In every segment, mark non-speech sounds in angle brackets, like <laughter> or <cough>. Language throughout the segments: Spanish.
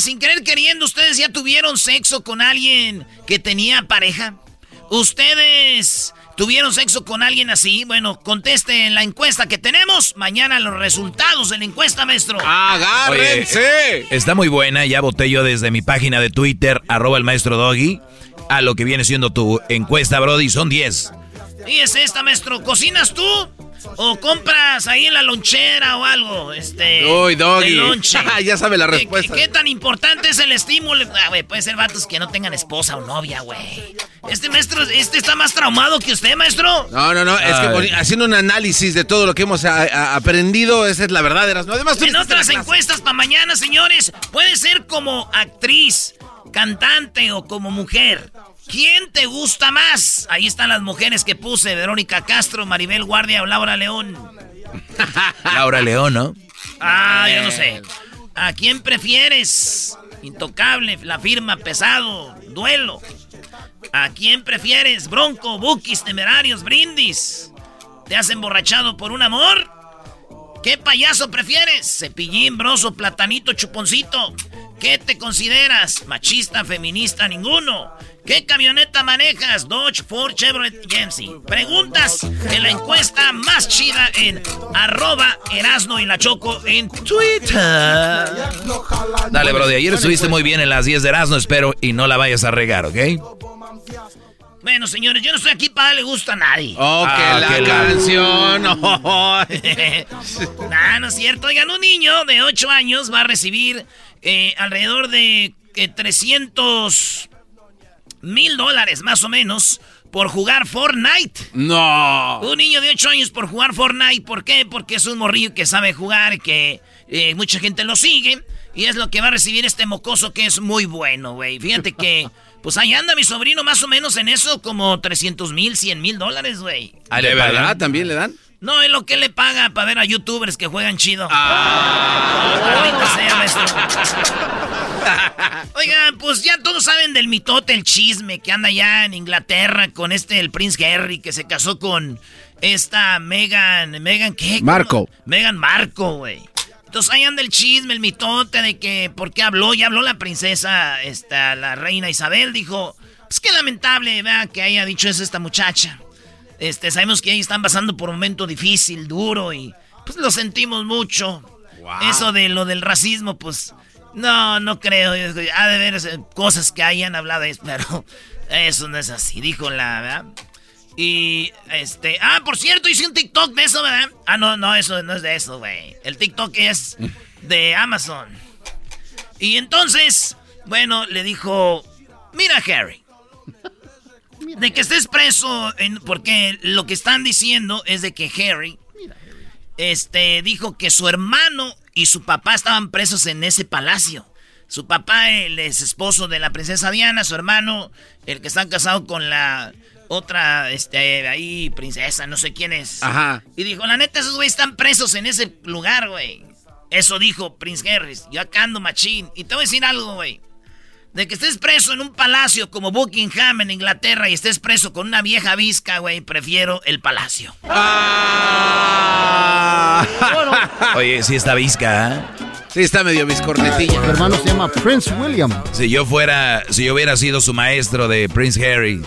sin querer queriendo, ustedes ya tuvieron sexo con alguien que tenía pareja. ¿Ustedes tuvieron sexo con alguien así? Bueno, conteste en la encuesta que tenemos. Mañana los resultados de la encuesta, maestro. ¡Agárrense! Está muy buena, ya voté yo desde mi página de Twitter, arroba el maestro Doggy, a lo que viene siendo tu encuesta, Brody, son 10. Y es esta, maestro. ¿Cocinas tú? ¿O compras ahí en la lonchera o algo? Este. Uy, Doggy. lonche. <laughs> ya sabe la ¿Qué- respuesta. ¿Qué, qué tan importante es el estímulo? Ah, güey, puede ser vatos que no tengan esposa o novia, güey. Este maestro, este está más traumado que usted, maestro. No, no, no, es que haciendo un análisis de todo lo que hemos a- a- aprendido, esa es la verdad, Erasmo. Además, En otras encuestas para mañana, señores, puede ser como actriz, cantante o como mujer. ¿Quién te gusta más? Ahí están las mujeres que puse: Verónica Castro, Maribel Guardia o Laura León. <laughs> Laura León, ¿no? Ah, yo no sé. ¿A quién prefieres? Intocable, la firma, pesado, duelo. ¿A quién prefieres? Bronco, Bukis, Temerarios, Brindis. ¿Te has emborrachado por un amor? ¿Qué payaso prefieres? Cepillín, broso, platanito, chuponcito. ¿Qué te consideras? Machista, feminista, ninguno. ¿Qué camioneta manejas? Dodge, Ford, Chevrolet, GMC. Preguntas en la encuesta más chida en arroba Erasno y la Choco en Twitter. Dale, Brody, ayer estuviste muy bien en las 10 de Erasmo, espero, y no la vayas a regar, ¿ok? Bueno, señores, yo no estoy aquí para darle gusto a nadie. Oh, que Ah, la que la- canción. <laughs> nah, no es cierto. Oigan, un niño de 8 años va a recibir eh, alrededor de eh, 300 mil dólares más o menos por jugar Fortnite. No. Un niño de 8 años por jugar Fortnite. ¿Por qué? Porque es un morrillo que sabe jugar y que eh, mucha gente lo sigue. Y es lo que va a recibir este mocoso que es muy bueno, güey. Fíjate que, <laughs> pues ahí anda mi sobrino más o menos en eso, como 300 mil, 100 mil dólares, güey. ¿De verdad también le dan? No, es lo que le paga para ver a youtubers que juegan chido. Ah. <laughs> Oigan, pues ya todos saben del mitote, el chisme que anda allá en Inglaterra con este, el Prince Harry, que se casó con esta Megan. ¿Megan qué? Marco. Megan Marco, güey. Entonces ahí anda el chisme, el mitote de que, ¿por qué habló? Ya habló la princesa, esta, la reina Isabel, dijo, pues qué lamentable, ¿verdad? Que haya dicho eso esta muchacha. Este, sabemos que ahí están pasando por un momento difícil, duro y pues lo sentimos mucho. Eso de lo del racismo, pues no, no creo. Ha de haber eh, cosas que hayan hablado, <laughs> pero eso no es así, dijo la, ¿verdad? Y este, ah, por cierto, hice un TikTok de eso, ¿verdad? Ah, no, no, eso no es de eso, güey. El TikTok es <laughs> de Amazon. Y entonces, bueno, le dijo, mira, Harry, de que estés preso, en, porque lo que están diciendo es de que Harry este, dijo que su hermano y su papá estaban presos en ese palacio. Su papá, el es esposo de la princesa Diana, su hermano, el que está casado con la otra, este, ahí, princesa, no sé quién es. Ajá. Y dijo, la neta, esos güeyes están presos en ese lugar, güey. Eso dijo Prince Harris. Yo acá ando machín. Y te voy a decir algo, güey. De que estés preso en un palacio como Buckingham en Inglaterra y estés preso con una vieja visca, güey, prefiero el palacio. Ah. Oye, sí está visca, ¿eh? Sí, está medio viscornetilla. Mi hermano se llama Prince William. Si yo fuera, si yo hubiera sido su maestro de Prince Harry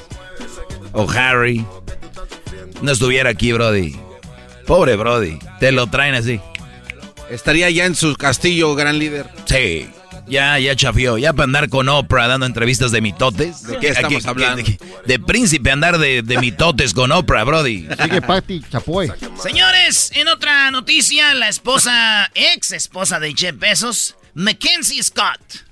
o Harry, no estuviera aquí, Brody. Pobre Brody, te lo traen así. Estaría ya en su castillo, gran líder. Sí, ya, ya chafió. Ya para andar con Oprah dando entrevistas de mitotes. ¿De qué estamos hablando? De, de príncipe andar de, de mitotes con Oprah, Brody. Sigue Patti Chapoy. Señores, en otra noticia, la esposa, ex esposa de Jeff Bezos, Mackenzie Scott.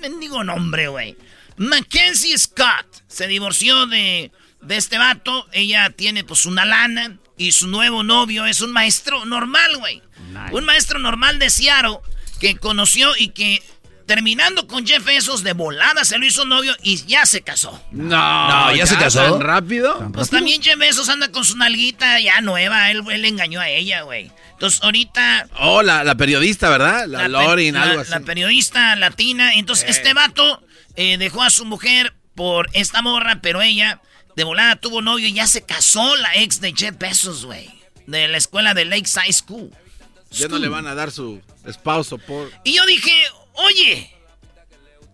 Mendigo nombre, güey. Mackenzie Scott se divorció de, de este vato. Ella tiene pues una lana y su nuevo novio es un maestro normal, güey. Un maestro normal de Seattle que conoció y que terminando con Jeff Bezos de volada se lo hizo novio y ya se casó. No, No, ¿ya se casó? ¿Tan rápido? Pues también Jeff Bezos anda con su nalguita ya nueva. Él, él engañó a ella, güey. Entonces ahorita Oh, la, la periodista, ¿verdad? La, pe- Lorin, la- algo así. la periodista latina. Entonces, este vato eh, dejó a su mujer por esta morra, pero ella de volada tuvo novio y ya se casó la ex de Jeff Bezos, güey. De la escuela de Lakeside School. Ya no le van a dar su esposo por... Y yo dije, oye,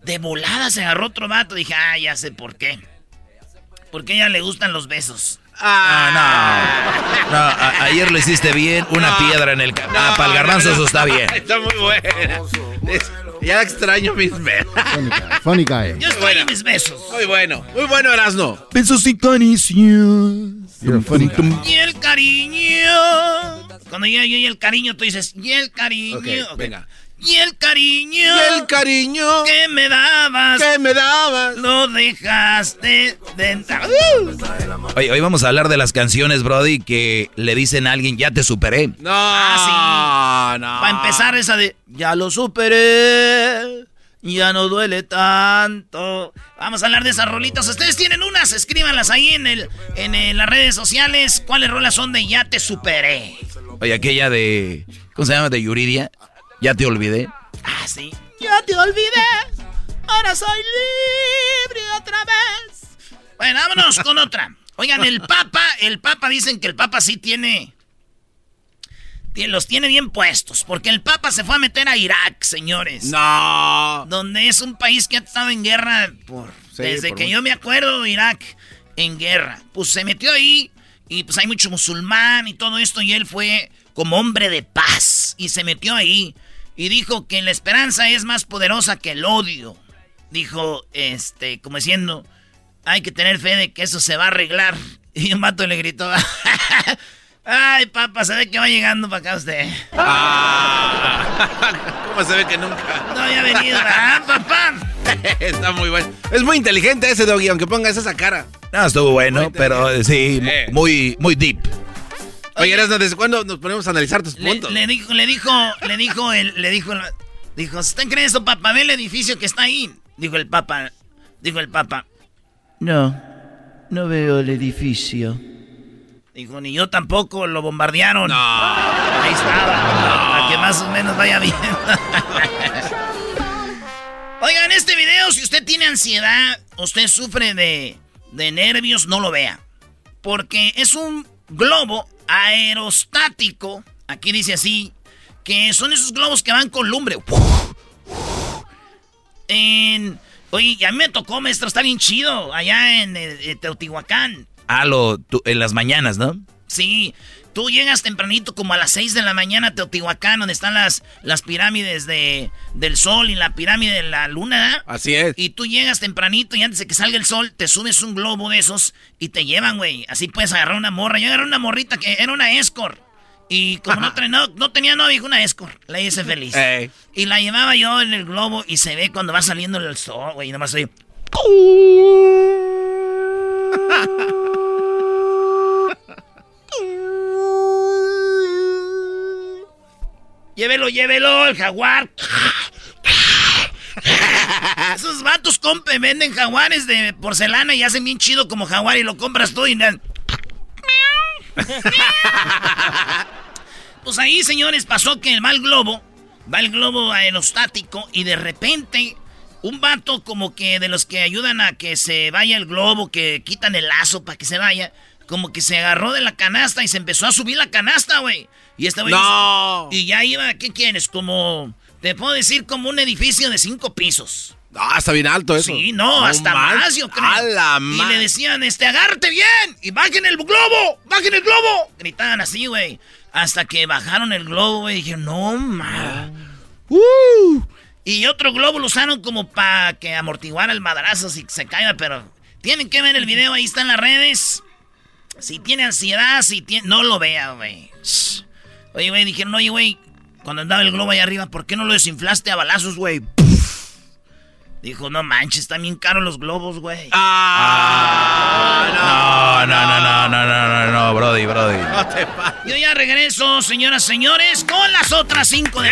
de volada se agarró otro vato. Dije, ah, ya sé por qué. Porque a ella le gustan los besos. Ah, no. No, a- ayer lo hiciste bien, una piedra en el... ca- ah, para el garbanzo eso está bien. Está muy buena. <laughs> Ya extraño mis besos. Funny guy. Funny guy. Yo en mis besos. Muy bueno, muy bueno, Erasno. Besos y caricias. Y el cariño. Cuando llega yo y el cariño, tú dices, y el cariño. Ok, Ok. venga. Y el cariño. Y el cariño que me dabas. que me dabas. Lo dejaste de entrar. Oye, hoy vamos a hablar de las canciones, Brody, que le dicen a alguien, ya te superé. No, Ah, no. Para empezar, esa de Ya lo superé. Ya no duele tanto. Vamos a hablar de esas rolitas. Ustedes tienen unas, escríbanlas ahí en el, en el- las redes sociales. ¿Cuáles rolas son de Ya te superé? Oye, aquella de... ¿Cómo se llama? De Yuridia. Ya te olvidé. Ah, sí. Ya te olvidé. Ahora soy libre otra vez. Bueno, vámonos con otra. Oigan, el Papa, el Papa dicen que el Papa sí tiene. Los tiene bien puestos. Porque el Papa se fue a meter a Irak, señores. No. Donde es un país que ha estado en guerra por. Sí, desde por que mucho. yo me acuerdo, Irak en guerra. Pues se metió ahí. Y pues hay mucho musulmán y todo esto. Y él fue como hombre de paz. Y se metió ahí. Y dijo que la esperanza es más poderosa que el odio. Dijo, este, como diciendo, hay que tener fe de que eso se va a arreglar. <laughs> Y un vato le gritó, <laughs> ay, papá, se ve que va llegando para acá usted. Ah. <laughs> ¿Cómo se ve que nunca? No había venido, ¿verdad, papá? Está muy bueno. Es muy inteligente ese doggy, aunque pongas esa cara. No, estuvo bueno, pero sí, Eh. muy, muy deep. Oye, Erasno, ¿desde cuándo nos ponemos a analizar tus Le, puntos? le dijo, le dijo, le dijo, el, le dijo, el- dijo, ¿usted cree eso, papá? Ve el edificio que está ahí. Dijo el papa, dijo el papa. No, no veo el edificio. Dijo, ni yo tampoco, lo bombardearon. No. Ahí estaba, para que más o menos vaya bien. <laughs> Oigan, en este video, si usted tiene ansiedad, usted sufre de, de nervios, no lo vea. Porque es un globo aerostático, aquí dice así, que son esos globos que van con lumbre. En, oye, ya me tocó, maestro, está bien chido, allá en, eh, Teotihuacán. Ah, lo, tú- en las mañanas, ¿no? Sí, tú llegas tempranito como a las 6 de la mañana a Teotihuacán, donde están las, las pirámides de, del sol y la pirámide de la luna. Así es. Y tú llegas tempranito y antes de que salga el sol, te subes un globo de esos y te llevan, güey. Así puedes agarrar una morra. Yo agarré una morrita que era una escort. Y como no, tenía- no, no tenía dijo una escort. La hice feliz. Ey. Y la llevaba yo en el globo y se ve cuando va saliendo el sol, güey. Y nomás oye... Llévelo, llévelo, el jaguar. Esos vatos compren, venden jaguares de porcelana y hacen bien chido como jaguar y lo compras tú y... pues ahí, señores, pasó que va el globo, va el globo aerostático y de repente un vato como que de los que ayudan a que se vaya el globo, que quitan el lazo para que se vaya, como que se agarró de la canasta y se empezó a subir la canasta, güey. Y güey... No. Y ya iba, ¿qué quieres? Como... Te puedo decir como un edificio de cinco pisos. Ah, está bien alto eso. Sí, no, hasta man- más, yo creo. A la y le decían, este, agárrate bien y bajen el globo, bajen el globo. Gritaban así, güey. Hasta que bajaron el globo, güey. Y dije, no, ma. Uh. Y otro globo lo usaron como para que amortiguara el madrazo si se caiga, pero tienen que ver el video, ahí está en las redes. Si tiene ansiedad, si tiene... No lo vea, güey. Oye, güey, dijeron, oye, güey, cuando andaba el globo ahí arriba, ¿por qué no lo desinflaste a balazos, güey? Dijo, no manches, están bien caros los globos, güey. No, no, no, no, no, no, no, no, Brody, Brody. Yo ya regreso, señoras, señores, con las otras cinco de...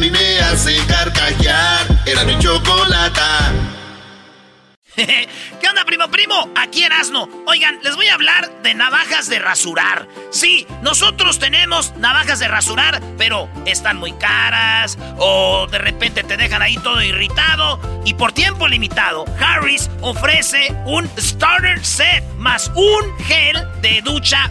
mí me hace carcajear. Era mi chocolata. <laughs> ¿Qué onda, primo, primo? Aquí Erasno. Oigan, les voy a hablar de navajas de rasurar. Sí, nosotros tenemos navajas de rasurar, pero están muy caras o de repente te dejan ahí todo irritado. Y por tiempo limitado, Harris ofrece un starter set más un gel de ducha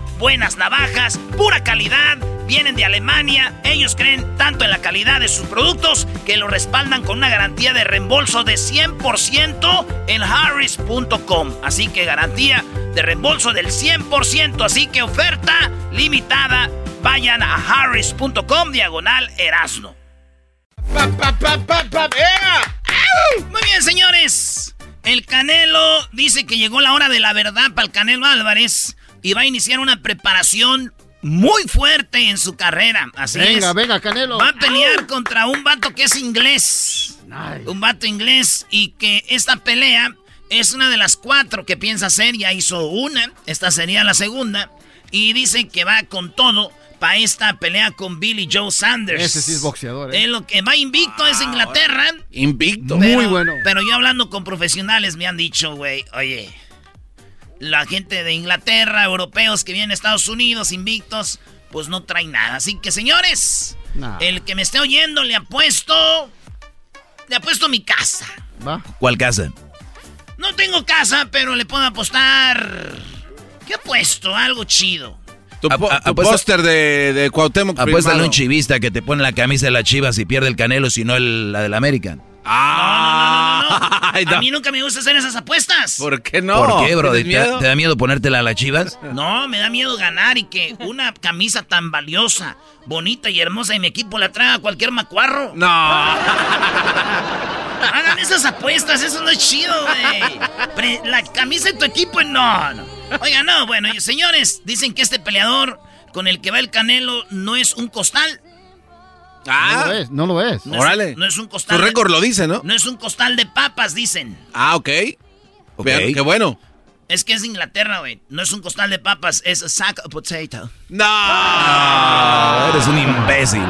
buenas navajas, pura calidad. Vienen de Alemania, ellos creen tanto en la calidad de sus productos que lo respaldan con una garantía de reembolso de 100% en harris.com. Así que garantía de reembolso del 100%, así que oferta limitada. Vayan a harris.com diagonal erasno. Muy bien, señores. El Canelo dice que llegó la hora de la verdad para el Canelo Álvarez y va a iniciar una preparación muy fuerte en su carrera. Así Venga, es. venga, Canelo. Va a pelear contra un vato que es inglés. Nice. Un vato inglés y que esta pelea es una de las cuatro que piensa hacer. Ya hizo una, esta sería la segunda. Y dice que va con todo para esta pelea con Billy Joe Sanders. Ese sí es boxeador, ¿eh? Es lo que va invicto es Inglaterra. Invicto. Muy Pero- bueno. Pero yo hablando con profesionales me han dicho, güey, oye, la gente de Inglaterra, europeos que vienen a Estados Unidos invictos, pues no traen nada. Así que, señores, Nah. el que me esté oyendo le apuesto, le apuesto mi casa. Va. ¿Cuál casa? No tengo casa, pero le puedo apostar. ¿Qué apuesto? Algo chido. Tu, A- po- a- tu apuesta- póster de, de Cuauhtémoc Apuéstale a un chivista que te pone la camisa de las chivas y pierde el canelo, si no el- la del América. Ah, No, no, no, no, no. Ay, <laughs> A mí nunca me gusta hacer esas apuestas. ¿Por qué no? ¿Por qué, bro? ¿Te, da miedo ponértela a las chivas? <laughs> No, me da miedo ganar y que una camisa tan valiosa, bonita y hermosa y mi equipo la traiga a cualquier macuarro. No. <laughs> Hagan esas apuestas, eso no es chido, güey. La camisa de tu equipo, no, no. Oiga, no, bueno, señores, dicen que este peleador con el que va el Canelo no es un costal. No Ah, lo es, no lo es. No es- órale. no es un Tu costal. de- récord lo dice, ¿no? no es un costal de papas, dicen. Ah, ok. Ok. Vean, qué bueno. Es que es de Inglaterra, güey. No es un costal de papas, es a sack of potato. No. Ah, eres un imbécil.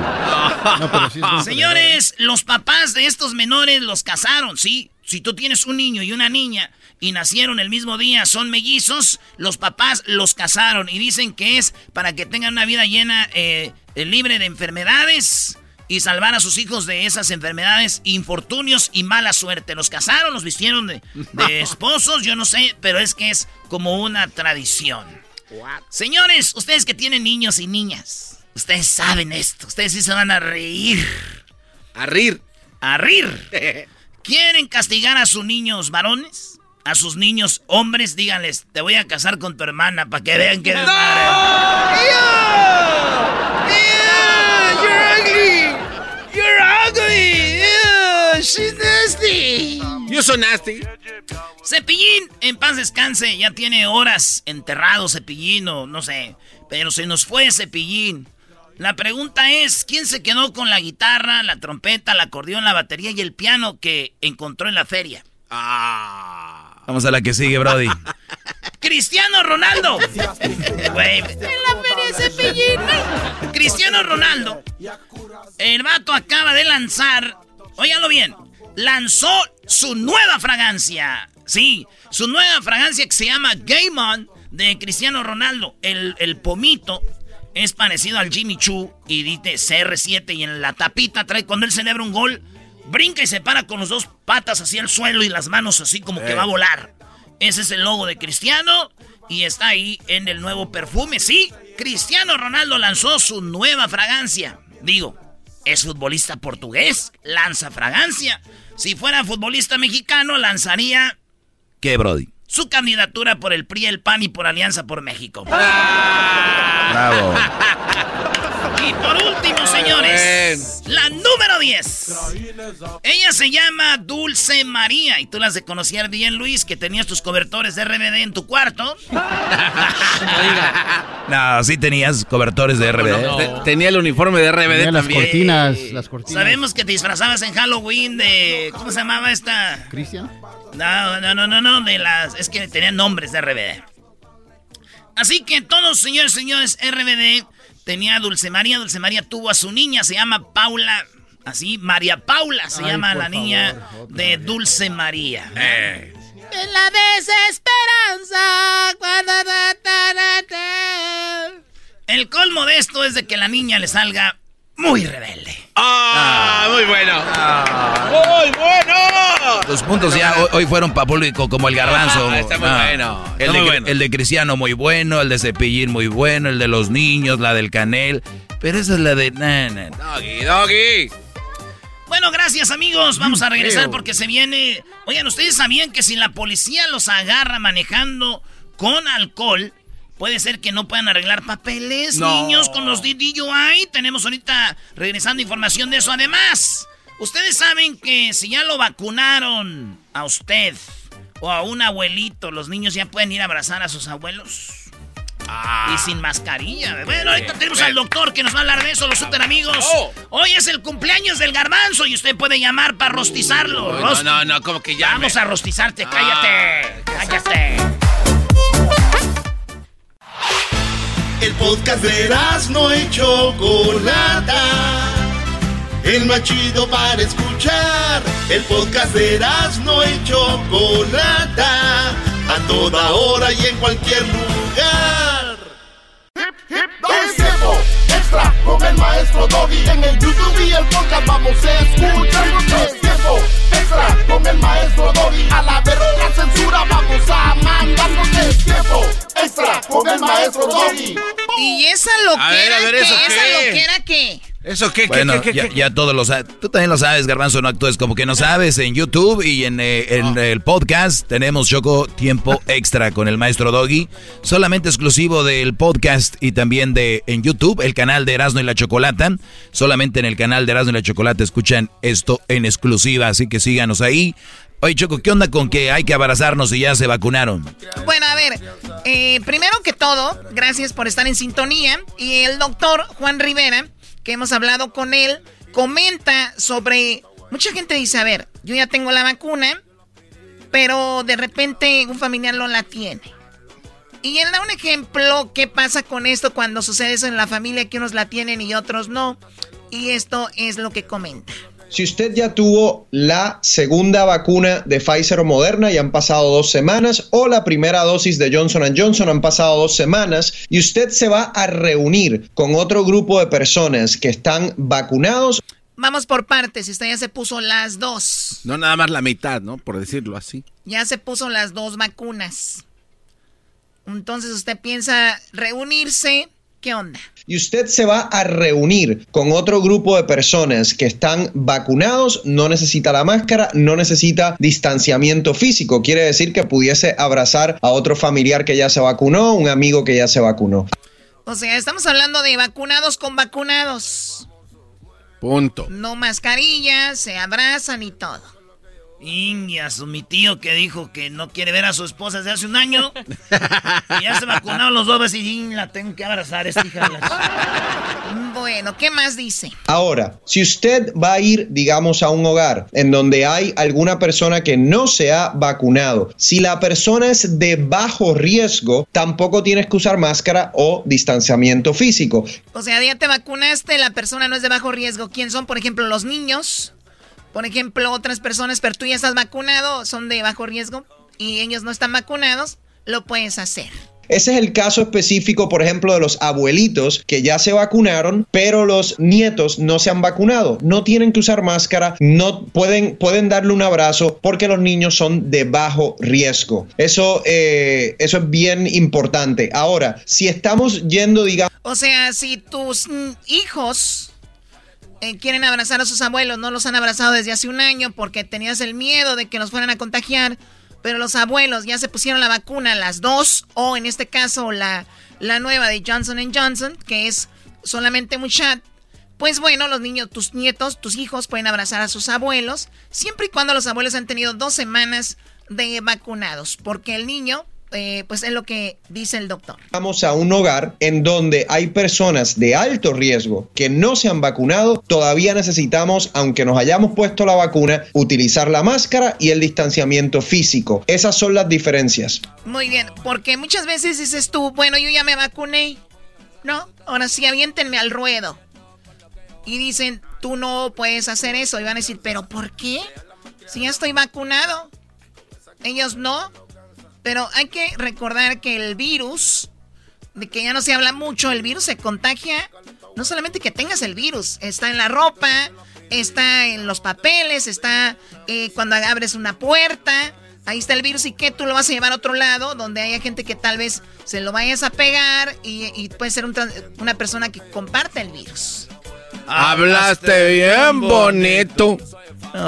No, pero sí es buen Señores, los papás de estos menores los casaron, ¿sí? Si tú tienes un niño y una niña y nacieron el mismo día, son mellizos, los papás los casaron y dicen que es para que tengan una vida llena, eh, eh, libre de enfermedades y salvar a sus hijos de esas enfermedades, infortunios y mala suerte. Los casaron, los vistieron de, <laughs> esposos, yo no sé, pero es que es como una tradición. Señores, ustedes que tienen niños y niñas, ustedes saben esto, ustedes sí se van a reír. A rir. A rir. <laughs> ¿Quieren castigar a sus niños varones? A sus niños hombres, díganles, te voy a casar con tu hermana para que vean que eres she's nasty. Yo soy nasty. Cepillín, en paz descanse, ya tiene horas enterrado Cepillín o no sé, pero se nos fue Cepillín. La pregunta es, ¿quién se quedó con la guitarra, la trompeta, el acordeón, la batería y el piano que encontró en la feria? Ah. Vamos a la que sigue, Brody. <laughs> Cristiano Ronaldo. en la feria Cepillín. Cristiano Ronaldo el vato acaba de lanzar, óyalo bien, lanzó su nueva fragancia. Sí, su nueva fragancia que se llama Game On de Cristiano Ronaldo. El, pomito es parecido al Jimmy Choo y dice CR7 y en la tapita trae cuando él celebra un gol, brinca y se para con las dos patas hacia el suelo y las manos así como que va a volar. Ese es el logo de Cristiano y está ahí en el nuevo perfume. Sí, Cristiano Ronaldo lanzó su nueva fragancia. Digo, es futbolista portugués, lanza fragancia. Si fuera futbolista mexicano, lanzaría... ¿Qué, Brody? Su candidatura por el PRI, el PAN y por Alianza por México. Bravo. <laughs> Y por último, señores, la número 10. Ella se llama Dulce María. Y tú las de conocer bien, Luis, que tenías tus cobertores de RBD en tu cuarto. no, sí tenías cobertores de RBD. Tenía el uniforme de RBD las cortinas, las cortinas. Sabemos que te disfrazabas en Halloween de... ¿Cómo se llamaba esta? ¿Cristian? No, no, no, no, no, de las... Es que tenían nombres de RBD. Así que todos, señores, señores, RBD tenía Dulce María. Dulce María tuvo a su niña, se llama Paula. Así, María Paula se llama la niña de Dulce María. Eh. En la desesperanza, cuando... El colmo de esto es de que la niña le salga muy rebelde. ¡Ah! muy bueno. Ah. ¡Muy bueno! Los puntos ya hoy, fueron para público como el garbanzo. Ah, está muy ah. bueno. El, de, el de Cristiano muy bueno, el de Cepillín muy bueno, el de los niños, la del Canel. Pero esa es la de... Doggy, doggy. Bueno, gracias amigos. Vamos a regresar porque se viene... Oigan, ¿ustedes sabían que si la policía los agarra manejando con alcohol Puede ser que no puedan arreglar papeles, niños, con los DDUI. Tenemos ahorita regresando información de eso. Además, ustedes saben que si ya lo vacunaron a usted o a un abuelito, los niños ya pueden ir a abrazar a sus abuelos. Ah. Y sin mascarilla. Bueno, ahorita tenemos al doctor que nos va a hablar de eso, los super amigos. Oh. Hoy es el cumpleaños del garbanzo y usted puede llamar para rostizarlo. No, no, no, como que ya. Vamos a rostizarte, cállate. Ah. Cállate. El podcast de no y Chocolata. El más chido para escuchar. El podcast de no y Chocolata. A toda hora y en cualquier lugar. Es tiempo extra con el maestro Doggy. En el YouTube y el podcast vamos a escuchar. Es tiempo extra con el maestro Doggy. A la verga censura vamos a mandarnos. Es tiempo extra con el maestro Doggy. ¿Y esa loquera a ¿Esa loquera qué? ¿Eso qué? Bueno, qué, ya, ya todos lo sabes. Tú también lo sabes, Garbanzo, no actúes como que no sabes. En YouTube y en, eh, el podcast tenemos Choco Tiempo <laughs> Extra con el maestro Doggy. Solamente exclusivo del podcast y también de en YouTube, el canal de Erasmo y la Chocolata. Solamente en el canal de Erasmo y la Chocolata escuchan esto en exclusiva, así que síganos ahí. Oye, Choco, ¿qué onda con que hay que abrazarnos y ya se vacunaron? Bueno, a ver, eh, primero que todo, gracias por estar en sintonía. Y el doctor Juan Rivera, que hemos hablado con él, comenta sobre... Mucha gente dice, a ver, yo ya tengo la vacuna, pero de repente un familiar no la tiene. Y él da un ejemplo, qué pasa con esto cuando sucede eso en la familia, que unos la tienen y otros no. Y esto es lo que comenta. Si usted ya tuvo la segunda vacuna de Pfizer o Moderna y han pasado dos semanas, o la primera dosis de Johnson Johnson han pasado dos semanas, y usted se va a reunir con otro grupo de personas que están vacunados. Vamos por partes, usted ya se puso las dos. No nada más la mitad, ¿no? Por decirlo así. Ya se puso las dos vacunas. Entonces usted piensa reunirse, ¿qué onda? Y usted se va a reunir con otro grupo de personas que están vacunados, no necesita la máscara, no necesita distanciamiento físico. Quiere decir que pudiese abrazar a otro familiar que ya se vacunó, un amigo que ya se vacunó. O sea, estamos hablando de vacunados con vacunados. Punto. No mascarillas, se abrazan y todo. Indias, mi tío que dijo que no quiere ver a su esposa desde hace un año. <laughs> y ya se vacunaron los dos y la tengo que abrazar, esta hija <laughs> Bueno, ¿qué más dice? Ahora, si usted va a ir, digamos, a un hogar en donde hay alguna persona que no se ha vacunado, si la persona es de bajo riesgo, tampoco tienes que usar máscara o distanciamiento físico. O sea, ya te vacunaste, la persona no es de bajo riesgo. ¿Quién son, por ejemplo, los niños? Por ejemplo, otras personas, pero tú ya estás vacunado, son de bajo riesgo y ellos no están vacunados, lo puedes hacer. Ese es el caso específico, por ejemplo, de los abuelitos que ya se vacunaron, pero los nietos no se han vacunado. No tienen que usar máscara, no pueden, pueden darle un abrazo porque los niños son de bajo riesgo. Eso, eh, eso es bien importante. Ahora, si estamos yendo, digamos... O sea, si tus hijos eh, quieren abrazar a sus abuelos, no los han abrazado desde hace un año porque tenías el miedo de que los fueran a contagiar, pero los abuelos ya se pusieron la vacuna, las dos, o en este caso la, la nueva de Johnson Johnson, que es solamente un chat. Pues bueno, los niños, tus nietos, tus hijos pueden abrazar a sus abuelos, siempre y cuando los abuelos han tenido dos semanas de vacunados, porque el niño eh, pues es lo que dice el doctor. Vamos a un hogar en donde hay personas de alto riesgo que no se han vacunado, todavía necesitamos, aunque nos hayamos puesto la vacuna, utilizar la máscara y el distanciamiento físico. Esas son las diferencias. Muy bien, porque muchas veces dices tú, bueno, yo ya me vacuné, ¿no? Ahora sí, aviéntenme al ruedo. Y dicen, tú no puedes hacer eso. Y van a decir, ¿pero por qué? Si ya estoy vacunado. Ellos no. Pero hay que recordar que el virus, de que ya no se habla mucho, el virus se contagia, no solamente que tengas el virus, está en la ropa, está en los papeles, está eh, cuando abres una puerta, ahí está el virus y que tú lo vas a llevar a otro lado, donde haya gente que tal vez se lo vayas a pegar y, puede ser una persona que comparte el virus. Hablaste bien bonito.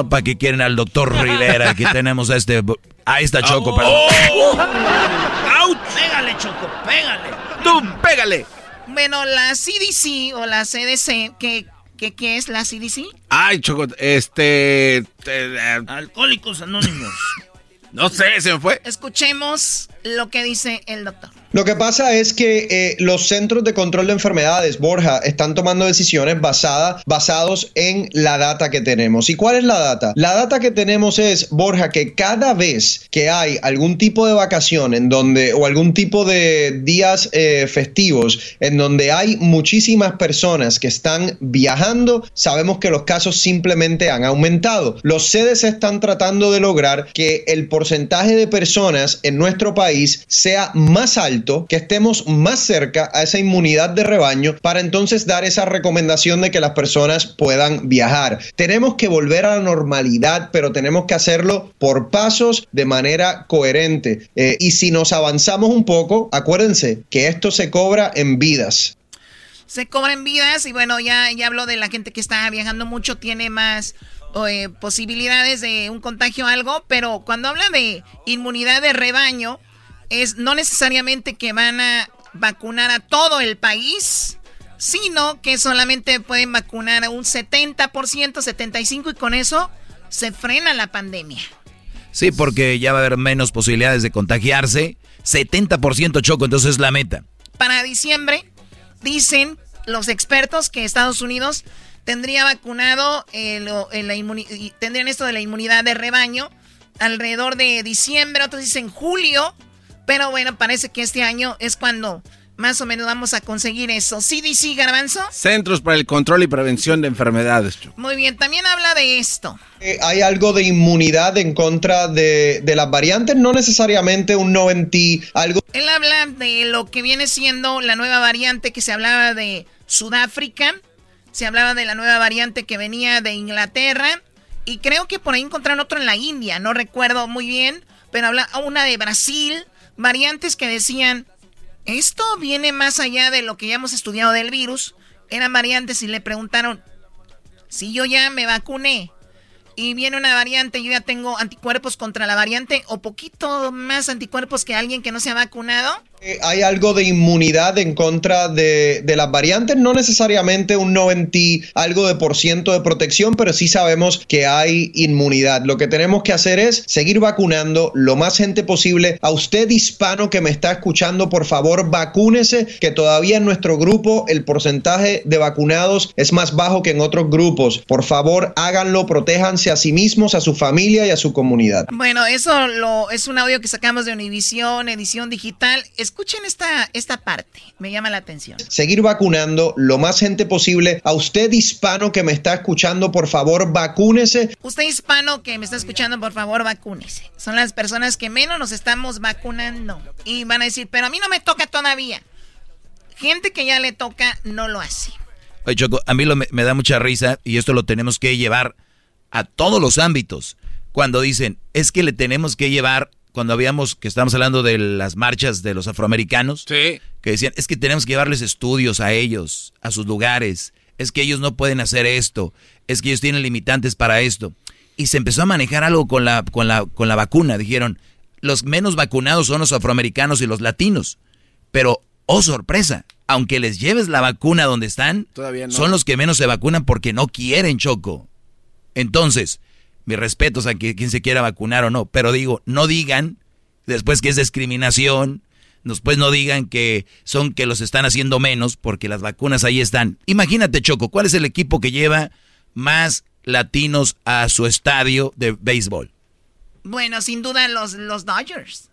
¿Para qué quieren al doctor Rivera? Aquí tenemos a este Ahí está Choco, perdón. <laughs> ¡Auch! Pégale, Choco, pégale. Tú, pégale. Bueno, la CDC o la CDC, ¿qué, qué, qué es la CDC? Ay, Choco, este... Eh, Alcohólicos Anónimos. <laughs> no sé, se me fue. Escuchemos lo que dice el doctor. Lo que pasa es que eh, los centros de control de enfermedades, Borja, están tomando decisiones basadas, basados en la data que tenemos. ¿Y cuál es la data? La data que tenemos es, Borja, que cada vez que hay algún tipo de vacación en donde, o algún tipo de días eh, festivos en donde hay muchísimas personas que están viajando, sabemos que los casos simplemente han aumentado. Los CDC están tratando de lograr que el porcentaje de personas en nuestro país sea más alto que estemos más cerca a esa inmunidad de rebaño para entonces dar esa recomendación de que las personas puedan viajar. Tenemos que volver a la normalidad, pero tenemos que hacerlo por pasos de manera coherente. Eh, y si nos avanzamos un poco, acuérdense que esto se cobra en vidas se cobra en vidas y bueno, ya, ya hablo de la gente que está viajando mucho, tiene más eh, posibilidades de un contagio o algo, pero cuando habla de inmunidad de rebaño, es no necesariamente que van a vacunar a todo el país, sino que solamente pueden vacunar a un 70%, 75% y con eso se frena la pandemia. Sí, porque ya va a haber menos posibilidades de contagiarse. 70% choco, entonces es la meta. Para diciembre, dicen los expertos que Estados Unidos tendría vacunado, eh, tendrían esto de la inmunidad de rebaño alrededor de diciembre, otros dicen julio, pero bueno, parece que este año es cuando más o menos vamos a conseguir eso. CDC, Garbanzo. Centros para el Control y Prevención de Enfermedades. Muy bien, también habla de esto. Eh, hay algo de inmunidad en contra de, de, las variantes, no necesariamente un 90, algo. Él habla de lo que viene siendo la nueva variante que se hablaba de Sudáfrica, se hablaba de la nueva variante que venía de Inglaterra y creo que por ahí encontraron otro en la India, no recuerdo muy bien, pero habla una de Brasil, variantes que decían, esto viene más allá de lo que ya hemos estudiado del virus, eran variantes y le preguntaron, si yo ya me vacuné y viene una variante, yo ya tengo anticuerpos contra la variante o poquito más anticuerpos que alguien que no se ha vacunado. Hay algo de inmunidad en contra de, las variantes, no necesariamente un 90 algo de por ciento de protección, pero sí sabemos que hay inmunidad. Lo que tenemos que hacer es seguir vacunando lo más gente posible. A usted hispano que me está escuchando, por favor, vacúnese, que todavía en nuestro grupo el porcentaje de vacunados es más bajo que en otros grupos. Por favor, háganlo, protéjanse a sí mismos, a su familia y a su comunidad. Bueno, eso lo, es un audio que sacamos de Univision, edición digital. Es Escuchen esta, esta parte, me llama la atención. Seguir vacunando lo más gente posible. A usted hispano que me está escuchando, por favor, vacúnese. Usted hispano que me está escuchando, por favor, vacúnese. Son las personas que menos nos estamos vacunando. Y van a decir, pero a mí no me toca todavía. Gente que ya le toca no lo hace. Oye, Choco, a mí me, me da mucha risa y esto lo tenemos que llevar a todos los ámbitos. Cuando dicen, es que le tenemos que llevar cuando habíamos, que estábamos hablando de las marchas de los afroamericanos, que decían, es que tenemos que llevarles estudios a ellos, a sus lugares, es que ellos no pueden hacer esto, es que ellos tienen limitantes para esto. Y se empezó a manejar algo con la, con la, con la vacuna. Dijeron, los menos vacunados son los afroamericanos y los latinos. Pero, oh sorpresa, aunque les lleves la vacuna donde están, son los que menos se vacunan porque no quieren choco. Entonces, mis respetos a quien se quiera vacunar o no, pero digo, no digan después que es discriminación, después no digan que son que los están haciendo menos porque las vacunas ahí están. Imagínate, Choco, ¿cuál es el equipo que lleva más latinos a su estadio de béisbol? Bueno, sin duda los, los Dodgers.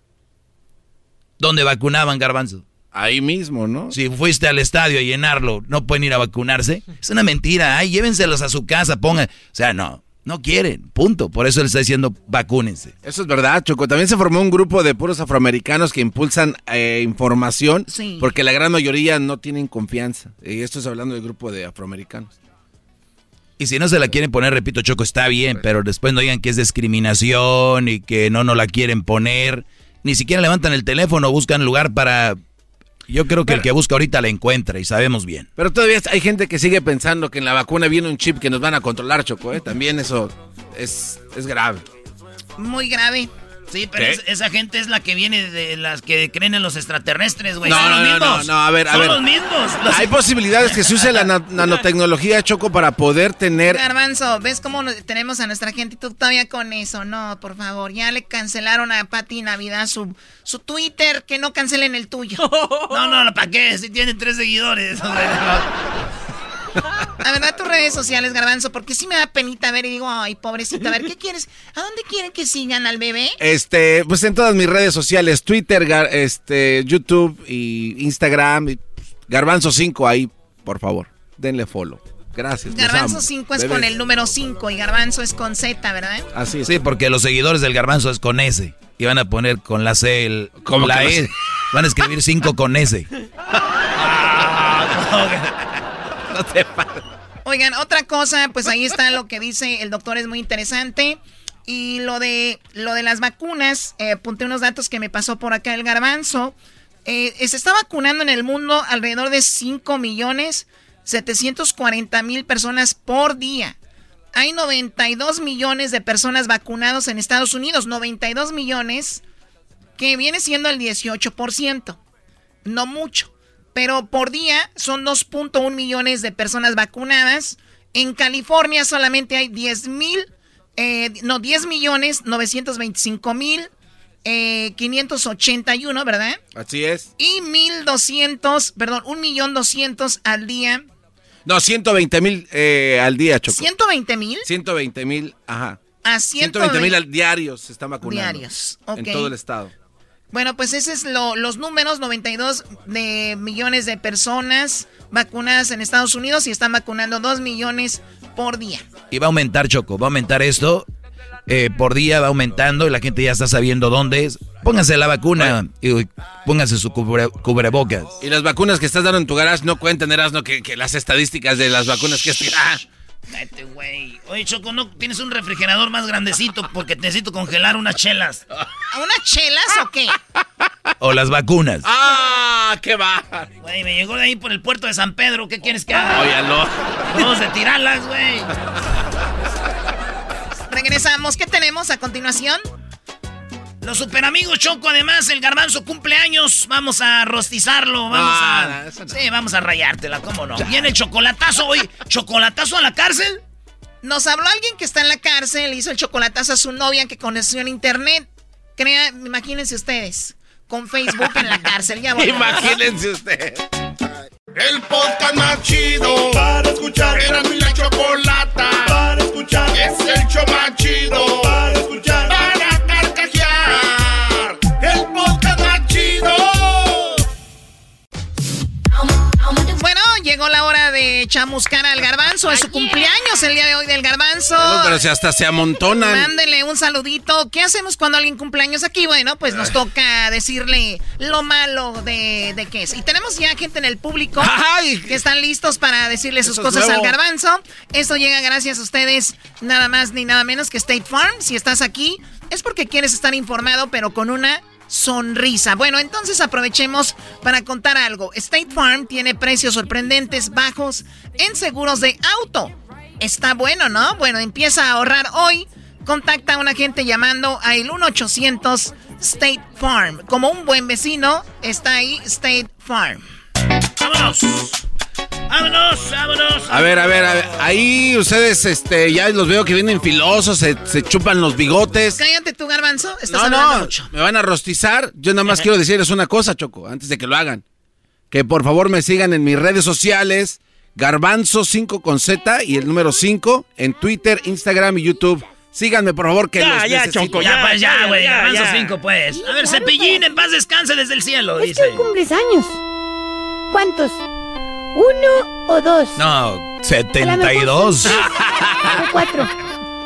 ¿Dónde vacunaban, Garbanzo? Ahí mismo, ¿no? Si fuiste al estadio a llenarlo, ¿no pueden ir a vacunarse? Es una mentira. Ay, llévenselos a su casa, pongan. O sea, no. No quieren, punto. Por eso él está diciendo vacúnense. Eso es verdad, Choco. También se formó un grupo de puros afroamericanos que impulsan eh, información porque la gran mayoría no tienen confianza. Y esto es hablando del grupo de afroamericanos. Y si no se la quieren poner, repito, Choco, está bien, pero después no digan que es discriminación y que no no la quieren poner. Ni siquiera levantan el teléfono, buscan lugar para yo creo que el que busca ahorita la encuentra y sabemos bien. Pero todavía hay gente que sigue pensando que en la vacuna viene un chip que nos van a controlar, Choco. ¿eh? También eso es, es grave. Muy grave. Sí, pero esa gente es la que viene de las que creen en los extraterrestres, güey. No, Son no, los mismos. no, no, a ver, a Son ver. los mismos. Hay posibilidades que se use la <laughs> nanotecnología, Choco, para poder tener... Garbanzo, ¿ves cómo tenemos a nuestra gente y tú todavía con eso? No, por favor, ya le cancelaron a Pati Navidad su, su Twitter, que no cancelen el tuyo. <laughs> no, no, ¿para qué? Si tiene tres seguidores. A ver, a tus redes sociales, Garbanzo, porque sí me da penita ver y digo, ay, pobrecita, a ver, ¿qué quieres? ¿A dónde quieren que sigan al bebé? Este, pues en todas mis redes sociales, Twitter, este, YouTube y Instagram, Garbanzo 5 ahí, por favor, denle follow. Gracias. Garbanzo 5 es con el número 5 y Garbanzo es con Z, ¿verdad? Así es. Sí, porque los seguidores del Garbanzo es con S. Y van a poner con la C el, con la E. Van a escribir 5 con S. <laughs> Oigan, otra cosa, pues ahí está lo que dice el doctor, es muy interesante. Y lo de, lo de las vacunas, eh, apunté unos datos que me pasó por acá el garbanzo. Eh, se está vacunando en el mundo alrededor de 5 millones 740 mil personas por día. Hay 92 millones de personas vacunados en Estados Unidos, 92 millones, que viene siendo el 18%. No mucho pero por día son 2.1 millones de personas vacunadas. En California solamente hay 10 mil, eh, no, 10 millones 925 mil. 581, eh, ¿verdad? Así es. Y 1200, perdón, 1 millón 200 al día. No, 120 mil eh, al día, Choco. ¿120 mil? 120 mil, ajá. A 120 mil diarios se están vacunando. Diarios, En todo el estado. Bueno, pues ese es lo, los números, 92 de millones de personas vacunadas en Estados Unidos y están vacunando 2 millones por día. Y va a aumentar, Choco, va a aumentar esto. eh, por día va aumentando y la gente ya está sabiendo dónde es. Pónganse la vacuna y pónganse su cubrebocas. Y las vacunas que estás dando en tu garage no cuentan, Erasno, que, que las estadísticas de las vacunas que estás... Vete, güey. Oye, Choco, ¿no tienes un refrigerador más grandecito? Porque necesito congelar unas chelas. ¿Unas chelas o qué? O las vacunas. ¡Ah! ¡Qué va! Güey, me llegó de ahí por el puerto de San Pedro. ¿Qué quieres que haga? Óyalo. Vamos a tirarlas, güey. Regresamos. ¿Qué tenemos a continuación? Los super amigos Choco, además, el garbanzo cumpleaños. Vamos a rostizarlo. Vamos a. Sí, vamos a rayártela, ¿cómo no? Viene el chocolatazo hoy. ¿Chocolatazo a la cárcel? Nos habló alguien que está en la cárcel, hizo el chocolatazo a su novia que conoció en internet. Crea, imagínense ustedes, con Facebook en la <laughs> cárcel. Ya imagínense ustedes. El podcast más chido para escuchar. Era mi la chocolata para escuchar. Es el show más chido hora de chamuscar al garbanzo. Es su cumpleaños el día de hoy del garbanzo. pero si hasta se amontonan. Mándele un saludito. ¿Qué hacemos cuando alguien cumpleaños aquí? Bueno, pues nos toca decirle lo malo de, de qué es. Y tenemos ya gente en el público que están listos para decirle sus cosas al garbanzo. Esto llega gracias a ustedes, nada más ni nada menos que State Farm. Si estás aquí, es porque quieres estar informado, pero con una sonrisa. Bueno, entonces aprovechemos para contar algo. State Farm tiene precios sorprendentes bajos en seguros de auto. Está bueno, ¿no? Bueno, empieza a ahorrar hoy. Contacta a un agente llamando a el 1-800 State Farm. Como un buen vecino, está ahí State Farm. ¡Vámonos! ¡Vámonos, vámonos! A ver, a ver, a ver. Ahí ustedes, este, ya los veo que vienen filosos, se, chupan los bigotes. Cállate tú, garbanzo. Estás no, no, me van a rostizar. Yo nada más quiero decirles una cosa, Choco, antes de que lo hagan. Que por favor me sigan en mis redes sociales, Garbanzo5 con Z y el número 5 en Twitter, Instagram y YouTube. Síganme, por favor, que ya, ya, Choco, ya, pues, ya, güey. Garbanzo 5, pues. A ver, Cepillín, en paz descanse desde el cielo, es dice. que cumples años. ¿Cuántos? ¿Uno o dos? No, 72. O cuatro.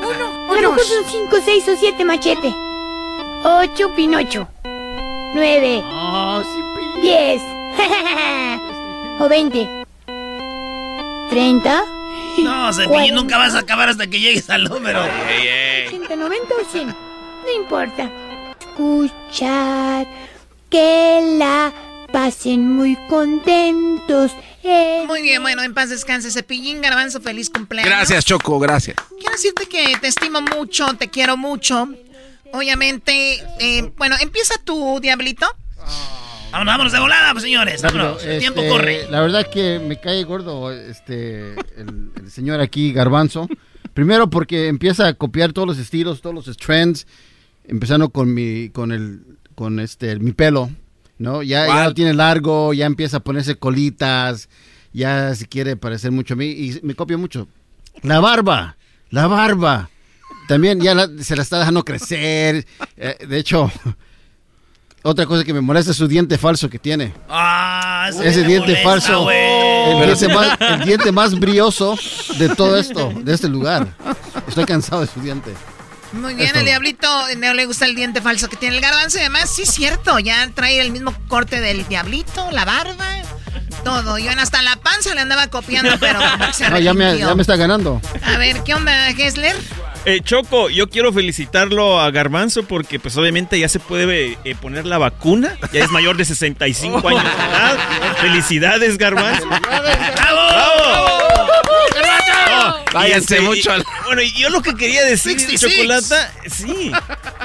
Uno o dos. son cinco, seis o siete machete. Ocho, Pinocho. Nueve. Oh, Diez. <laughs> o veinte. Treinta. No, Cepillín, nunca vas a acabar hasta que llegues al número. Ochenta, noventa o cien. No importa. Escuchar que la pasen muy contentos muy bien, bueno, en paz descanse, Cepillín Garbanzo, feliz cumpleaños. Gracias, Choco, gracias. Quiero decirte que te estimo mucho, te quiero mucho. Obviamente, eh, bueno, empieza tu diablito. Vámonos, vámonos de volada, pues, señores. Vámonos, el tiempo este, corre. La verdad que me cae gordo este el, señor aquí, Garbanzo. Primero porque empieza a copiar todos los estilos, todos los trends, empezando con mi, con el, con este, mi pelo. ¿No? Ya, ya, lo tiene largo, ya empieza a ponerse colitas, ya se quiere parecer mucho a mí y me copia mucho. La barba, la barba. También ya se la está dejando crecer. Eh, de hecho, otra cosa que me molesta es su diente falso que tiene. Ah, ese diente falso. El diente, más, el diente más brioso de todo esto, de este lugar. Estoy cansado de su diente. Muy bien, el diablito no le gusta el diente falso que tiene el garbanzo y además sí es cierto, ya trae el mismo corte del diablito, la barba, todo. Yo hasta la panza le andaba copiando, <laughs> pero se no, ya, me, ya me está ganando. A ver, ¿qué onda, Gessler? Eh, Choco, yo quiero felicitarlo a Garbanzo porque pues obviamente ya se puede eh, poner la vacuna, ya es mayor de 65 <laughs> años de edad. Felicidades, Garbanzo. ¡Bravo! Váyanse mucho Bueno, yo lo que quería decir, Chocolata, sí,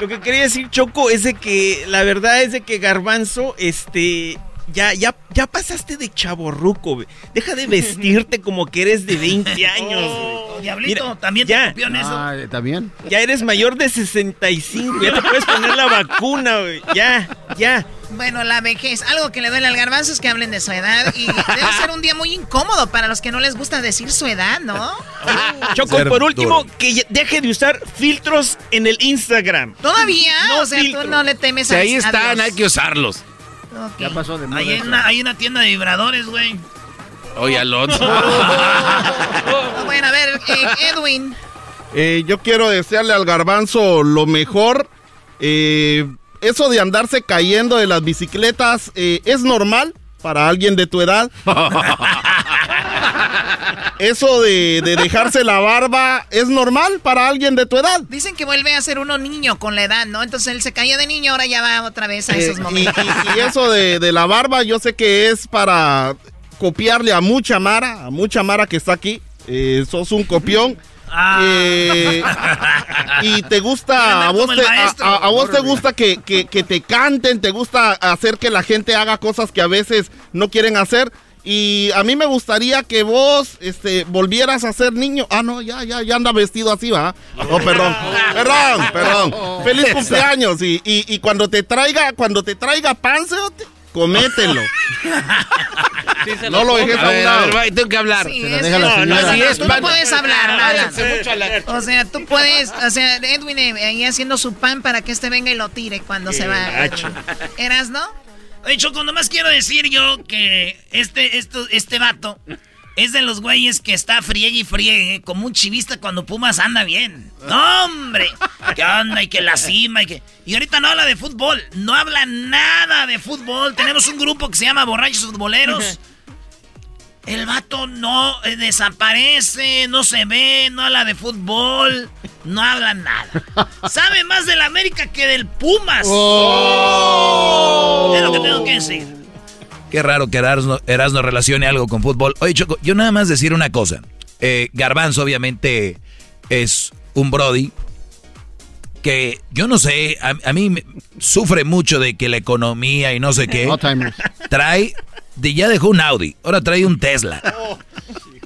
lo que quería decir, Choco, es de que la verdad es de que Garbanzo, este, ya, ya, ya pasaste de chaborruco, Deja de vestirte <laughs> como que eres de 20 años, Diablito, también te en eso. Ah, también. Ya eres mayor de 65, ya te puedes poner la vacuna, güey. Ya, ya. Bueno, la vejez, algo que le duele al garbanzo es que hablen de su edad y debe ser un día muy incómodo para los que no les gusta decir su edad, ¿no? <laughs> Choco, por último, que deje de usar filtros en el Instagram. ¿Todavía? o sea, tú no le temes a Ahí están, hay que usarlos. Ya pasó de moda. Hay una, hay una tienda de vibradores, güey. Oye, Alonso. <laughs> bueno, a ver, eh, Edwin. Eh, yo quiero desearle al garbanzo lo mejor. Eh, eso de andarse cayendo de las bicicletas eh, es normal para alguien de tu edad. <laughs> Eso de, dejarse la barba es normal para alguien de tu edad. Dicen que vuelve a ser uno niño con la edad, ¿no? Entonces él se caía de niño, ahora ya va otra vez a esos momentos. Y, eso de, la barba, yo sé que es para copiarle a mucha Mara, a mucha Mara que está aquí. Eh, sos un copión. Ah. Eh, y te gusta, <laughs> a vos te, a, vos te gusta que, que, te canten, te gusta hacer que la gente haga cosas que a veces no quieren hacer. Y a mí me gustaría que vos este, volvieras a ser niño. Ah, no, ya, ya, ya anda vestido así, va. Oh, perdón. <laughs> Perdón, perdón. Feliz cumpleaños. Y, y, y cuando te traiga, cuando te traiga panzeote comételo. <laughs> no lo dejes a un lado. tengo que hablar. Sí, es, no, no, es, tú no puedes hablar nada. O sea, tú puedes, o sea, Edwin eh, ahí haciendo su pan para que este venga y lo tire cuando se va. ¿Eras, no? Oye, Choco, nomás quiero decir yo que este, esto, este vato es de los güeyes que está friegue y friegue, como un chivista cuando Pumas anda bien. ¡No, hombre! ¿Qué onda? Y que la cima y que... Y ahorita no habla de fútbol, no habla nada de fútbol. Tenemos un grupo que se llama Borrachos Futboleros. El vato no eh, desaparece, no se ve, no habla de fútbol, no habla nada. Sabe más del América que del Pumas. Oh. Es lo que tengo que decir. Qué raro que Erasno, Erasno relacione algo con fútbol. Oye, Choco, yo nada más decir una cosa. Eh, Garbanzo obviamente es un Brody que yo no sé, a, mí sufre mucho de que la economía y no sé qué. Trae, ya dejó un Audi, ahora trae un Tesla.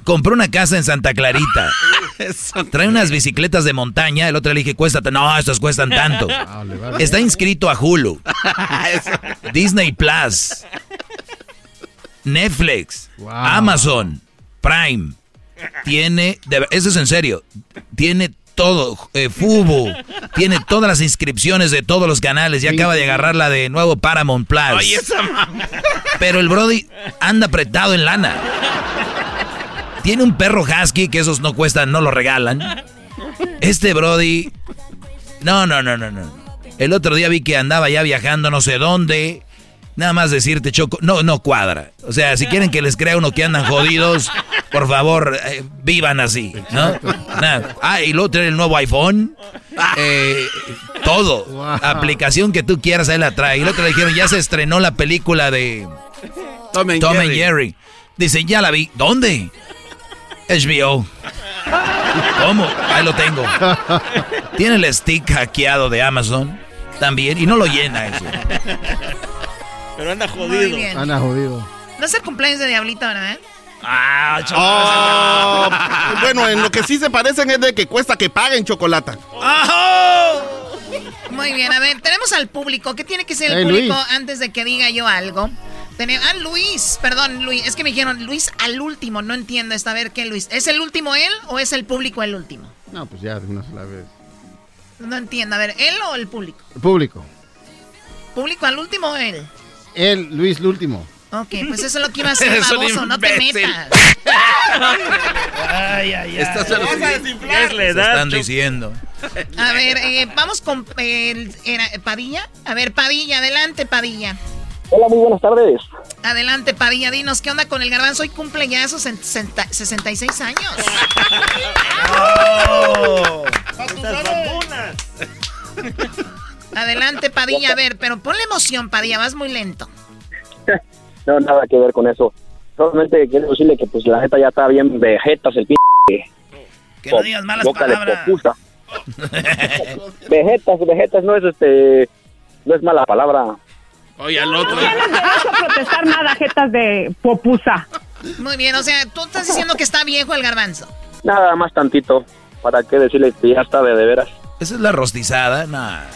Compró una casa en Santa Clarita. <laughs> Trae unas bicicletas de montaña. El otro le dije, cuesta, no, estas cuestan tanto. <laughs> Ah, Está inscrito a Hulu. <laughs> Disney Plus. Netflix. Amazon. Prime. Tiene, eso es en serio, tiene todo, eh, Fubo, tiene todas las inscripciones de todos los canales, ya acaba de agarrar la de nuevo Paramount Plus. Pero el Brody anda apretado en lana. Tiene un perro husky que esos no cuestan, no lo regalan. Este Brody, no, no, no, no, no. El otro día vi que andaba ya viajando no sé dónde. Nada más decirte, Choco, no, no cuadra. O sea, si quieren que les crea uno que andan jodidos, por favor, eh, vivan así, ¿no? Ah, y luego trae el nuevo iPhone. Eh, todo. Aplicación que tú quieras, ahí la trae. Y el otro le dijeron, ya se estrenó la película de Tom and, Jerry. Jerry. Dice, ya la vi. ¿Dónde? HBO. ¿Cómo? Ahí lo tengo. Tiene el stick hackeado de Amazon también y no lo llena eso. Pero anda jodido. Anda jodido. No es el cumpleaños de Diablito, ¿verdad? Ah, oh, bueno, en lo que sí se parecen es de que cuesta que paguen chocolate. Muy bien, a ver, tenemos al público. ¿Qué tiene que ser el público antes de que diga yo algo? ah, Luis, perdón, Luis. Es que me dijeron Luis al último. No entiendo esta. A ver, ¿qué Luis? ¿Es el último él o es el público el último? No, pues ya de una sola vez. No entiendo. A ver, ¿él o el público? El público. ¿Público al último o él? Él, Luis, el último. Ok, pues eso es lo que iba a <laughs> hacer, baboso, no te metas. ay, ay, ay. Estas son le están diciendo. A ver, eh, vamos con eh, Padilla. A ver, Padilla, adelante, Padilla. Hola, muy buenas tardes. Adelante, Padilla, dinos, ¿qué onda con el garbanzo? Hoy cumple ya esos 66 años. <laughs> ¡Oh! Adelante, Padilla, a ver, pero ponle emoción, Padilla, vas muy lento. <laughs> no, nada que ver con eso. Solamente quiero decirle que pues la neta ya está bien vegetas el p... Que no digas malas palabras. <laughs> vegetas, vegetas no es este... No es mala palabra. Oye, al otro. No tienes derecho a protestar nada, jetas de popusa. Muy bien, o sea, tú estás diciendo que está viejo el garbanzo. Nada más tantito. ¿Para qué decirle que ya está de, de veras? Esa es la rostizada, nada.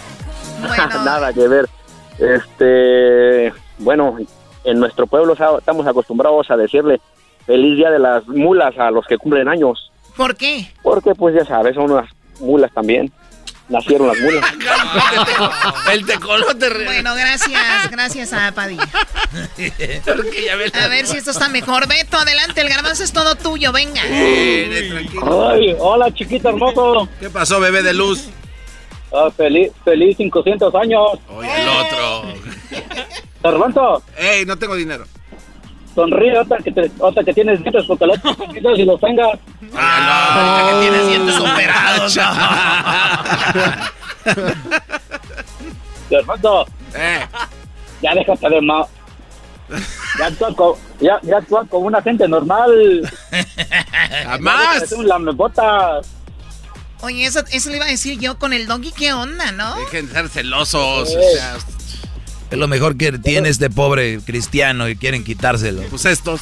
<laughs> Nada que ver. Este, bueno, en nuestro pueblo estamos acostumbrados a decirle feliz día de las mulas a los que cumplen años. ¿Por qué? Porque pues ya sabes, son unas mulas también. Nacieron las mulas. <laughs> el tecolote. Bueno, gracias, gracias a Padilla. a ver si esto está mejor. Beto, adelante, el garbanzo es todo tuyo, venga. Ay, hola, chiquito hermoso. ¿Qué pasó, bebé de luz? Ah, feliz, feliz 500 años. Oye, el otro. <laughs> Garbanzo. Ey, no tengo dinero. Sonríe otra que, te, otra que tienes dientes porque los <laughs> y los tengas. Ah, no, que tienes dientes operados. Garbanzo. <laughs> Eh. Ya déjate de ma... Ya actúa como, ya, ya actúa como una gente normal. Jamás. Es un lamebotas. Oye, eso, eso le iba a decir yo con el donkey, ¿qué onda, no? Dejen de ser celosos. O sea, es lo mejor que tiene este pobre cristiano y quieren quitárselo. Pues estos.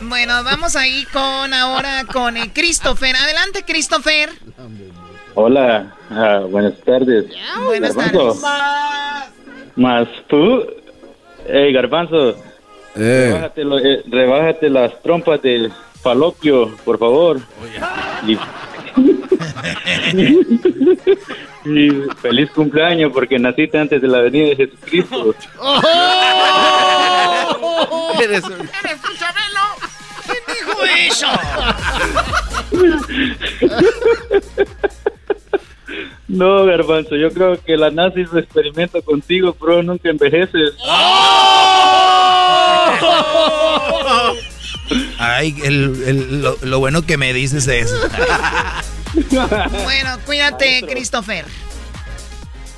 Bueno, vamos ahí con ahora con eh, Christopher. Adelante, Christopher. Hola, ah, buenas tardes. Buenas Garbanzo. tardes. Más tú. Ey, Garbanzo. Eh. Rebájate, lo- eh, rebájate las trompas del falopio, por favor. Y... <laughs> Y <laughs> feliz cumpleaños porque naciste antes de la venida de Jesucristo. Eres un- ¡Eres un Chabelo! ¿Quién dijo eso? No, Garbanzo, yo creo que la NASA hizo experimento contigo, bro, nunca envejeces. Ay, el- el- lo, lo bueno que me dices es. <laughs> <laughs> Bueno, cuídate, Christopher.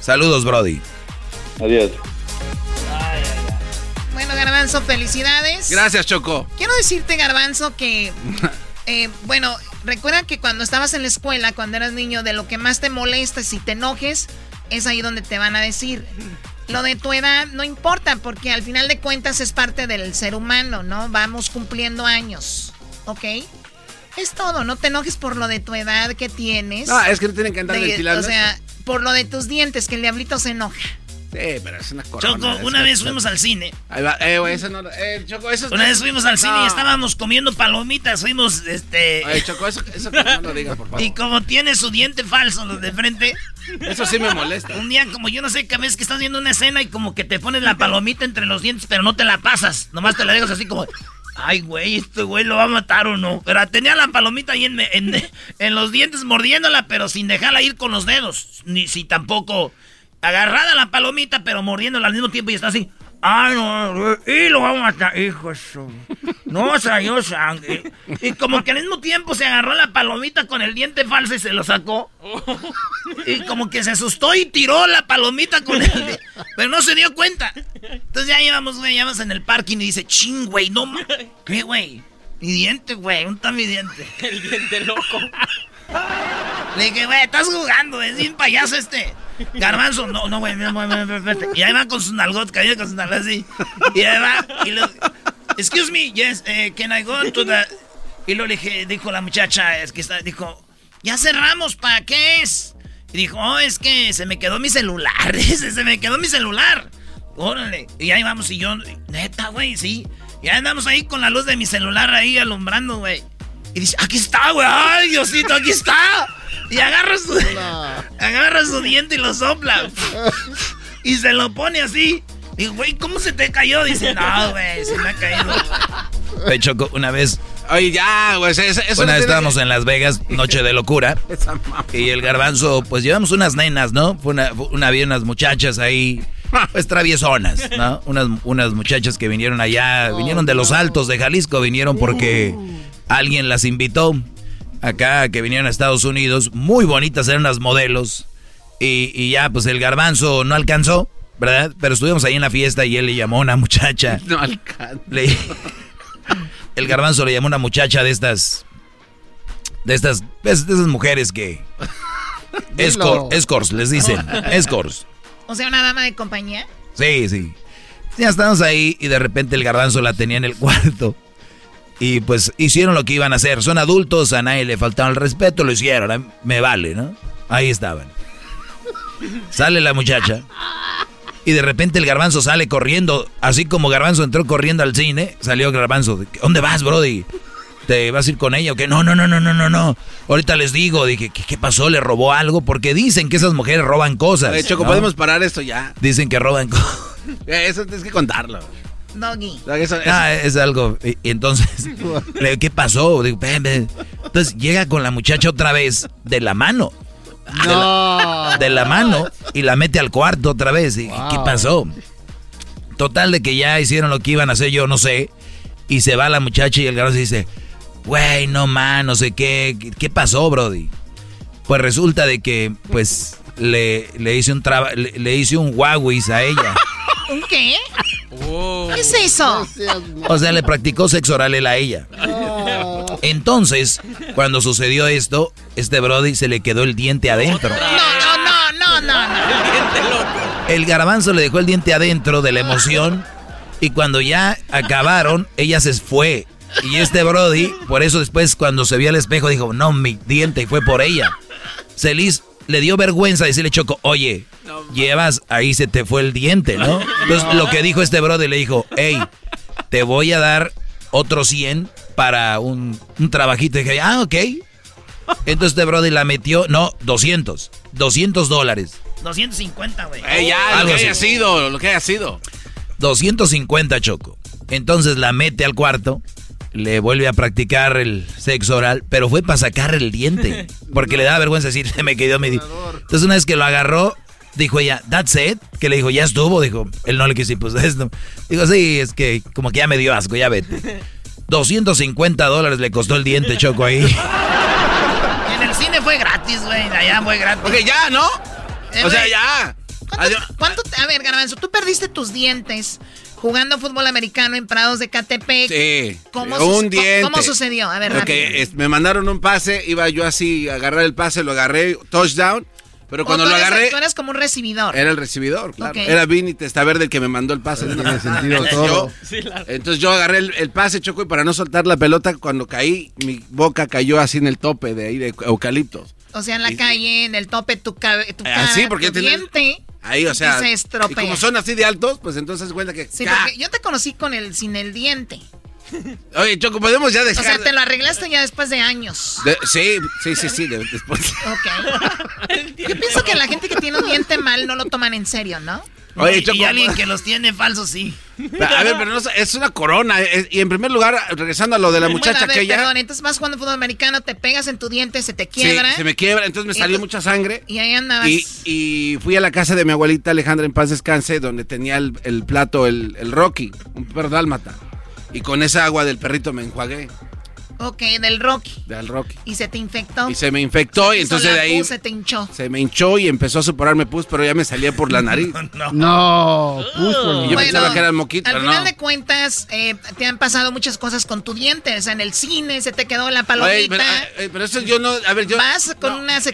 Saludos, Brody. Adiós. Bueno, Garbanzo, felicidades. Gracias, Choco. Quiero decirte, Garbanzo, que, <laughs> eh, bueno, recuerda que cuando estabas en la escuela, cuando eras niño, de lo que más te molesta, si te enojes, es ahí donde te van a decir. Lo de tu edad no importa, porque al final de cuentas es parte del ser humano, ¿no? Vamos cumpliendo años, ¿ok? Es todo, no te enojes por lo de tu edad que tienes. No, es que no tienen que andar ventilando. O sea, por lo de tus dientes, que el diablito se enoja. Sí, pero es una corona. Choco, es una vez fuimos al cine. Ahí va, eh, güey, eso no. Eh, Choco, eso. Una vez fuimos al cine No. y estábamos comiendo palomitas. Fuimos, este. Ay, Choco, eso, eso que no lo digas, por favor. <laughs> Y como tiene su diente falso los de frente. Eso sí me molesta. Un día, como yo no sé, que ves que estás viendo una escena y como que te pones la palomita entre los dientes, pero no te la pasas. Nomás te la dejas así como. Ay, güey, este güey lo va a matar o no. Pero tenía la palomita ahí en, en, en los dientes mordiéndola, pero sin dejarla ir con los dedos. Ni si tampoco agarrada la palomita, pero mordiéndola al mismo tiempo y está así. Ay, no, y lo vamos a matar, hijo eso. No salió sangre. Y como que al mismo tiempo se agarró la palomita con el diente falso y se lo sacó. Y como que se asustó y tiró la palomita con el di- Pero no se dio cuenta. Entonces ya íbamos, güey, ya vamos en el parking y dice, ching, güey, no ma- ¿Qué, güey? Mi diente, güey, ¿dónde está mi diente? El diente loco. Le dije, güey, estás jugando, es bien payaso este. Garbanzo, no, no, güey, espérate. Y ahí va con sus nalgot, caído con sus nalgot así. Y ahí va, y lo, excuse me, yes, eh, can I go. Y le dije, dijo la muchacha, es que está, dijo, ya cerramos, ¿para qué es? Y dijo, oh, es que se me quedó mi celular, <laughs> se me quedó mi celular. Órale. Y ahí vamos, y yo, neta, güey, sí. Y ahí andamos ahí con la luz de mi celular ahí alumbrando, güey. Y dice, aquí está, güey, ay, Diosito, aquí está. Y agarra su, <laughs> agarra su diente y lo sopla. y se lo pone así. Digo, güey, ¿cómo se te cayó? Dice, no, güey, se me ha caído. Oye, Choco, una vez. Oye, ya, güey. Eso, eso una vez tiene- estábamos en Las Vegas, noche de locura. <laughs> Esa mamá. Y el garbanzo, pues llevamos unas nenas, ¿no? Fue una, fue una, había unas muchachas ahí, <laughs> pues traviesonas, ¿no? Unas, unas muchachas que vinieron allá, vinieron de los altos de Jalisco, vinieron porque alguien las invitó acá, que vinieron a Estados Unidos, muy bonitas, eran unas modelos. Y, y ya, pues el garbanzo no alcanzó, ¿verdad? Pero estuvimos ahí en la fiesta y él le llamó a una muchacha. <laughs> No alcanza. Le- el garbanzo le llamó a una muchacha de estas. De estas. pues, De esas mujeres que. <laughs> Escort, escorts, les dicen. <laughs> Escorts. O sea, una dama de compañía. Sí, sí. Ya estábamos ahí y de repente el garbanzo la tenía en el cuarto. Y pues hicieron lo que iban a hacer. Son adultos, a nadie le faltaba el respeto, lo hicieron. Me vale, ¿no? Ahí estaban. Sale la muchacha. Y de repente el garbanzo sale corriendo. Así como garbanzo entró corriendo al cine, salió garbanzo. ¿Dónde vas, Brody? ¿te vas a ir con ella o qué? No, no, no, no, no, no, no. Ahorita les digo, dije, ¿qué, qué pasó? ¿Le robó algo? Porque dicen que esas mujeres roban cosas. Oye, Choco, ¿no? podemos parar esto ya. Dicen que roban cosas. <laughs> Eso tienes que contarlo. Doggy. Ah, es algo. Y, y entonces, <laughs> le digo, ¿qué pasó? Digo, "Ven, ven". Entonces llega con la muchacha otra vez de la mano. De la, de la mano y la mete al cuarto otra vez. Y, ¿Qué pasó? Total de que ya hicieron lo que iban a hacer, yo no sé. Y se va la muchacha y el garbanzo dice, güey, no man, no sé qué. ¿Qué- ¿Qué pasó, Brody? Pues resulta de que, pues, le, le hice un traba, le, le hice un Huawei a ella. ¿Un qué? ¿Qué es eso? O sea, le practicó sexo oral él a ella. Entonces, cuando sucedió esto, este Brody se le quedó el diente adentro. No, no, no, no, no. <laughs> El garbanzo le dejó el diente adentro de la emoción. Y cuando ya acabaron, ella se fue. Y este Brody, por eso después cuando se vio al espejo, dijo, no, mi diente, y fue por ella. Celis le dio vergüenza decirle, Choco, oye, llevas, ahí se te fue el diente, ¿no? <laughs> Entonces lo que dijo este Brody le dijo, hey, te voy a dar otro 100 para un, un trabajito. Y dije, ah, ok. Entonces este Brody la metió, no, 200, 200 dólares. 250, güey. Eh, ya, lo que así. haya sido, lo que haya sido. 250 Choco. Entonces la mete al cuarto, le vuelve a practicar el sexo oral, pero fue para sacar el diente, <laughs> porque le da vergüenza decir, se me quedó mi diente. Entonces una vez que lo agarró, dijo ella, that's it, que le dijo, ya estuvo, dijo, él no le quiso pues <laughs> esto. Dijo, sí, es que como que ya me dio asco, ya vete. <laughs> 250 dólares le costó el diente, Choco, ahí. En el cine fue gratis, güey. Allá fue gratis. Ok, ya, ¿no? Eh, o sea, ya. ¿Cuánto, cuánto te- a ver, Garbanzo, tú perdiste tus dientes jugando fútbol americano en Prados de Catepec. Sí. ¿Cómo, un su- diente. ¿Cómo sucedió? A ver, Ok, rápido. es- me mandaron un pase, iba yo así a agarrar el pase, lo agarré, touchdown, pero O cuando lo eres- agarré, Tú eres como un recibidor. era el recibidor, claro. Ok. Era Vini Testaverde el que me mandó el pase. Tiene sentido Entonces todo. yo- Entonces yo agarré el, el pase, Choco, y para no soltar la pelota, cuando caí, mi boca cayó así en el tope de ahí de eucaliptos. O sea, en la calle, en el tope, tu, tu Eh, cara, así, porque tu diente. Ahí, o sea. Y se y como son así de altos, pues entonces cuenta que. Sí, porque yo te conocí con el sin el diente. Oye, Choco, podemos ya O dejar. sea, te lo arreglaste ya después de años. de- sí, sí, sí, sí, de- después. Ok. Yo pienso que la gente que tiene un diente mal no lo toman en serio, ¿no? Oye, y, Choco. y alguien que los tiene falsos, sí. A ver, pero no, es una corona. es- y en primer lugar, regresando a lo de la muchacha Bueno, a ver, que ella. Perdón, entonces vas jugando fútbol americano, te pegas en tu diente, se te Sí, quiebra. se me quiebra, entonces me salió mucha sangre. Y ahí andabas. Y, y fui a la casa de mi abuelita Alejandra en paz descanse, donde tenía el, el plato, el, el Rocky, un perro dálmata. Y con esa agua del perrito me enjuagué, Ok, del Rocky. del Rocky. Y se te infectó. Y se me infectó y entonces la de ahí pus, se te hinchó. se me hinchó y empezó a suporarme pus, pero ya me salía por la <laughs> nariz. No, pus por Y yo pensaba que era el moquito, Al pero final no. de cuentas, eh, te han pasado muchas cosas con tu diente. O sea, en el cine se te quedó la palomita. Oye, pero, eh, pero eso yo no, a ver, yo... vas con no, una son-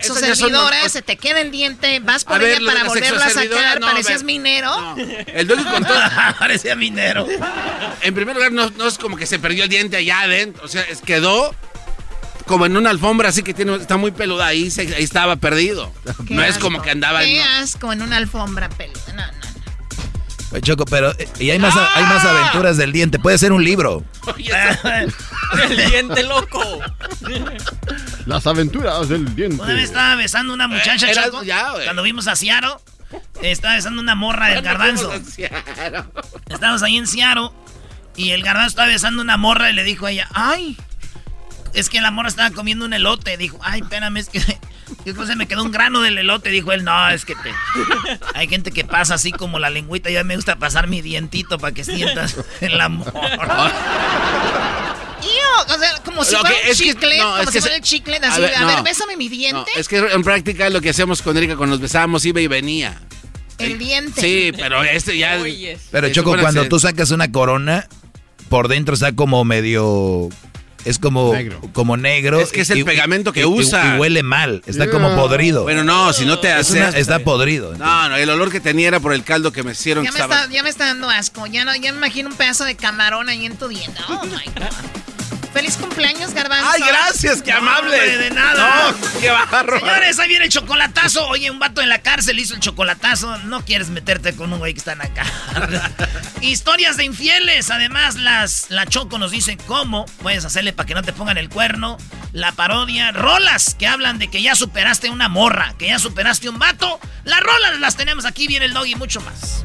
se te queda el diente, vas por ella para la volverlo a sacar, no, parecías ver. minero. El doggy con todo... <laughs> Parecía minero. En primer lugar, no, no es como que se perdió el diente allá adentro. O sea, es, quedó como en una alfombra así que tiene, está muy peluda. Ahí, se- ahí estaba perdido. Qué No es como que andaba. Qué asco en una alfombra peluda. No, no. Pues, Choco, pero eh, y hay más, hay más aventuras del diente. Puede ser un libro. <laughs> El diente loco. Las aventuras del diente. Una vez estaba besando una muchacha, Eh, era- Choco, ya. Cuando vimos a Ciaro, estaba besando una morra del garbanzo. Estábamos ahí en Ciaro y el garbanzo estaba besando una morra y le dijo a ella, ay, es que la morra estaba comiendo un elote. Dijo, ay, espérame, es que <laughs> después se me quedó un grano del elote. Dijo él, no, es que te... <laughs> Hay gente que pasa así como la lengüita. Ya me gusta pasar mi dientito para que sientas el amor. <laughs> O sea, como si Lo fuera que- un es que- chicle, no, como es si que fuera el chicle, a así, ver, a ver, no. bésame mi diente, No, es que en práctica lo que hacíamos con Erika cuando nos besábamos iba y venía. el diente. Sí, pero este ya... Pero se Choco, supone cuando tú sacas una corona, por dentro está como medio... Es como Negro. como negro. Es que es el pegamento que y- y- usa. Y, huele mal. Está como podrido. Bueno, no, si no te Es una- hace... está podrido. No, no, el olor que tenía era por el caldo que me hicieron. Ya que me, estaba- está, ya me está dando asco. Ya, no, ya me imagino un pedazo de camarón ahí en tu diente. Oh my God. Feliz cumpleaños, Garbanzo. Ay, gracias, qué amable. de nada. No, qué barro. Señores, ahí viene el chocolatazo. Oye, un vato en la cárcel hizo el chocolatazo. No quieres meterte con un güey que está en acá. <laughs> Historias de infieles. Además, las, la Choco nos dice cómo puedes hacerle para que no te pongan el cuerno. La parodia. Rolas que hablan de que ya superaste una morra, que ya superaste un vato. Las rolas las tenemos aquí. Viene el dog y mucho más.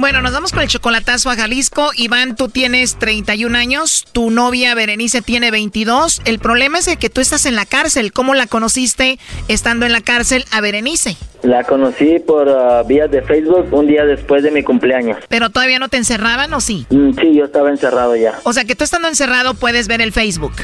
Bueno, nos vamos con el chocolatazo a Jalisco. Iván, tú tienes 31 años, tu novia Berenice tiene 22. El problema es que tú estás en la cárcel. ¿Cómo la conociste estando en la cárcel a Berenice? La conocí por uh, vías de Facebook un día después de mi cumpleaños. ¿Pero todavía no te encerraban o sí? Mm, sí, yo estaba encerrado ya. O sea que tú estando encerrado puedes ver el Facebook.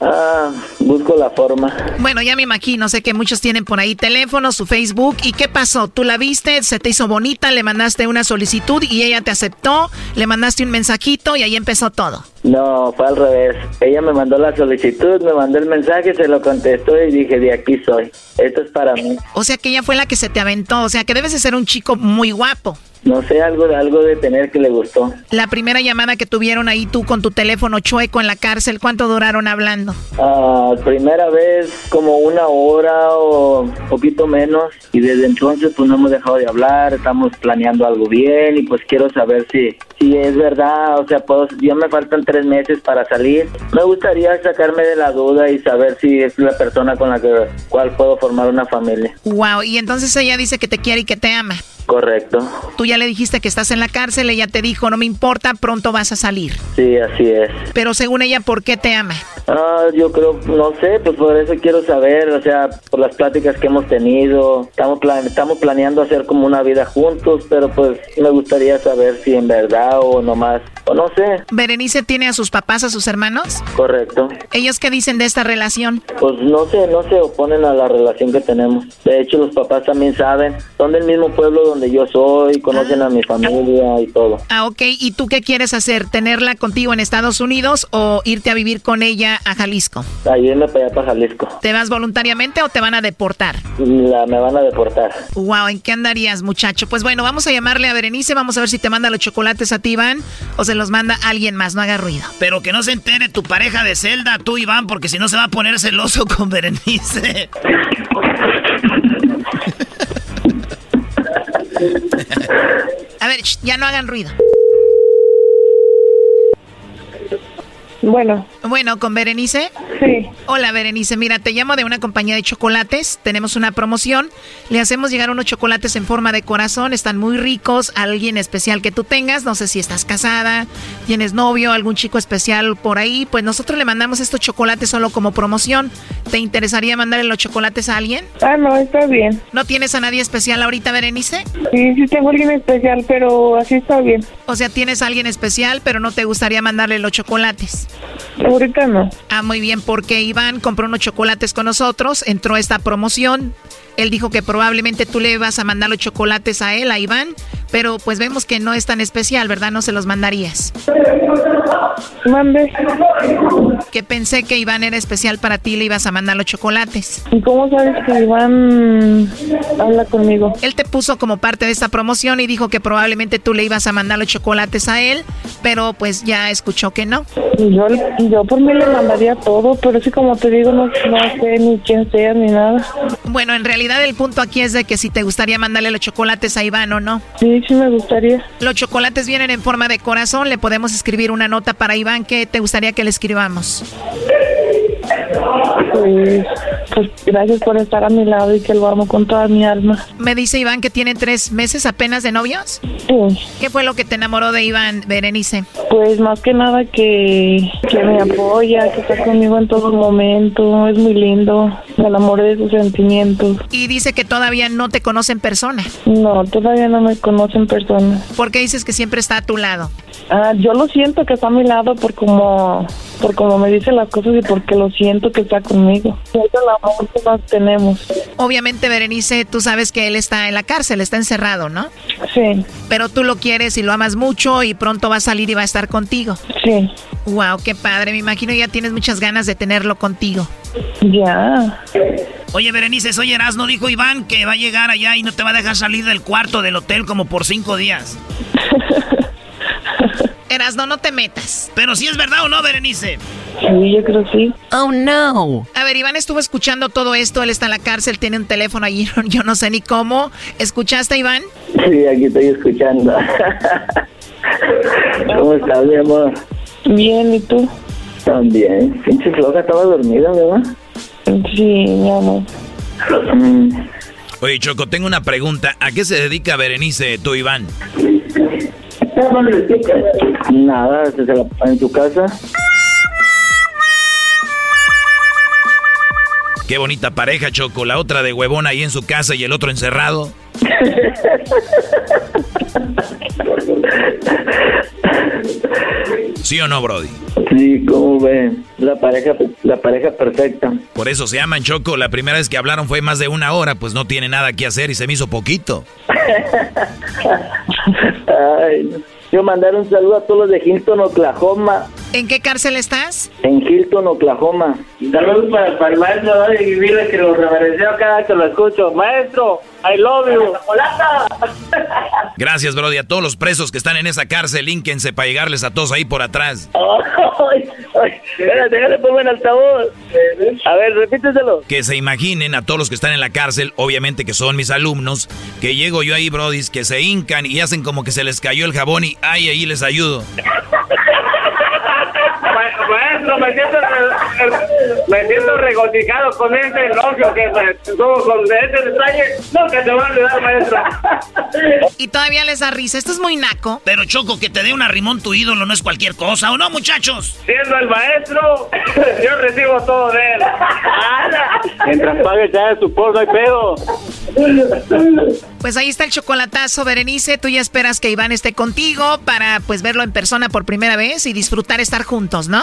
Ah, busco la forma. Bueno, ya me imagino, sé que muchos tienen por ahí teléfono, su Facebook. ¿Y qué pasó? ¿Tú la viste? ¿Se te hizo bonita? ¿Le mandaste una solicitud y ella te aceptó? ¿Le mandaste un mensajito y ahí empezó todo? No, fue al revés. Ella me mandó la solicitud, me mandó el mensaje, se lo contestó y dije, de aquí soy. Esto es para mí. O sea que ella fue la que se te aventó, o sea que debes de ser un chico muy guapo. No sé, algo de algo de tener que le gustó. La primera llamada que tuvieron ahí tú con tu teléfono chueco en la cárcel, ¿cuánto duraron hablando? Ah, primera vez como una hora o poquito menos y desde entonces pues no hemos dejado de hablar, estamos planeando algo bien y pues quiero saber si si es verdad, o sea, puedo, ya me faltan tres meses para salir. Me gustaría sacarme de la duda y saber si es la persona con la que cual puedo formar una familia. Wow, y entonces ella dice que te quiere y que te ama. Correcto. Tú ya le dijiste que estás en la cárcel, ella te dijo, no me importa, pronto vas a salir. Sí, así es. Pero según ella, ¿por qué te ama? Ah, yo creo, no sé, pues por eso quiero saber, o sea, por las pláticas que hemos tenido, estamos, estamos planeando hacer como una vida juntos, pero pues me gustaría saber si en verdad o nomás, o no sé. ¿Berenice tiene a sus papás, a sus hermanos? Correcto. ¿Ellos qué dicen de esta relación? Pues no sé, no se oponen a la relación que tenemos. De hecho, los papás también saben, son del mismo pueblo donde donde yo soy, conocen a mi familia y todo. Ah, ok. ¿Y tú qué quieres hacer? ¿Tenerla contigo en Estados Unidos o irte a vivir con ella a Jalisco? A irme para allá, para Jalisco. ¿Te vas voluntariamente o te van a deportar? La, me van a deportar. Wow, ¿en qué andarías, muchacho? Pues bueno, vamos a llamarle a Berenice, vamos a ver si te manda los chocolates a ti, Iván, o se los manda alguien más, no haga ruido. Pero que no se entere tu pareja de celda, tú, Iván, porque si no se va a poner celoso <laughs> con Berenice. <laughs> A ver, ya no hagan ruido. Bueno. Bueno, ¿con Berenice? Sí. Hola, Berenice. Mira, te llamo de una compañía de chocolates. Tenemos una promoción. Le hacemos llegar unos chocolates en forma de corazón. Están muy ricos. alguien especial que tú tengas. No sé si estás casada, tienes novio, algún chico especial por ahí. Pues nosotros le mandamos estos chocolates solo como promoción. ¿Te interesaría mandarle los chocolates a alguien? Ah, no, está bien. ¿No tienes a nadie especial ahorita, Berenice? Sí, sí tengo alguien especial, pero así está bien. O sea, tienes a alguien especial, pero no te gustaría mandarle los chocolates. Ahorita. Ah, muy bien, porque Iván compró unos chocolates con nosotros, entró esta promoción. Él dijo que probablemente tú le vas a mandar los chocolates a él, a Iván, pero pues vemos que no es tan especial, ¿verdad? No se los mandarías. Mande. Que pensé que Iván era especial para ti, le ibas a mandar los chocolates. ¿Y cómo sabes que Iván habla conmigo? Él te puso como parte de esta promoción y dijo que probablemente tú le ibas a mandar los chocolates a él, pero pues ya escuchó que no. Yo, yo por mí le mandaría todo, pero sí como te digo, no, no sé ni quién sea ni nada. Bueno, en realidad el punto aquí es de que si te gustaría mandarle los chocolates a Iván o no. Sí, sí me gustaría. Los chocolates vienen en forma de corazón, le podemos escribir una nota para Iván que te gustaría que le escribamos. Pues, pues gracias por estar a mi lado y que lo amo con toda mi alma. Me dice Iván que tiene tres meses apenas de novios. Sí. ¿Qué fue lo que te enamoró de Iván, Berenice? Pues más que nada que, que me apoya, que está conmigo en todo momento, es muy lindo, me enamoré de sus sentimientos. Y dice que todavía no te conoce en persona. No, todavía no me conoce en persona. ¿Por qué dices que siempre está a tu lado? Ah, yo lo siento que está a mi lado por como, por como me dice las cosas y porque lo siento que está conmigo. El amor que nos tenemos. Obviamente, Berenice, tú sabes que él está en la cárcel, está encerrado, ¿no? Sí. Pero tú lo quieres y lo amas mucho y pronto va a salir y va a estar contigo. Sí. Wow, qué padre. Me imagino ya tienes muchas ganas de tenerlo contigo. Ya. Oye, Berenice, soy Erasno, dijo Iván que va a llegar allá y no te va a dejar salir del cuarto del hotel como por cinco días. <laughs> <laughs> Erasno, no te metas. Pero si es verdad o no, Berenice. Sí, yo creo sí. Oh, no. A ver, Iván estuvo escuchando todo esto. Él está en la cárcel, tiene un teléfono allí. <laughs> Yo no sé ni cómo. ¿Escuchaste, Iván? Sí, aquí estoy escuchando. <laughs> ¿Cómo estás, mi amor? Bien, ¿y tú? También. Pinche floja, estaba dormida, ¿verdad? Sí, mi amor. Mm. Oye, Choco, tengo una pregunta. ¿A qué se dedica Berenice, tú, Iván? Nada, la- en su casa. Qué bonita pareja, Choco. La otra de huevón ahí en su casa y el otro encerrado. <laughs> ¿Sí o no, Brody? Sí, ¿cómo ven? La pareja, la pareja perfecta. Por eso se llaman Choco. La primera vez que hablaron fue más de una hora, pues no tiene nada que hacer y se me hizo poquito. <laughs> Ay, no. Yo mandar un saludo a todos los de Hilton, Oklahoma. ¿En qué cárcel estás? En Hilton, Oklahoma. Saludos para, para el maestro y vivirle que lo reverencio cada vez que lo escucho. Maestro, I love you. Gracias, Brody. A todos los presos que están en esa cárcel, línquense para llegarles a todos ahí por atrás. <laughs> Ay, ay, Espérate, déjale pongo en altavoz. A ver, repíteselo. Que se imaginen a todos los que están en la cárcel, obviamente que son mis alumnos, que llego yo ahí, Brody, que se hincan y hacen como que se les cayó el jabón y ay, ahí les ayudo. <laughs> Ma- Maestro, me siento, re- me siento regocijado con ese elogio que me tuvo con ese detalle. Nunca te va a olvidar, maestro. Y todavía les da risa. Esto es muy naco. Pero Choco, que te dé un arrimón tu ídolo no es cualquier cosa, ¿o no, muchachos? Siendo el maestro, <coughs> yo recibo todo de él. Mientras pague ya de su por, no hay pedo. Pues ahí está el chocolatazo, Berenice. Tú ya esperas que Iván esté contigo para pues verlo en persona por primera vez y disfrutar estar juntos, ¿no?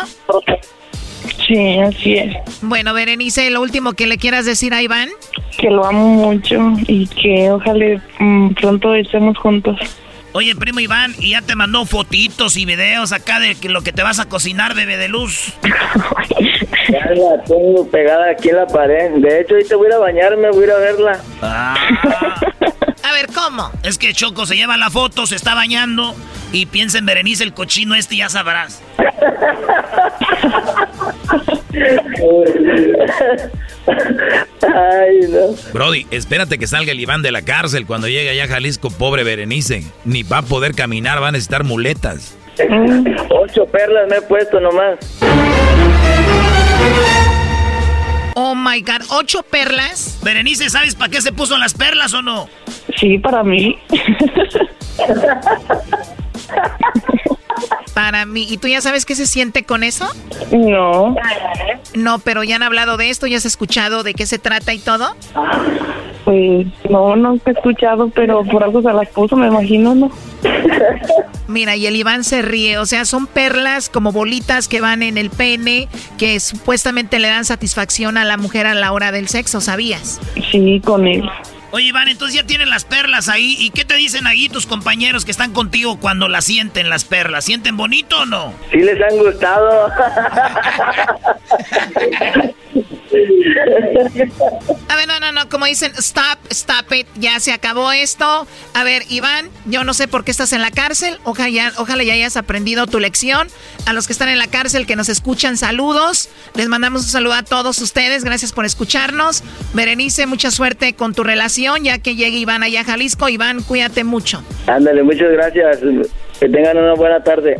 Sí, así es. Bueno, Berenice, lo último que le quieras decir a Iván. Que lo amo mucho y que ojalá mm, pronto estemos juntos. Oye, primo Iván, ¿y ya te mandó fotitos y videos acá de que lo que te vas a cocinar, bebé de luz? <laughs> Ya la tengo pegada aquí en la pared. De hecho, ahorita voy a ir a bañarme, voy a ir a verla. <laughs> A ver, ¿cómo? Es que Choco se lleva la foto, se está bañando y piensa en Berenice el cochino este y ya sabrás. <laughs> Ay, no. Brody, espérate que salga el Iván de la cárcel cuando llegue allá a Jalisco, pobre Berenice. Ni va a poder caminar, va a necesitar muletas. <laughs> Ocho perlas me he puesto nomás. Oh my God, ¿ocho perlas? Berenice, ¿sabes para qué se puso las perlas o no? Sí, para mí. Para mí. ¿Y tú ya sabes qué se siente con eso? No. No, pero ya han hablado de esto, ya has escuchado de qué se trata y todo. Pues no, no he escuchado, pero por algo se las puso, me imagino, ¿no? <laughs> Mira, y el Iván se ríe, o sea, son perlas como bolitas que van en el pene, que supuestamente le dan satisfacción a la mujer a la hora del sexo, ¿sabías? Sí, con él. Oye, Iván, entonces ya tienen las perlas ahí. ¿Y qué te dicen ahí tus compañeros que están contigo cuando las sienten las perlas? ¿Sienten bonito o no? Sí les han gustado. <laughs> A ver, no, no, no, como dicen, stop, stop it, ya se acabó esto. A ver, Iván, yo no sé por qué estás en la cárcel, ojalá ya, ojalá ya hayas aprendido tu lección. A los que están en la cárcel, que nos escuchan, saludos. Les mandamos un saludo a todos ustedes, gracias por escucharnos. Berenice, mucha suerte con tu relación, ya que llegue Iván allá a Jalisco. Iván, cuídate mucho. Ándale, muchas gracias. Que tengan una buena tarde.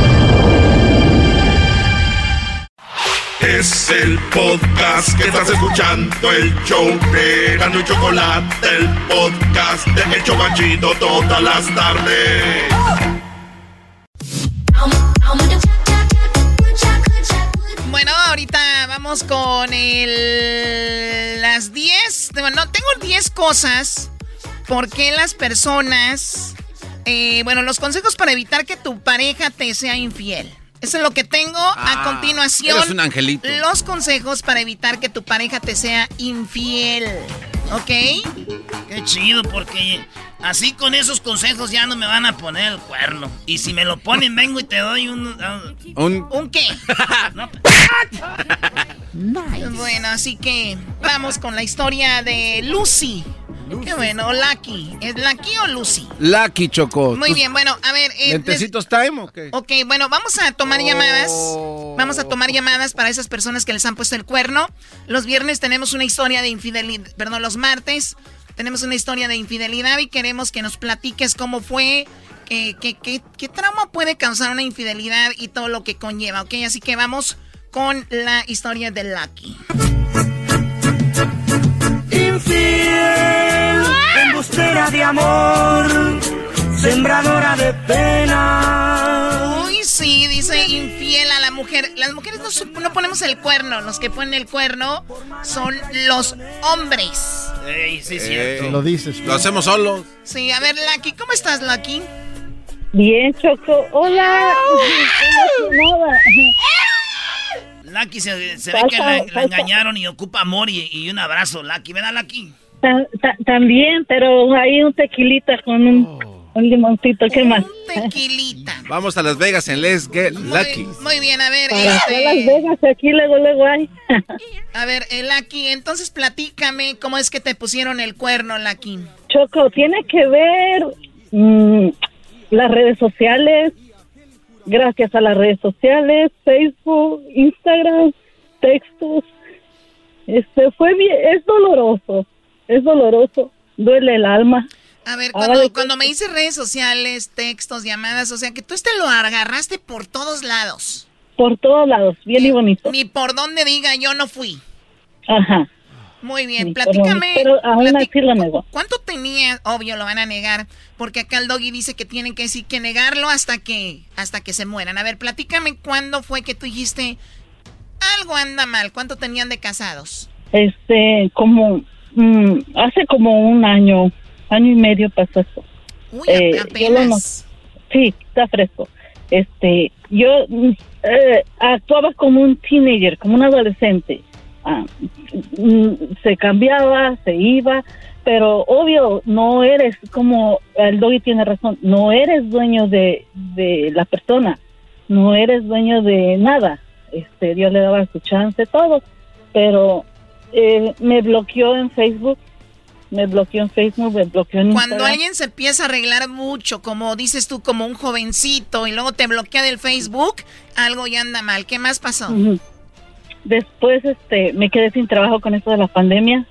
Es el podcast que estás escuchando, el show de Gano y Chocolate, el podcast de El Chocachito todas las tardes. Bueno, ahorita vamos con el, las 10. Bueno, tengo 10 cosas. ¿Por qué las personas... eh, bueno, los consejos para evitar que tu pareja te sea infiel. Eso es lo que tengo a Ah, continuación. eres un angelito. Los consejos para evitar que tu pareja te sea infiel. ¿Ok? Qué chido, porque así con esos consejos ya no me van a poner el cuerno. Y si me lo ponen, vengo y te doy un... ah, Un... ¿Un qué? <laughs> Bueno, así que vamos con la historia de Lucy. Qué bueno, Lucky. ¿Es Lucky o Lucy? Lucky Choco. Muy ¿Tus bien, bueno, a ver. eh, ¿Lentecitos time o qué? Ok, bueno, vamos a tomar llamadas. Oh. Vamos a tomar llamadas para esas personas que les han puesto el cuerno. Los viernes tenemos una historia de infidelidad, perdón, los martes tenemos una historia de infidelidad y queremos que nos platiques cómo fue, qué, qué, qué, qué trauma puede causar una infidelidad y todo lo que conlleva, ¿ok? Así que vamos con la historia de Lucky. Infiel, embustera de amor, sembradora de pena. Uy, sí, dice infiel a la mujer. Las mujeres no, no ponemos el cuerno. Los que ponen el cuerno son los hombres. Ey, sí, cierto. Lo dices. Lo hacemos solos. Sí, a ver, Lucky, ¿cómo estás, Lucky? Bien, Choco. Hola. Lucky se, se ve que la, la engañaron y ocupa amor y, y un abrazo, Lucky. ¿Verdad, Lucky? Ta- ta- También, pero hay un tequilita con un, un limoncito. ¿Qué más? Tequilita. <laughs> Vamos a Las Vegas en Let's Get Lucky. Muy bien, a ver, Para este, Las Vegas, aquí luego, luego hay. <laughs> a ver, eh, Lucky, entonces platícame cómo es que te pusieron el cuerno, Lucky. Choco, tiene que ver mm, las redes sociales. Gracias a las redes sociales, Facebook, Instagram, textos. Este fue bien, es doloroso, es doloroso, duele el alma. A ver, cuando, cuando me dices redes sociales, textos, llamadas, o sea que tú este lo agarraste por todos lados. Por todos lados, bien y bonito. Ni por donde diga yo no fui. Ajá. Muy bien, Ni platícame. Pero aún plati- así lo negó. ¿Cuánto tenía? Obvio, lo van a negar, porque acá el doggy dice que tienen que decir que negarlo hasta que hasta que se mueran. A ver, platícame cuándo fue que tú dijiste algo anda mal. ¿Cuánto tenían de casados? Este, como mm, hace como un año, año y medio pasó esto. Uy, Eh, apenas. Sí, está fresco. Este, yo mm, eh, actuaba como un teenager, como un adolescente. Ah, mm, se cambiaba, se iba, pero obvio, no eres como, el doggy tiene razón, no eres dueño de, de la persona, no eres dueño de nada. Este, Dios le daba su chance, todo, pero eh, me bloqueó en Facebook, me bloqueó en Facebook, me bloqueó en Cuando Instagram. alguien se empieza a arreglar mucho, como dices tú, como un jovencito, y luego te bloquea del Facebook, algo ya anda mal. ¿Qué más pasó? Después este me quedé sin trabajo con esto de la pandemia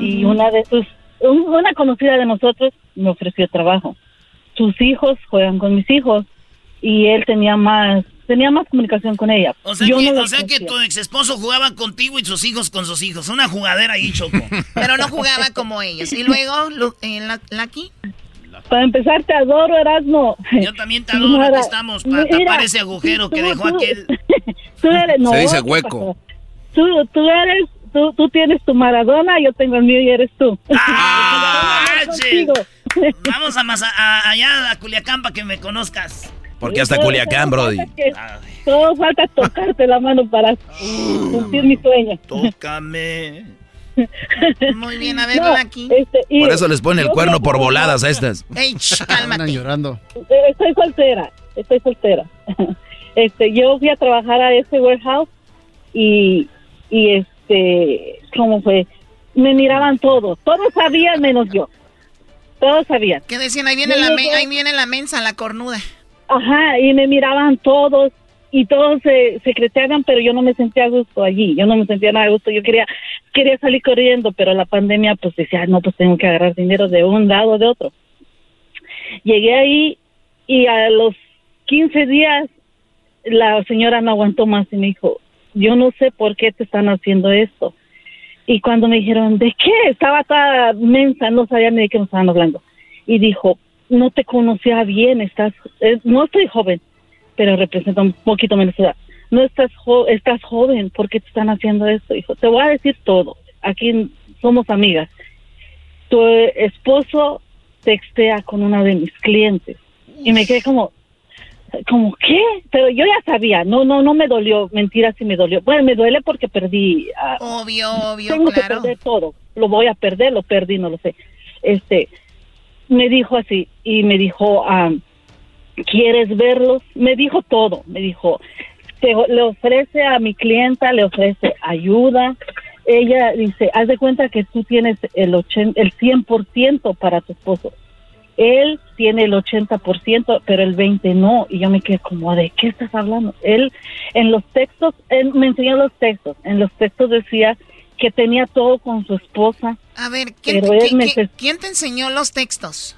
y una de sus un- una conocida de nosotros me ofreció trabajo. Sus hijos juegan con mis hijos y él tenía más tenía más comunicación con ella. O sea, Yo que, no lo o sea que conocía. tu ex esposo jugaba contigo y sus hijos con sus hijos. Una jugadera ahí, Choco. <laughs> Pero no jugaba como ellos. Y luego, Lu- eh, La- Lucky. Para empezar te adoro, Erasmo. Yo también te adoro, aquí estamos, para tapar ese agujero que dejó aquel. <laughs> Tú eres, no, Se dice ¿qué hueco. Tú, tú eres, tú, tú tienes tu Maradona, yo tengo el mío y eres tú. <laughs> ¡Ah. Vamos a, a- allá a Culiacán para que me conozcas. Porque hasta Culiacán, Brody. Todo falta tocarte la mano para cumplir mi sueño. Tócame. <laughs> Muy bien, a ver, No, Lucky. este, y Por eso les pone el cuerno por voladas a estas. <laughs> Ey, cálmate. llorando. Estoy soltera, estoy soltera. <laughs> Este, yo fui a trabajar a ese warehouse y, y este, ¿cómo fue? Me miraban todos, todos sabían menos yo. todos sabían. ¿Qué decían? Ahí viene, la, ahí viene la mensa, la cornuda. Ajá, y me miraban todos y todos se secretaban, pero yo no me sentía a gusto allí, yo no me sentía nada a gusto, yo quería quería salir corriendo, pero la pandemia pues decía, no, pues tengo que agarrar dinero de un lado o de otro. Llegué ahí y a los 15 días la señora no aguantó más y me dijo, yo no sé por qué te están haciendo esto. Y cuando me dijeron, ¿de qué? Estaba toda mensa, no sabía ni de qué me estaban hablando. Y dijo, no te conocía bien, estás, eh, no estoy joven, pero representa un poquito menos edad. No estás, estás joven, ¿por qué te están haciendo esto? Dijo, te voy a decir todo, aquí somos amigas. Tu esposo textea con una de mis clientes. Y me quedé como, como qué pero yo ya sabía no no no me dolió mentira sí me dolió bueno me duele porque perdí obvio obvio tengo que perder todo lo voy a perder lo perdí no lo sé este me dijo así y me dijo quieres verlos me dijo todo me dijo le ofrece a mi clienta le ofrece ayuda ella dice haz de cuenta que tú tienes el 80, el 100% para tu esposo él tiene el 80%, pero el 20% no. Y yo me quedé como, ¿de qué estás hablando? Él, en los textos, él me enseñó los textos. En los textos decía que tenía todo con su esposa. A ver, ¿quién, te enseñó los textos?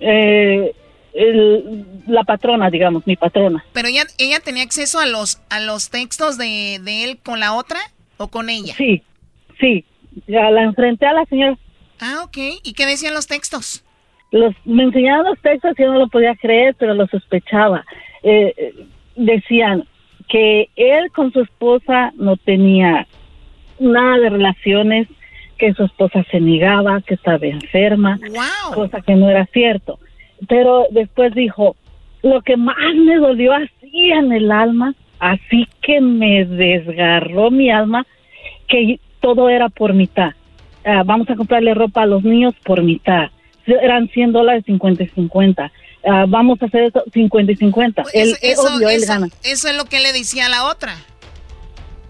Eh, la patrona, digamos, mi patrona. Pero ella, ella tenía acceso a los, a los textos de, de él con la otra o con ella. Sí, sí. Ya la enfrenté a la señora. Ah, ok. ¿Y qué decían los textos? los me enseñaban los textos y yo no lo podía creer, pero lo sospechaba. Eh, decían que él con su esposa no tenía nada de relaciones, que su esposa se negaba, que estaba enferma, cosa que no era cierto. Pero después dijo, lo que más me dolió así en el alma, así que me desgarró mi alma, que todo era por mitad. Ah, vamos a comprarle ropa a los niños por mitad eran 100 dólares 50 y 50. Ah, vamos a hacer eso 50 y 50. Pues él, eso, obvio, él gana. Eso es lo que le decía a la otra.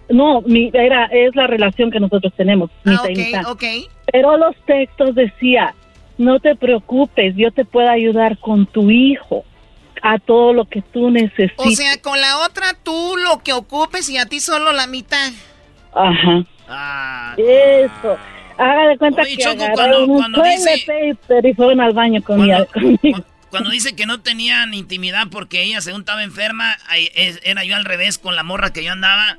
No, mi, era, es la relación que nosotros tenemos. Ah, ok, Pero los textos decía, no te preocupes, yo te puedo ayudar con tu hijo a todo lo que tú necesites. O sea, con la otra tú lo que ocupes y a ti solo la mitad. Ajá. Ah, Eso haga de cuenta que Choco, cuando, cuando dice, y fueron al baño con <laughs> cuando, dice que no tenían intimidad porque ella según estaba enferma, era yo al revés con la morra que yo andaba.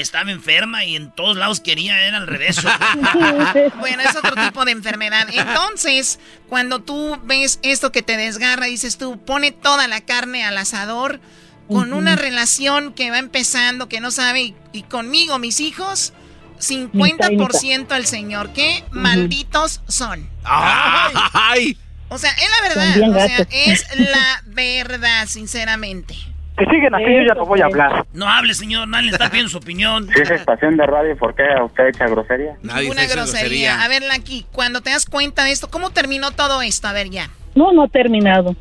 Estaba enferma y en todos lados quería, era al revés. <laughs> bueno, es otro tipo de enfermedad. Entonces, cuando tú ves esto que te desgarra, dices tú, pone toda la carne al asador con una relación que va empezando, que no sabe, y conmigo, mis hijos, 50% al Señor. ¿Qué malditos son? ¡Ay! O sea, es la verdad. O sea, es la verdad, sinceramente. Que siguen así, yo ya no voy a hablar. No hable, señor, nadie le está pidiendo su opinión. <laughs> Si es estación de radio, ¿por qué usted echa grosería? Ninguna grosería. A verla aquí, cuando te das cuenta de esto, ¿cómo terminó todo esto? A ver, ya. No, no ha terminado.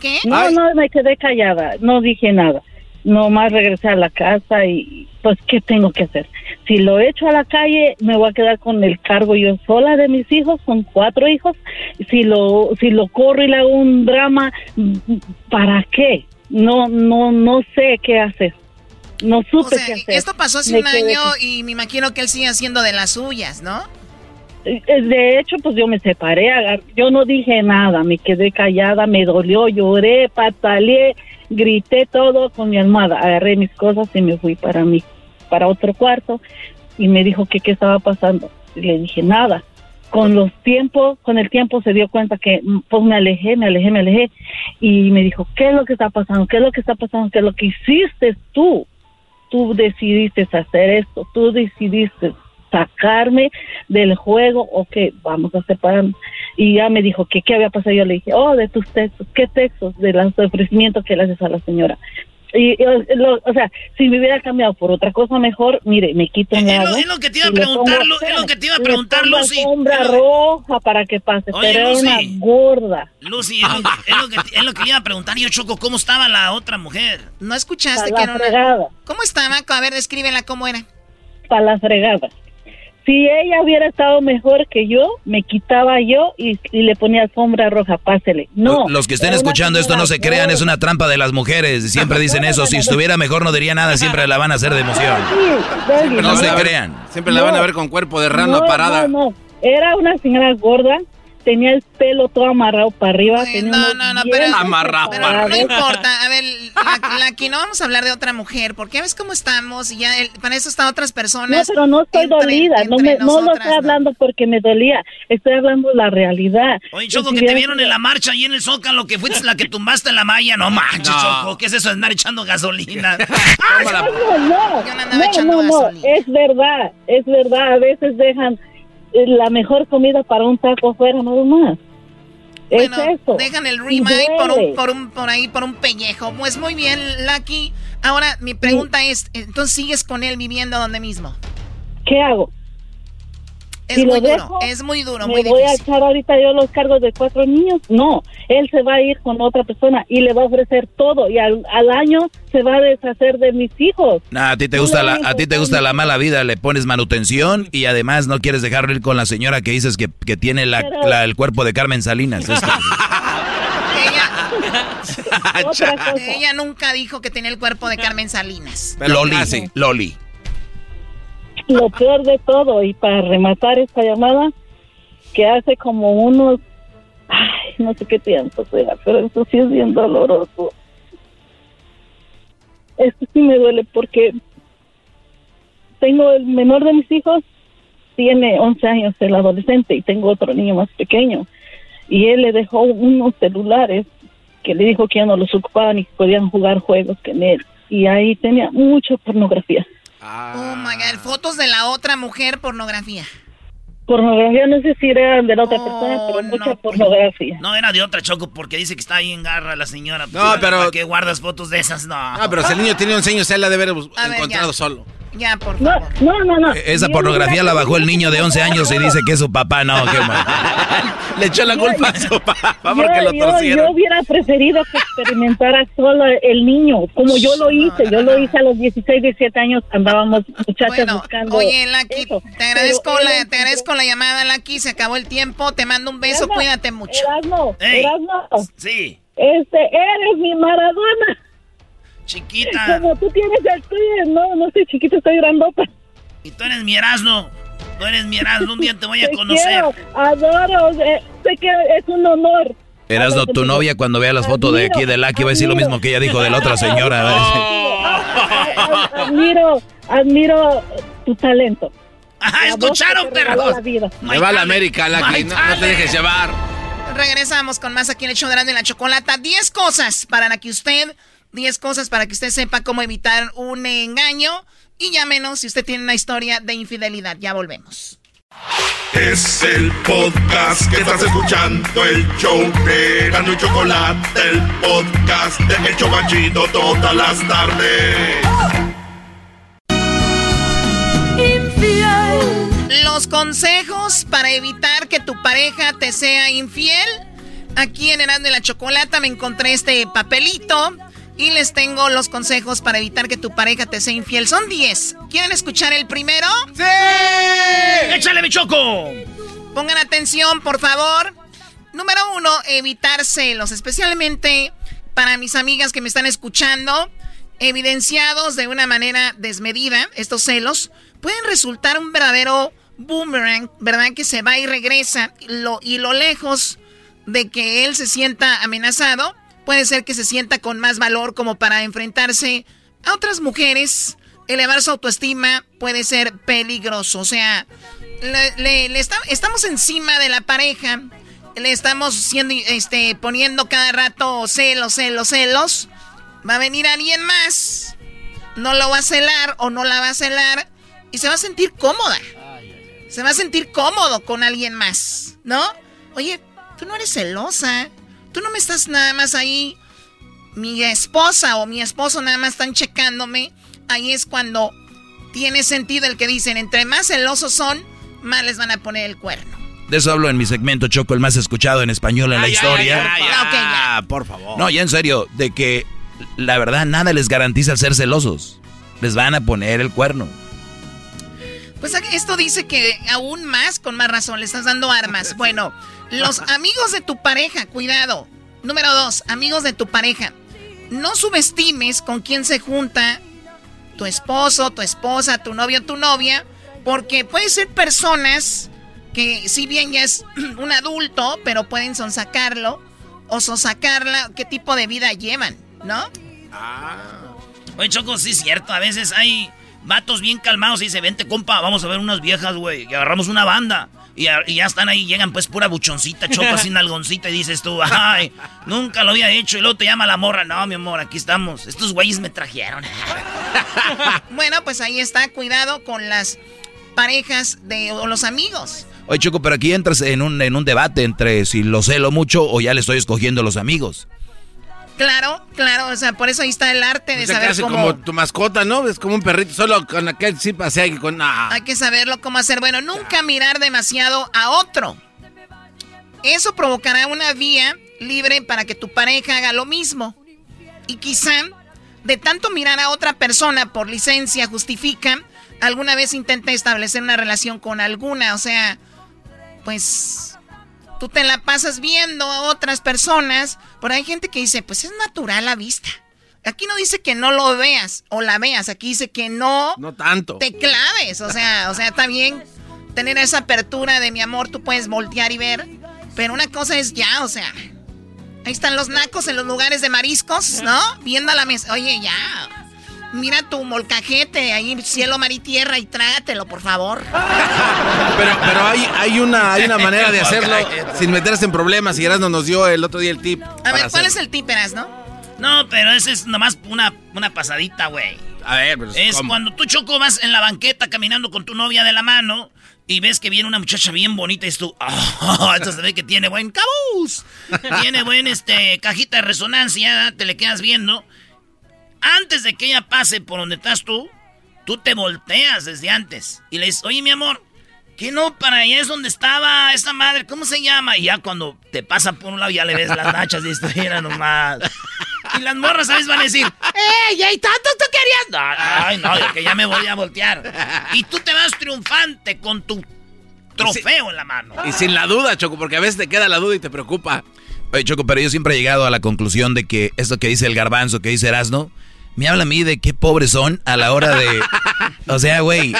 ¿Qué? No, no, me quedé callada, no dije nada. Nomás regresé a la casa y pues, ¿qué tengo que hacer? Si lo echo a la calle, me voy a quedar con el cargo yo sola de mis hijos, con cuatro hijos. Si lo, si lo corro y le hago un drama, ¿para qué? No, no, no sé qué hacer. No supe qué hacer. Esto pasó hace un año y me imagino que él sigue haciendo de las suyas, ¿no? Eh, de hecho, pues yo me separé, yo no dije nada, me quedé callada, me dolió, lloré, pataleé, grité todo con mi almohada, agarré mis cosas y me fui para mí para otro cuarto y me dijo que qué estaba pasando. Y le dije, nada. Con los tiempos, con el tiempo se dio cuenta que pues me alejé, me alejé, me alejé y me dijo, ¿qué es lo que está pasando? ¿Qué es lo que está pasando? ¿Qué es lo que hiciste tú? Tú decidiste hacer esto, tú decidiste sacarme del juego o que vamos a separarnos. Y ya me dijo que qué había pasado. Yo le dije, oh, de tus textos, ¿qué textos? De los ofrecimientos que le haces a la señora. Y, o sea, si me hubiera cambiado por otra cosa mejor, mire, me quito un lado. Es lo que te iba a preguntar, es lo que te iba a preguntar, Lucy. sombra roja para que pase, pero es una gorda. Lucy, es lo, que, es lo que iba a preguntar yo, Choco, ¿cómo estaba la otra mujer? ¿No escuchaste que era una... ¿Cómo estaba? A ver, descríbela cómo era. Para la fregada. Si ella hubiera estado mejor que yo, me quitaba yo y, y le ponía alfombra roja, pásele. No. Los que estén escuchando esto no se crean, es una trampa de las mujeres. Siempre dicen eso. Si estuviera mejor no diría nada, siempre la van a hacer de emoción. Doggy, No se crean. Siempre la van a ver con cuerpo de rana No, parada. No, no, era una señora gorda, tenía el pelo todo amarrado para arriba. tenía No, no, no, pero, Amarrado, pero parados. no importa. A ver, la, la- aquí no vamos a hablar de otra mujer, porque ves cómo estamos y ya el- para eso están otras No, personas. pero no estoy entre- dolida, no, me, no lo estoy hablando porque me dolía, estoy hablando la realidad. Oye, Choco, Y si que te vieron en la marcha ahí en el Zócalo, que fuiste la que tumbaste la malla. No manches, No. Choco, ¿qué es eso de andar echando gasolina? <laughs> No, no, no, no no, echando no, no, gasolina. es verdad, es verdad, a veces dejan la mejor comida para un taco afuera, nada más. Es Bueno, eso. dejan el remake por un, por un, por ahí, por un pellejo. Pues muy bien, Lucky. Ahora, mi pregunta es, entonces sigues con él viviendo donde mismo. ¿Qué hago? Es Si lo muy duro, dejo, es muy duro, ¿Me muy voy a echar ahorita yo los cargos de cuatro niños? No, él se va a ir con otra persona y le va a ofrecer todo y al, al año se va a deshacer de mis hijos. Nah, a ti te gusta la, a ti te gusta la mala vida, le pones manutención y además no quieres dejarlo ir con la señora que dices que, que tiene la- Pero- la- el cuerpo de Carmen Salinas. <laughs> <laughs> Ella nunca dijo que tenía el cuerpo de Carmen Salinas. Loli, Loli. Lo peor de todo, y para rematar esta llamada, que hace como unos, ay, no sé qué tiempo sea, pero eso sí es bien doloroso. Esto sí me duele porque tengo el menor de mis hijos, tiene 11 años el adolescente y tengo otro niño más pequeño. Y él le dejó unos celulares que le dijo que ya no los ocupaban y que podían jugar juegos con él. Y ahí tenía mucha pornografía. Oh my god, fotos de la otra mujer, pornografía. Pornografía, no sé si era de la otra persona, pero mucha pornografía. No, era de otra Choco, porque dice que está ahí en garra la señora. No, pero- ¿Para qué guardas fotos de esas? No. Ah, pero si el niño tiene 11 años, él la debe haber A encontrado solo. Ya, por No, favor. no, no, no. Esa pornografía la bajó el niño de 11 <laughs> años y dice que es su papá. No, qué mal. <laughs> Le echó la culpa a su papá Yo, porque lo torcieron. yo hubiera preferido que experimentara solo el niño, como yo lo hice. Yo lo hice a los 16, 17 años, andábamos muchachas Bueno, buscando. oye, Lucky, eso. te agradezco, Pero la, te agradezco la llamada, Lucky. Se acabó el tiempo. Te mando un beso. Erasmo, Cuídate mucho. Erasmo. Erasmo, Sí, este, eres mi Maradona. Chiquita. Como tú tienes el tuyo, no, no sé, chiquito, estoy grandota. Y tú eres mi Erasmo. Tú eres mi Erasmo. Un día te voy a <laughs> Te conocer. quiero, adoro, eh, sé que es un honor. Erasno, tu novia cuando vea las fotos de aquí de Lucky va a decir lo mismo que ella dijo de la otra señora. Admiro, admiro tu talento. Ajá, La escucharon, perros. la. Le va a la América, Lucky. No, no te dejes llevar. Regresamos con más aquí en el show de y la Chocolata. 10 cosas para que usted, 10 cosas para que usted sepa cómo evitar un engaño. Y llámenos si usted tiene una historia de infidelidad. Ya volvemos. Es el podcast que estás escuchando, el show de Gano y Chocolate, el podcast de El Chobachito todas las tardes. Los consejos para evitar que tu pareja te sea infiel. Aquí en Erasmo y la Chocolata me encontré este papelito y les tengo los consejos para evitar que tu pareja te sea infiel. Son 10. ¿Quieren escuchar el primero? ¡Sí! ¡Échale, mi Choco! Pongan atención, por favor. Número uno, evitar celos, especialmente para mis amigas que me están escuchando, evidenciados de una manera desmedida, estos celos pueden resultar un verdadero boomerang, ¿verdad? Que se va y regresa, y lo, y lo lejos de que él se sienta amenazado, puede ser que se sienta con más valor como para enfrentarse a otras mujeres, elevar su autoestima puede ser peligroso, o sea, le, estamos encima de la pareja, le estamos siendo, este, poniendo cada rato celos, celos, celos. Va a venir alguien más, no lo va a celar o no la va a celar y se va a sentir cómoda. Se va a sentir cómodo con alguien más, ¿no? Oye, tú no eres celosa, tú no me estás nada más ahí. Mi esposa o mi esposo nada más están checándome. Ahí es cuando tiene sentido el que dicen, entre más celosos son, más les van a poner el cuerno. De eso hablo en mi segmento Choco, el más escuchado en español en la historia. Ok, ya. Ah, por favor. No, ya en serio, de que la verdad nada les garantiza el ser celosos. Les van a poner el cuerno. Pues esto dice que aún más, con más razón, le estás dando armas. <laughs> Bueno, los amigos de tu pareja, cuidado. Número dos, amigos de tu pareja. No subestimes con quién se junta tu esposo, tu esposa, tu novio, tu novia, porque pueden ser personas que si bien ya es <clears throat> un adulto, pero pueden sonsacarlo o sonsacarla, qué tipo de vida llevan, ¿no? Ah. Oye, Choco, sí es cierto, a veces hay vatos bien calmados y se vente, compa, vamos a ver unas viejas, güey, y agarramos una banda. Y, ya están ahí, llegan pues pura buchoncita, choco sin <laughs> algoncita y dices tú, ay, nunca lo había hecho. Y luego te llama la morra, no, mi amor, aquí estamos. Estos güeyes me trajeron. <laughs> bueno, pues ahí está, cuidado con las parejas de, o los amigos. Oye, Choco, pero aquí entras en un, en un debate entre si lo celo mucho o ya le estoy escogiendo los amigos. Claro, claro, o sea, por eso ahí está el arte de saber cómo... como tu mascota, ¿no? Es como un perrito, solo con aquel sí pasea y con... Hay que saberlo cómo hacer. Bueno, nunca mirar demasiado a otro. Eso provocará una vía libre para que tu pareja haga lo mismo. Y quizá, de tanto mirar a otra persona por licencia, justifica, alguna vez intenta establecer una relación con alguna, o sea, pues Tú te la pasas viendo a otras personas, pero hay gente que dice, pues es natural la vista. Aquí no dice que no lo veas o la veas, aquí dice que no, no tanto. te claves, o sea, o sea, está bien tener esa apertura de mi amor, tú puedes voltear y ver, pero una cosa es ya, o sea, ahí están los nacos en los lugares de mariscos, ¿no? Viendo a la mesa, oye, ya, mira tu molcajete, ahí cielo, mar y tierra y trágatelo, por favor. <laughs> Pero, pero hay, hay, una, hay una manera de hacerlo sin meterse en problemas. Y Erasmo nos dio el otro día el tip. A ver, ¿cuál es el tip, Erasno? No, pero ese es nomás una, una pasadita, güey. A ver, pero Es cuando tú, Choco, vas en la banqueta caminando con tu novia de la mano y ves que viene una muchacha bien bonita y es tú, oh, <laughs> esto se ve que tiene buen cabuz, tiene buen este, cajita de resonancia, te le quedas viendo antes de que ella pase por donde estás tú, tú te volteas desde antes y le dices, oye, mi amor, que no, para allá es donde estaba esa madre, ¿cómo se llama? Y ya cuando te pasa por un lado ya le ves las nachas y esto era nomás. Y las morras, ¿sabes? Van a decir, ¡Ey, hay tanto tú querías! ay, no, que ya me voy a voltear. Y tú te vas triunfante con tu trofeo en la mano. Y sin la duda, Choco, porque a veces te queda la duda y te preocupa. Oye, Choco, pero yo siempre he llegado a la conclusión de que esto que dice el garbanzo, que dice Erasno, me habla a mí de qué pobres son a la hora de... <laughs> O sea, güey,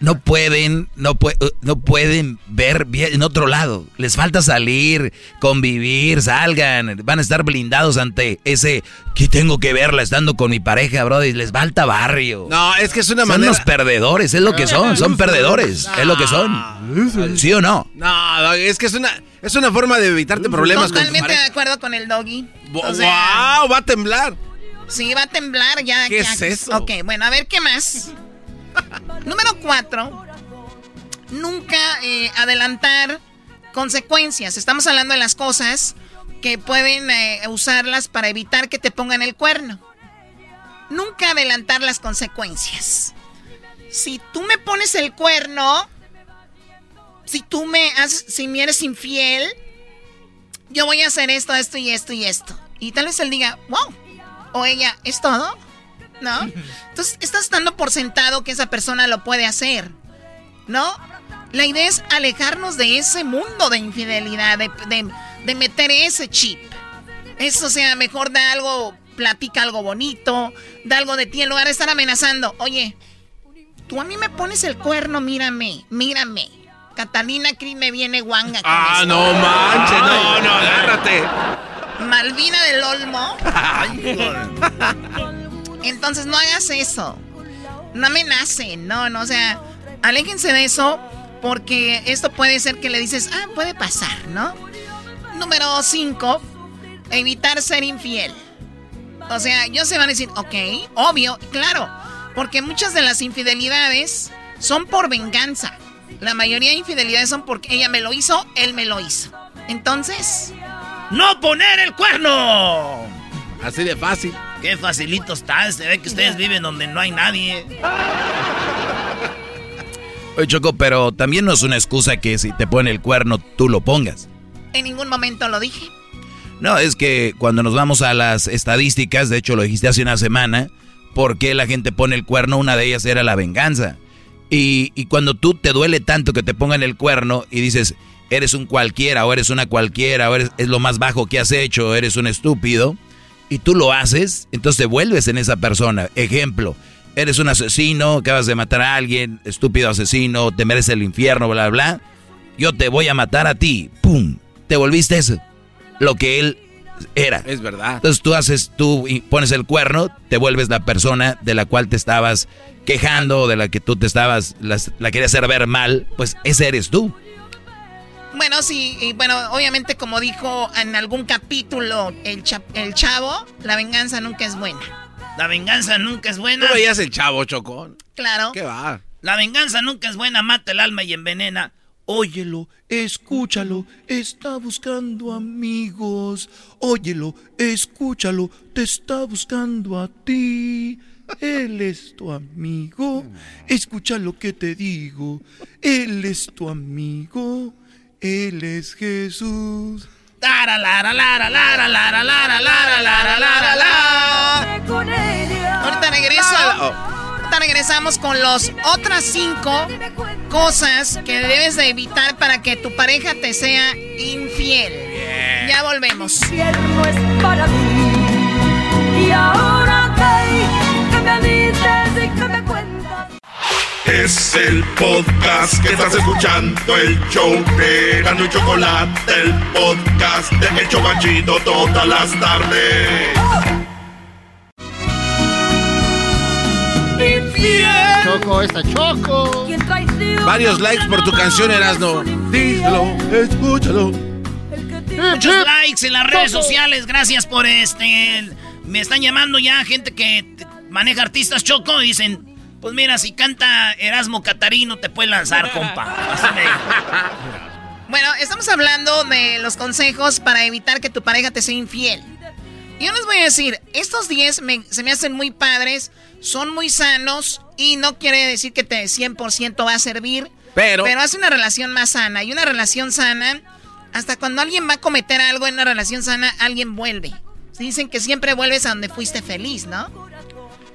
no pueden, no, no pueden ver bien en otro lado. Les falta salir, convivir, salgan. Van a estar blindados ante ese que tengo que verla estando con mi pareja, bro. Y les falta barrio. No, es que es una son manera... Son perdedores, es lo que son. Son perdedores, es lo que son. ¿Sí o no? No, es que es una, es una forma de evitarte problemas Totalmente de acuerdo con el doggy. wow, va a temblar. Sí, va a temblar ya. ¿Qué es eso? Ok, bueno, a ver qué más. <laughs> Número cuatro. Nunca eh, adelantar consecuencias. Estamos hablando de las cosas que pueden eh, usarlas para evitar que te pongan el cuerno. Nunca adelantar las consecuencias. Si tú me pones el cuerno, si tú me haces, si me eres infiel, yo voy a hacer esto, esto y esto y esto. Y tal vez él diga, wow, o ella, ¿es todo? ¿No? <laughs> Entonces estás dando por sentado que esa persona lo puede hacer. ¿No? La idea es alejarnos de ese mundo de infidelidad, de, meter ese chip. Eso sea, mejor da algo, platica algo bonito, da algo de ti en lugar de estar amenazando. Oye, tú a mí me pones el cuerno, mírame, mírame. Catalina Cris me viene guanga. ah, no manches, no, no, agárrate. Malvina del Olmo. Entonces no hagas eso. No amenacen, no, no, o sea, aléjense de eso porque esto puede ser que le dices, ah, puede pasar, ¿no? Número 5, evitar ser infiel. O sea, ellos se van a decir, ok, obvio, claro, porque muchas de las infidelidades son por venganza. La mayoría de infidelidades son porque ella me lo hizo, él me lo hizo. Entonces, ¡No poner el cuerno! Así de fácil. Qué facilito está. Se ve que ustedes viven donde no hay nadie. Oye, Choco, pero también no es una excusa que si te pone el cuerno, tú lo pongas. En ningún momento lo dije. No, es que cuando nos vamos a las estadísticas, de hecho lo dijiste hace una semana, ¿por qué la gente pone el cuerno? Una de ellas era la venganza. Y, y cuando tú te duele tanto que te pongan el cuerno y dices, eres un cualquiera o eres una cualquiera o eres, es lo más bajo que has hecho, eres un estúpido, y tú lo haces, entonces te vuelves en esa persona. Ejemplo, eres un asesino, acabas de matar a alguien, estúpido asesino, te mereces el infierno, bla, bla. Yo te voy a matar a ti, ¡pum! Te volviste eso, lo que él era. Es verdad. Entonces tú haces, tú pones el cuerno, te vuelves la persona de la cual te estabas quejando, de la que tú te estabas, la, la querías hacer ver mal, pues ese eres tú. Bueno, sí, y bueno, obviamente como dijo en algún capítulo el, el chavo, la venganza nunca es buena. La venganza nunca es buena. ¿Tú veías el chavo, Chocón? Claro. ¿Qué va? La venganza nunca es buena, mata el alma y envenena. Óyelo, escúchalo, está buscando amigos. Óyelo, escúchalo, te está buscando a ti. Él es tu amigo. Escucha lo que te digo. Él es tu amigo. Él es Jesús. Ahorita regreso. Ahorita regresamos con las otras cinco cosas que debes de evitar para que tu pareja te sea infiel. Ya volvemos. Y ahora Es el podcast que estás escuchando, el show de Gano y Chocolate, el podcast de El Chobachito todas las tardes. Choco, esta Choco. Varios likes por tu canción, Erasno. Díselo, escúchalo. Muchos likes en las redes sociales, gracias por este. Me están llamando ya gente que maneja artistas Choco y dicen, pues mira, si canta Erasmo Catarino te puede lanzar, <laughs> compa. Así me dijo. Bueno, estamos hablando de los consejos para evitar que tu pareja te sea infiel. Yo les voy a decir, estos 10 me- se me hacen muy padres, son muy sanos y no quiere decir que te 100% va a servir. Pero- Pero hace una relación más sana. Y una relación sana, hasta cuando alguien va a cometer algo en una relación sana, alguien vuelve. Dicen que siempre vuelves a donde fuiste feliz, ¿no?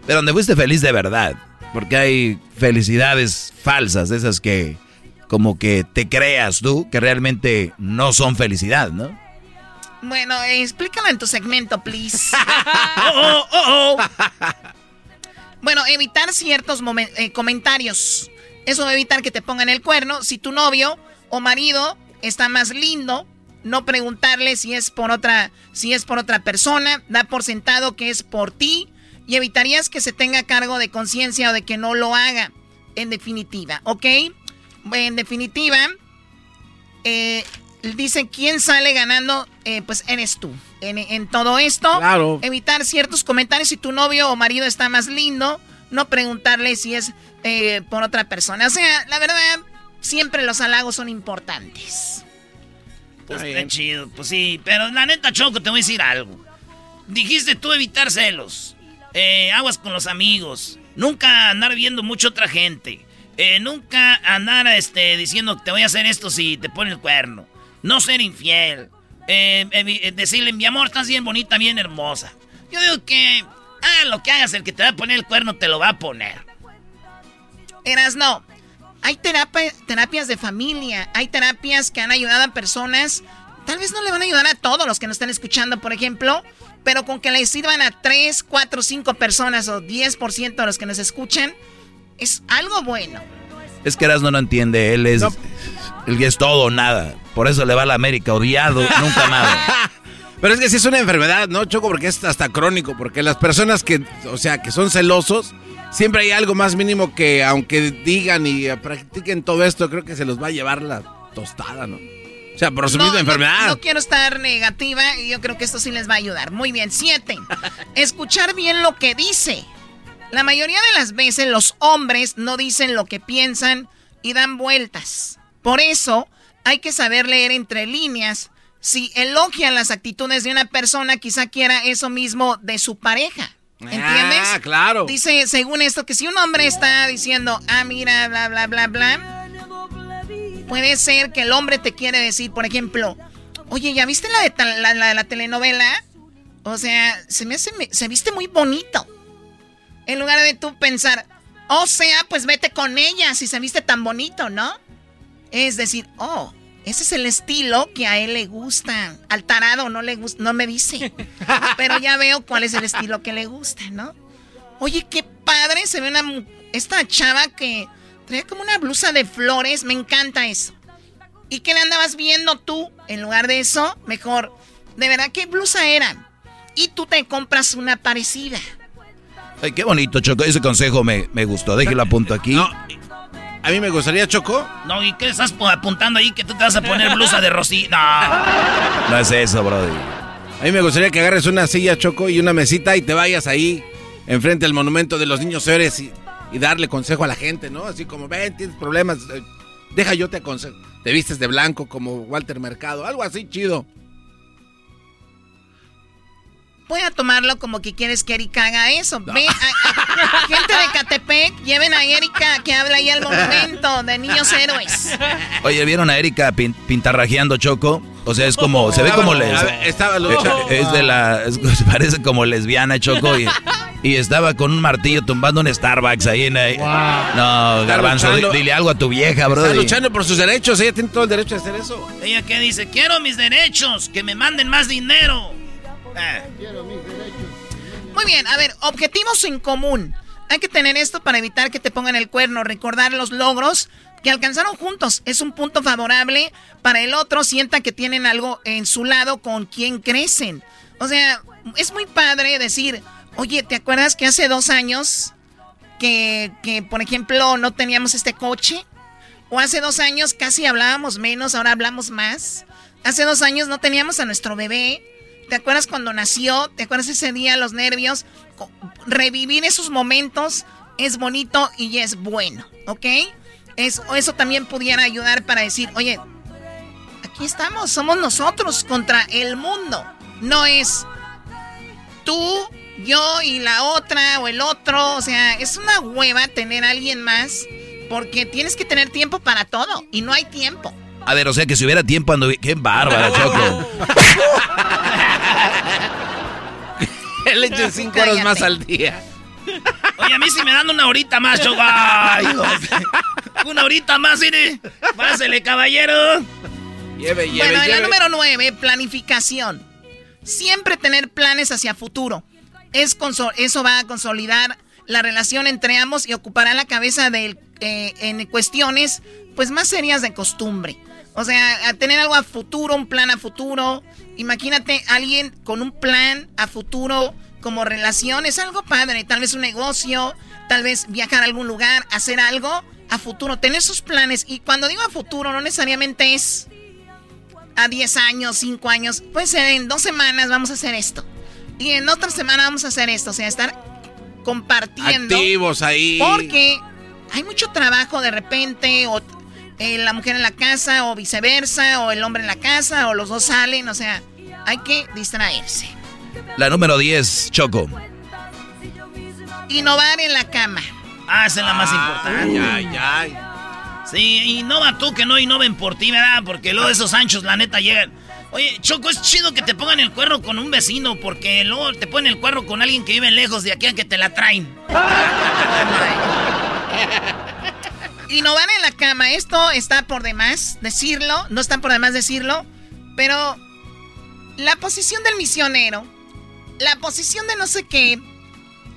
Pero donde fuiste feliz de verdad. Porque hay felicidades falsas, esas que como que te creas tú, que realmente no son felicidad, ¿no? Bueno, eh, explícalo en tu segmento, please. <laughs> Oh, oh, oh. <laughs> Bueno, evitar ciertos eh, comentarios. Eso va a evitar que te pongan el cuerno. Si tu novio o marido está más lindo, no preguntarle si es por otra, si es por otra persona, da por sentado que es por ti y evitarías que se tenga cargo de conciencia o de que no lo haga. En definitiva, ¿ok? En definitiva, eh, dice quién sale ganando, eh, pues eres tú. En, en todo esto, Claro. evitar ciertos comentarios si tu novio o marido está más lindo, no preguntarle si es eh, por otra persona. O sea, la verdad, siempre los halagos son importantes. Pues está chido, pues sí. Pero la neta, Choco, te voy a decir algo. Dijiste tú evitar celos. Eh, aguas con los amigos. Nunca andar viendo mucho otra gente. Eh, nunca andar este, diciendo te voy a hacer esto si te pone el cuerno. No ser infiel. Eh, decirle, mi amor, estás bien bonita, bien hermosa. Yo digo que haga lo que hagas, el que te va a poner el cuerno te lo va a poner. Eras no. Hay terapia- terapias de familia, hay terapias que han ayudado a personas. Tal vez no le van a ayudar a todos los que nos están escuchando, por ejemplo, pero con que le sirvan a 3, 4, 5 personas o 10% de los que nos escuchan, es algo bueno. Es que Erasmo no entiende, él es, él es todo o nada. Por eso le va a la América, odiado, nunca nada. <laughs> Pero es que sí es una enfermedad, ¿no, Choco? Porque es hasta crónico. Porque las personas que, o sea, que son celosos, siempre hay algo más mínimo que, aunque digan y practiquen todo esto, creo que se los va a llevar la tostada, ¿no? O sea, por su misma enfermedad. No quiero estar negativa y yo creo que esto sí les va a ayudar. Muy bien, siete. <laughs> Escuchar bien lo que dice. La mayoría de las veces los hombres no dicen lo que piensan y dan vueltas. Por eso hay que saber leer entre líneas. Si elogian las actitudes de una persona, quizá quiera eso mismo de su pareja. ¿Entiendes? Ah, claro. Dice, según esto, que si un hombre está diciendo, ah, mira, bla, bla, bla, bla, puede ser que el hombre te quiere decir, por ejemplo, oye, ¿ya viste la de la, la- la telenovela? O sea, se me hace, se viste muy bonito. En lugar de tú pensar, O sea, pues vete con ella si se viste tan bonito, ¿no? Es decir, oh, ese es el estilo que a él le gusta. Al tarado no le gusta, no me dice. Pero ya veo cuál es el estilo que le gusta, ¿no? Oye, qué padre, se ve una esta chava que trae como una blusa de flores, me encanta eso. ¿Y qué le andabas viendo tú? En lugar de eso, mejor, de verdad, ¿qué blusa era? Y tú te compras una parecida. Ay, qué bonito, Choco. Ese consejo me, me gustó. Déjelo a punto aquí. a mí me gustaría, Choco. No, ¿y qué estás apuntando ahí que tú te vas a poner blusa de rosita? No. <laughs> No es eso, brody. A mí me gustaría que agarres una silla, Choco, y una mesita y te vayas ahí, enfrente del monumento de los niños héroes y, y darle consejo a la gente, ¿no? Así como, ven, tienes problemas, eh, deja yo te aconsejo. Te vistes de blanco como Walter Mercado, algo así chido. Voy a tomarlo como que quieres que Erika haga eso. Ve, <laughs> gente de Catepec, lleven a Erika que habla ahí al monumento de niños héroes. Oye, ¿vieron a Erika pintarrajeando Choco? O sea, es como, se ve como les, estaba es de la, <laughs> parece como lesbiana Choco y, y, estaba con un martillo tumbando un Starbucks ahí en ahí. No, Garbanzo, dile algo a tu vieja, bro. Está luchando por sus derechos, ella tiene todo el derecho de hacer eso. Ella qué dice, quiero mis derechos, que me manden más dinero. Eh. Muy bien, a ver, objetivos en común. Hay que tener esto para evitar que te pongan el cuerno, recordar los logros que alcanzaron juntos. Es un punto favorable para el otro, sienta que tienen algo en su lado con quien crecen. O sea, es muy padre decir, oye, ¿te acuerdas que hace dos años que, que, por ejemplo, no teníamos este coche? O hace dos años casi hablábamos menos, ahora hablamos más. Hace dos años no teníamos a nuestro bebé ¿Te acuerdas cuando nació? ¿Te acuerdas ese día, los nervios? Revivir esos momentos es bonito y es bueno, ¿ok? Eso, eso también pudiera ayudar para decir, oye, aquí estamos, somos nosotros contra el mundo. No es tú, yo y la otra o el otro. O sea, es una hueva tener a alguien más porque tienes que tener tiempo para todo y no hay tiempo. A ver, o sea que si hubiera tiempo ando... ¡Qué bárbara, Choco! <laughs> Le echo cinco horas más al día. Oye, a mí si me dan una horita más, Choco. <laughs> una horita más, mire. Pásele, caballero. Lleve, lleve, bueno, lleve. la número nueve, planificación. Siempre tener planes hacia futuro. Es eso va a consolidar la relación entre ambos y ocupará la cabeza de, eh, en cuestiones pues más serias de costumbre. O sea, a tener algo a futuro, un plan a futuro. Imagínate alguien con un plan a futuro como relación. Es algo padre. Tal vez un negocio, tal vez viajar a algún lugar, hacer algo a futuro. Tener sus planes. Y cuando digo a futuro, no necesariamente es a 10 años, 5 años. Puede ser en dos semanas vamos a hacer esto. Y en otra semana vamos a hacer esto. O sea, estar compartiendo. Activos ahí. Porque hay mucho trabajo de repente. O eh, la mujer en la casa o viceversa, o el hombre en la casa, o los dos salen, o sea, hay que distraerse. La número 10, Choco. Innovar en la cama. Ah, esa es la más importante. Ay, ay, Sí, innova tú que no innoven por ti, ¿verdad? Porque luego esos anchos, la neta, llegan. Oye, Choco, es chido que te pongan el cuerno con un vecino, porque luego te ponen el cuerno con alguien que vive lejos de aquí a que te la traen. <laughs> Innovar en la cama, esto está por demás decirlo, no está por demás decirlo, pero la posición del misionero, la posición de no sé qué,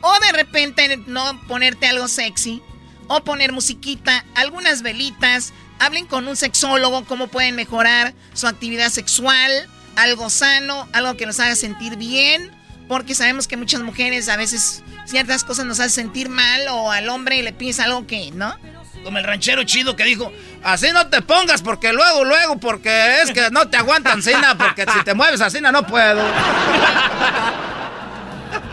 o de repente no ponerte algo sexy, o poner musiquita, algunas velitas, hablen con un sexólogo cómo pueden mejorar su actividad sexual, algo sano, algo que nos haga sentir bien, porque sabemos que muchas mujeres a veces ciertas cosas nos hacen sentir mal o al hombre le pides algo que, ¿no? Como el ranchero chido que dijo, así no te pongas porque luego, luego, porque es que no te aguantan cena, porque si te mueves así no puedo. <laughs>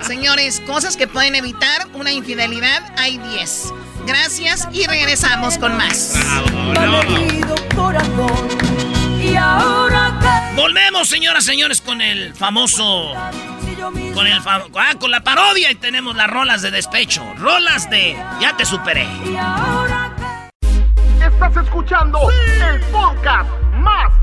Señores, cosas que pueden evitar una infidelidad, hay 10. Gracias y regresamos con más. Volvemos, señoras y señores, con el famoso. Con el ah, con la parodia y tenemos las rolas de despecho. Rolas de Ya te superé. Estás escuchando el podcast más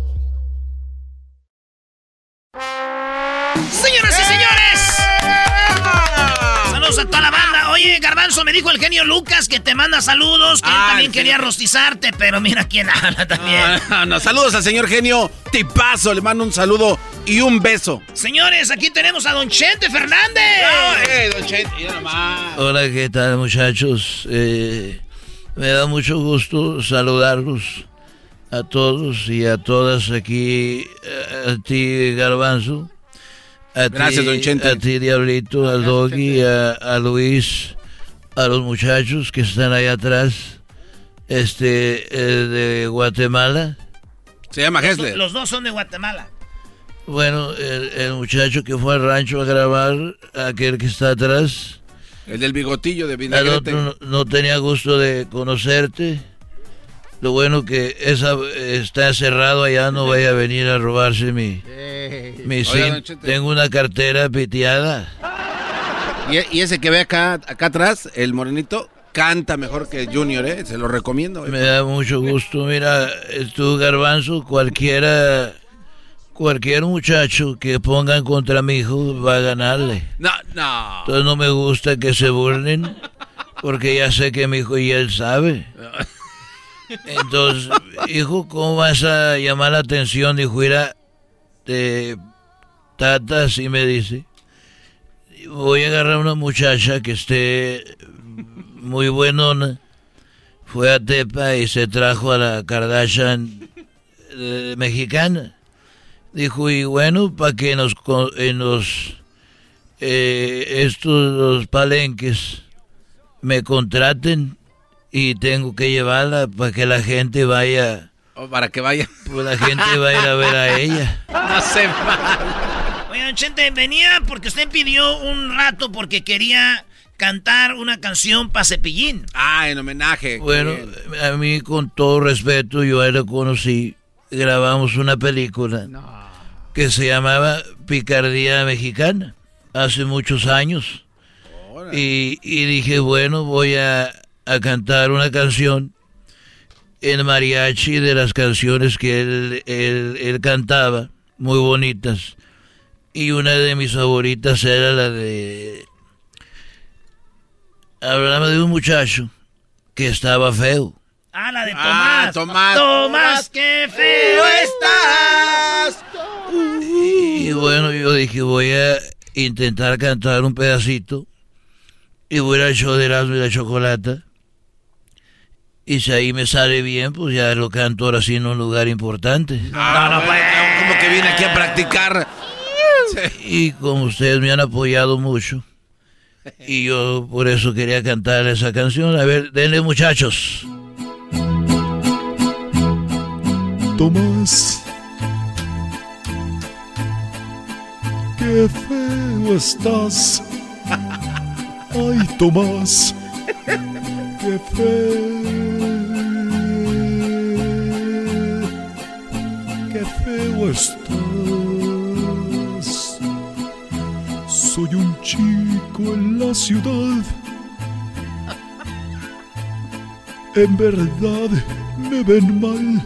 Señoras y señores. Saludos a toda la banda. Oye, Garbanzo, me dijo el genio Lucas que te manda saludos, que él Ah, también quería genio. rostizarte, pero mira quién habla también. No, no, saludos al señor genio Tipazo. Le mando un saludo y un beso. Señores, aquí tenemos a Don Chente Fernández. eh, don Chente. Hola, ¿qué tal muchachos? Eh, me da mucho gusto saludarlos a todos y a todas aquí, eh, a ti Garbanzo, a Gracias, ti, don Chente. a ti Diablito, al Doggy, a, a Luis, a los muchachos que están ahí atrás, este, eh, de Guatemala. Se llama Los, do- los dos son de Guatemala. Bueno, el, el muchacho que fue al rancho a grabar, aquel que está atrás. El del bigotillo de El vinagrete. otro no, no tenía gusto de conocerte. Lo bueno que esa está cerrado allá, no vaya a venir a robarse mi, mi Oiga, don Chente. Tengo una cartera piteada. Y, y ese que ve acá, acá atrás, el morenito, canta mejor que Junior, ¿eh? Se lo recomiendo. Me da mucho gusto. Mira, tú, Garbanzo, cualquiera, cualquier muchacho que pongan contra mi hijo va a ganarle. No, no. Entonces no me gusta que se burlen, porque ya sé que mi hijo y él sabe. Entonces, hijo, ¿cómo vas a llamar la atención? Dijo, mira, de tata, así me dice. Voy a agarrar una muchacha que esté muy buenona. Fue a Tepa y se trajo a la Kardashian eh, mexicana. Dijo, y bueno, para que nos, en los, eh, estos los palenques me contraten y tengo que llevarla para que la gente vaya, O para que vaya. pues la gente va a ir a ver a ella. <laughs> No se mal. Oye, Don Chente, venía porque usted pidió un rato porque quería cantar una canción para Cepillín. Ah, en homenaje. Bueno, a mí con todo respeto, yo a él lo conocí, grabamos una película que se llamaba Picardía Mexicana, hace muchos años. Y, y dije, bueno, voy a, a cantar una canción en mariachi de las canciones que él, él, él cantaba, muy bonitas. Y una de mis favoritas era la de... Hablaba de un muchacho que estaba feo. Ah, la de Tomás. Ah, Tomás. Tomás, qué feo estás. Y bueno, yo dije, voy a intentar cantar un pedacito. Y voy al show de Erasmo y la Chocolata. Y si ahí me sale bien, pues ya lo canto ahora sí en un lugar importante. Ah, no, bueno, como que viene aquí a practicar. Y como ustedes me han apoyado mucho, y yo por eso quería cantar esa canción. A ver, denle muchachos. Tomás, qué feo estás. <laughs> Ay, Tomás, qué feo, qué feo estás. Soy un chico en la ciudad. En verdad me ven mal.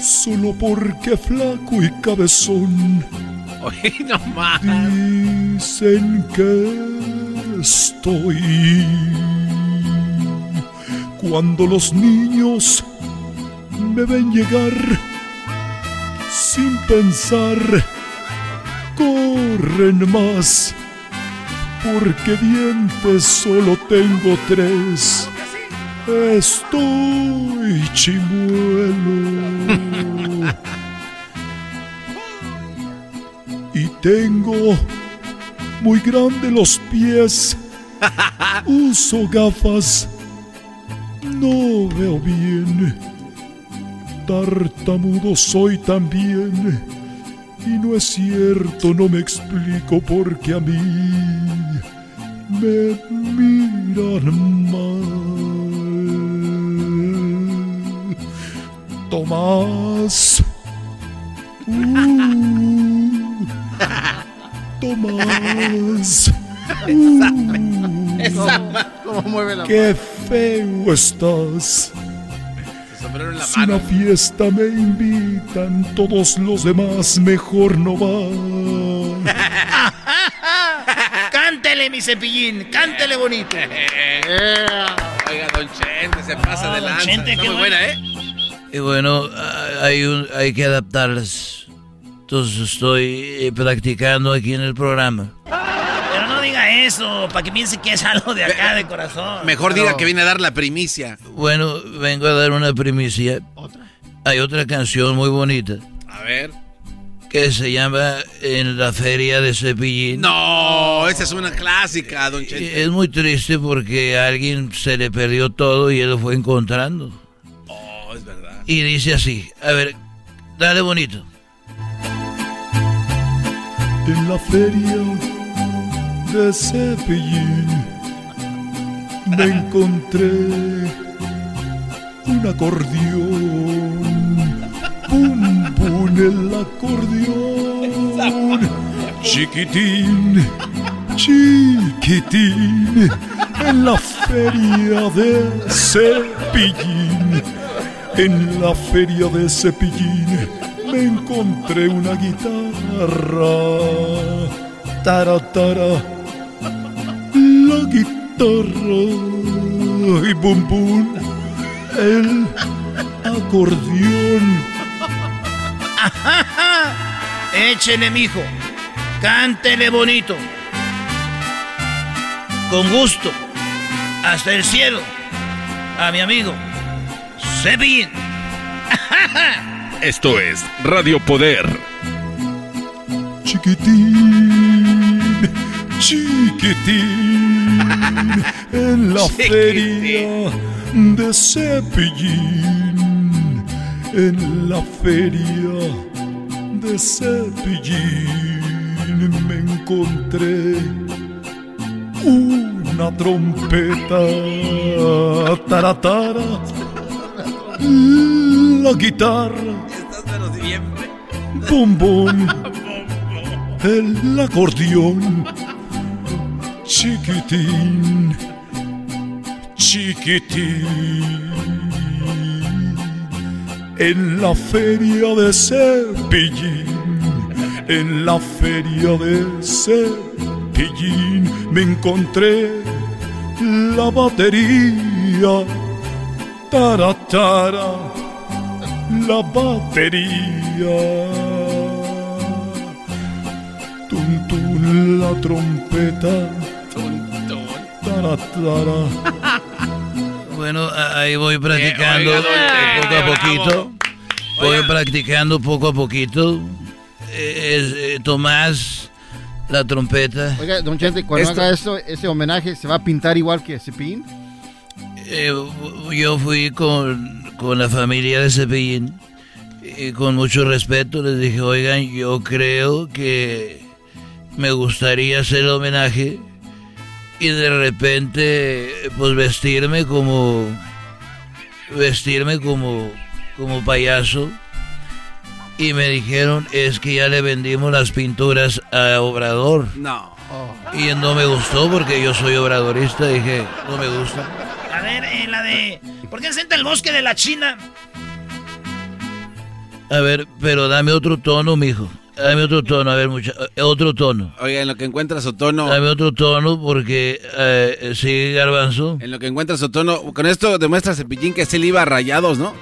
Solo porque flaco y cabezón. <laughs> Oye, no más. Dicen que estoy. Cuando los niños me ven llegar sin pensar, corren más. Porque dientes solo tengo tres. Estoy chimuelo. <laughs> y tengo muy grande los pies. <laughs> Uso gafas, no veo bien. Tartamudo soy también. Y no es cierto, no me explico por qué a mí me miran mal. Tomás. <laughs> Uh, <laughs> Tomás. <laughs> ¿Cómo mueve la Qué feo estás. Si una fiesta me invitan, todos los demás mejor no van. <laughs> cántele, mi cepillín, cántele bonito. <laughs> Oiga, Don Chente, se pasa Ah, lanza. Chente, Está qué muy buena, ¿eh? Y bueno, ah, hay, un- hay que adaptarlas. Entonces estoy eh, practicando aquí en el programa. Pero no diga eso, para que piense que es algo de acá, de corazón. Mejor diga que viene a dar la primicia. Bueno, vengo a dar una primicia. Hay otra canción muy bonita A ver. que se llama En la feria de Cepillín. No, esa es una clásica, Don Chente. Es muy triste porque a alguien se le perdió todo y él lo fue encontrando. Oh, es verdad. Y dice así, a ver, dale bonito. En la feria de Cepillín me encontré un acordeón. Pum, pum, el acordeón. Chiquitín, chiquitín. En la feria de Cepillín. En la feria de Cepillín me encontré una guitarra. Tara, tara. La guitarra. Y bum, bum. El acordeón. <laughs> Échele, mijo. Cántele bonito. Con gusto. Hasta el cielo. A mi amigo. Cepillín. <laughs> Esto es Radio Poder. Chiquitín, chiquitín, en la <laughs> feria de Cepillín, en la feria de Cepillín me encontré una trompeta, taratara, la guitarra, <laughs> bum bum, el acordeón, chiquitín, chiquitín, en la feria de Cepillín, en la feria de Cepillín me encontré la batería, taratara, la batería. Tun, tun, la trompeta. Taratara. <laughs> Bueno, a- ahí voy practicando oiga, eh, poco a poquito. bravo. Voy practicando poco a poquito. Eh, es, eh, Tomás, la trompeta. Oiga, don Chente, cuando Esto- haga esto, ese homenaje, ¿se va a pintar igual que Cepillín? Eh, yo fui con, con la familia de Cepillín y con mucho respeto les dije, oigan, yo creo que me gustaría hacer el homenaje y de repente pues vestirme como vestirme como como payaso y me dijeron es que ya le vendimos las pinturas a Obrador No. y no me gustó porque yo soy obradorista dije no me gusta A ver, eh, la de. ¿Por qué sienta el bosque de la China? A ver, pero dame otro tono, mijo. Dame otro tono, a ver, mucha, eh, otro tono. Oiga, en lo que encuentra su tono. Dame otro tono porque eh, sigue Garbanzo. En lo que encuentra su tono. Con esto demuestra Cepillín que se le iba a rayados, ¿no?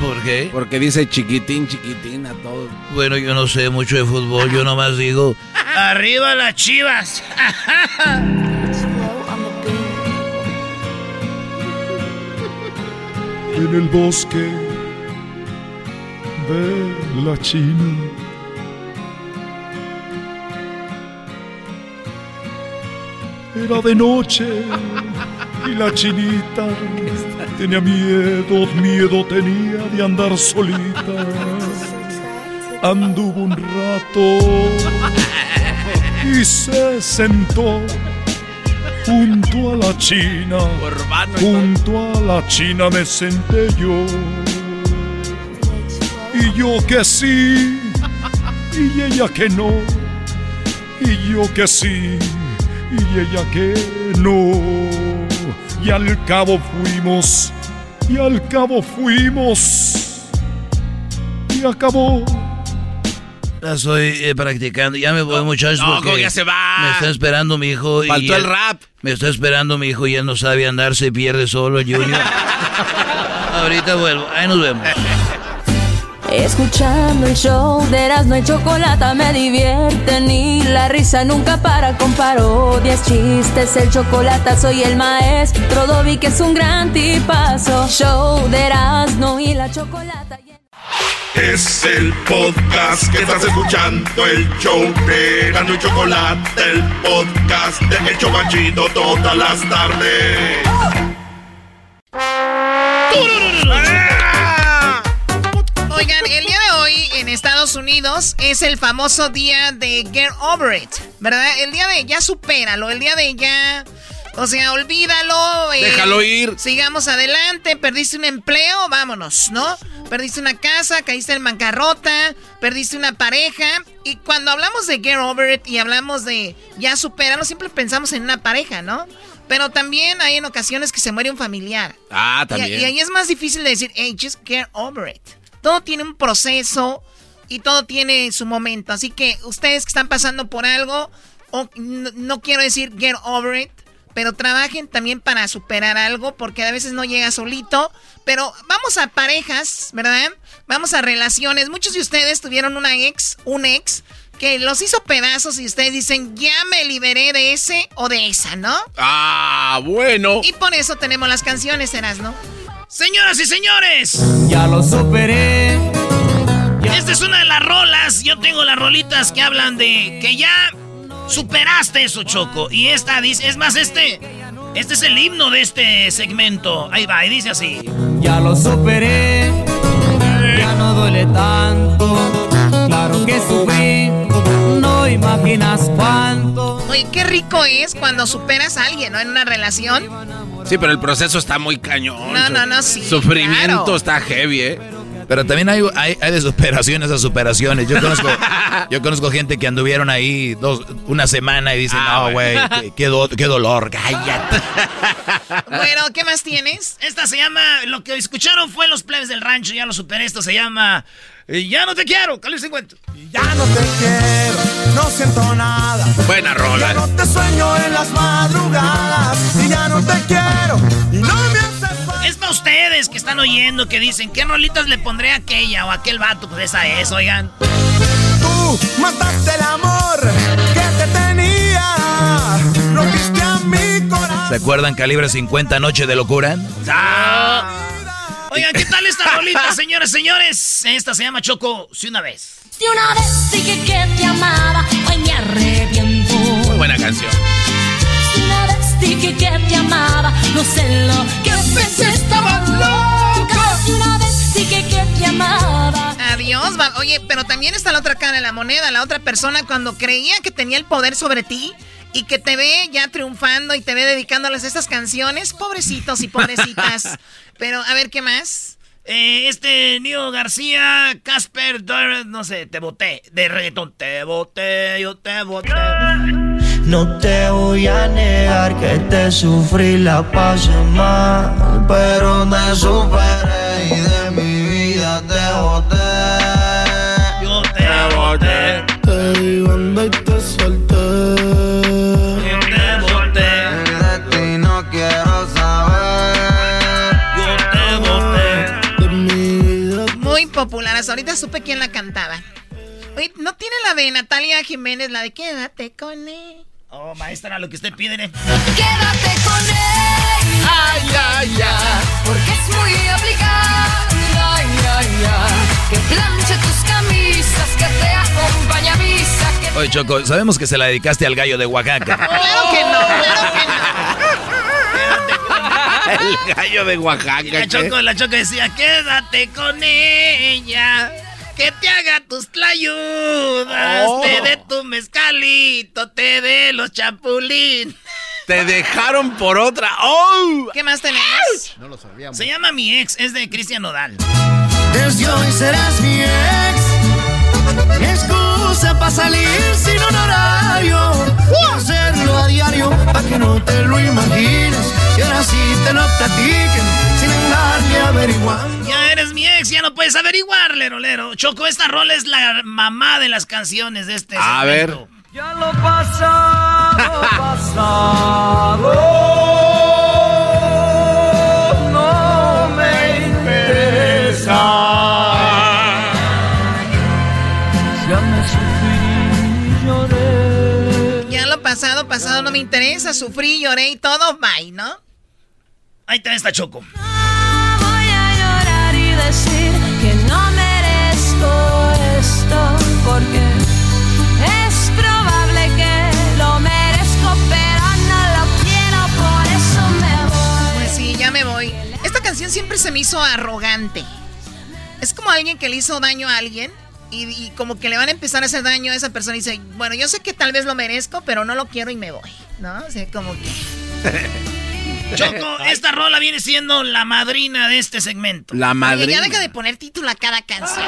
¿Por qué? Porque dice chiquitín, chiquitín a todo. Bueno, yo no sé mucho de fútbol, yo nomás digo, <laughs> ¡Arriba las chivas! <laughs> En el bosque de la China. Era de noche y la chinita tenía miedo, miedo tenía de andar solita. Anduvo un rato y se sentó junto a la china. Junto a la china me senté yo. Y yo que sí, y ella que no. Y yo que sí, y ella que no. Y al cabo fuimos, y al cabo fuimos. Y acabó. La estoy eh, practicando. Ya me voy, muchachos. no, porque ¿cómo ya se va? Me está esperando mi hijo. Faltó el él- rap. Me está esperando mi hijo y él no sabe andar, se pierde solo, Junior. <laughs> Ahorita vuelvo. Ahí nos vemos. Escuchando el show de Erasmo y Chocolata me divierten y la risa nunca para con parodias, chistes, el chocolate soy el maestro Dobby que es un gran tipazo. Show de Erasmo y la Chocolata. Es el podcast que estás escuchando, el show de Erasmo y Chocolate, el podcast de El Chobachito todas las tardes. Oigan, el día de hoy en Estados Unidos es el famoso día de Get Over It, ¿verdad? El día de ya supéralo, el día de ya... O sea, olvídalo. eh, Déjalo ir. Sigamos adelante. Perdiste un empleo, vámonos, ¿no? Perdiste una casa, caíste en bancarrota, perdiste una pareja. Y cuando hablamos de Get Over It y hablamos de ya supéralo, siempre pensamos en una pareja, ¿no? Pero también hay en ocasiones que se muere un familiar. Ah, Y, también. y ahí es más difícil de decir, hey, just get over it. Todo tiene un proceso y todo tiene su momento. Así que ustedes que están pasando por algo, o no, no quiero decir get over it, pero trabajen también para superar algo porque a veces no llega solito. Pero vamos a parejas, ¿verdad? Vamos a relaciones. Muchos de ustedes tuvieron una ex, un ex, que los hizo pedazos y ustedes dicen, ya me liberé de ese o de esa, ¿no? Ah, bueno. Y por eso tenemos las canciones, Eras, ¿no? Señoras y señores, Ya lo superé. Esta es una de las rolas. Yo tengo las rolitas que hablan de que ya superaste eso, Choco. Y esta dice, es más, este, este es el himno de este segmento. Ahí va, y dice así. Ya lo superé. Ya no duele tanto. Claro que sufrí. No imaginas cuánto. Oye, qué rico es cuando superas a alguien, ¿no? En una relación. Sí, pero el proceso está muy cañón. No, no, no, sí, Sufrimiento claro. está heavy, ¿eh? Pero también hay, hay, hay de superaciones a superaciones. Yo conozco, <laughs> yo conozco gente que anduvieron ahí dos, una semana y dicen, Ah, no, güey, qué, qué do- qué dolor, cállate. <laughs> Bueno, ¿qué más tienes? Esta se llama, lo que escucharon fue Los Plebes del Rancho, ya lo superé. Esto se llama eh, Ya no te quiero, Cali 50. Ya no te quiero. No siento nada. Buena rola. Ya no te sueño en las madrugadas. Y ya no te quiero. Y no me Es para ustedes que están oyendo, que dicen, ¿qué rolitas le pondré a aquella o a aquel vato? Pues esa es, oigan. Tú mataste el amor que te tenía. Rompiste a mi corazón. ¿Se acuerdan Calibre 50 Noche de Locura? Ah. Oigan, ¿qué tal esta rolita, <laughs> señores, señores? Esta se llama Choco, si una vez. Si una vez dije que te amaba, hoy me arrepiento. Muy buena canción. Si una vez dije que te amaba, no sé lo que pensé, estaba loca. Si una vez dije que te amaba. Adiós, va- oye, pero también está la otra cara de la moneda, la otra persona cuando creía que tenía el poder sobre ti y que te ve ya triunfando y te ve dedicándoles estas canciones, pobrecitos y pobrecitas. <laughs> pero a ver qué más. Eh, este Nio García, Casper, no sé, te boté. De reggaetón, te boté, yo te boté. No te voy a negar que te sufrí, la pasé mal, pero me superé y de mi vida te boté. Yo te boté. Te di banda y te solté. Yo te boté. De ti no quiero saber. Yo te boté. De mi vida. Muy popular, hasta ahorita supe quién la cantaba. Oye, ¿no tiene la de Natalia Jiménez, la de Quédate con él? Oh, maestra, lo que usted pide. ¿eh? Quédate con él. Ay, ay, ay. Porque es muy obligado. Ay, ay, ay. Que planche tus camisas, que te acompañe a misa. Que Oye, Choco, sabemos que se la dedicaste al gallo de Oaxaca. <laughs> Claro que no, claro que no. El gallo de Oaxaca. la Choco, la Choco decía, quédate con ella. Que te haga tus tlayudas, Oh. te dé tu mezcalito, te dé los chapulín. Te dejaron por otra. ¡Oh! ¿Qué más tenemos? No lo sabíamos. Se llama Mi Ex, es de Cristian Nodal. Desde hoy serás mi ex. Mi excusa para salir sin honorario. Y hacerlo a diario para que no te lo imagines. Y ahora sí te lo platiquen sin andarle averiguando. Eres mi ex, ya no puedes averiguar, lero, lero. Choco, esta rola es la mamá de las canciones de este A segmento. Ya lo pasado, <laughs> pasado. No me interesa. Ya me sufrí y lloré. Ya lo pasado, pasado no me interesa. Sufrí, lloré y todo, bye, ¿no? Ahí está esta Choco. Decir que no merezco esto porque es probable que lo merezco, pero no lo quiero, por eso me voy. Pues sí, ya me voy. Esta canción siempre se me hizo arrogante. Es como alguien que le hizo daño a alguien y, y como que le van a empezar a hacer daño a esa persona y dice, bueno, yo sé que tal vez lo merezco, pero no lo quiero y me voy, ¿no? O sea, como que... <laughs> Choco, esta rola viene siendo la madrina de este segmento. La Oye, madrina. ya deja de poner título a cada canción.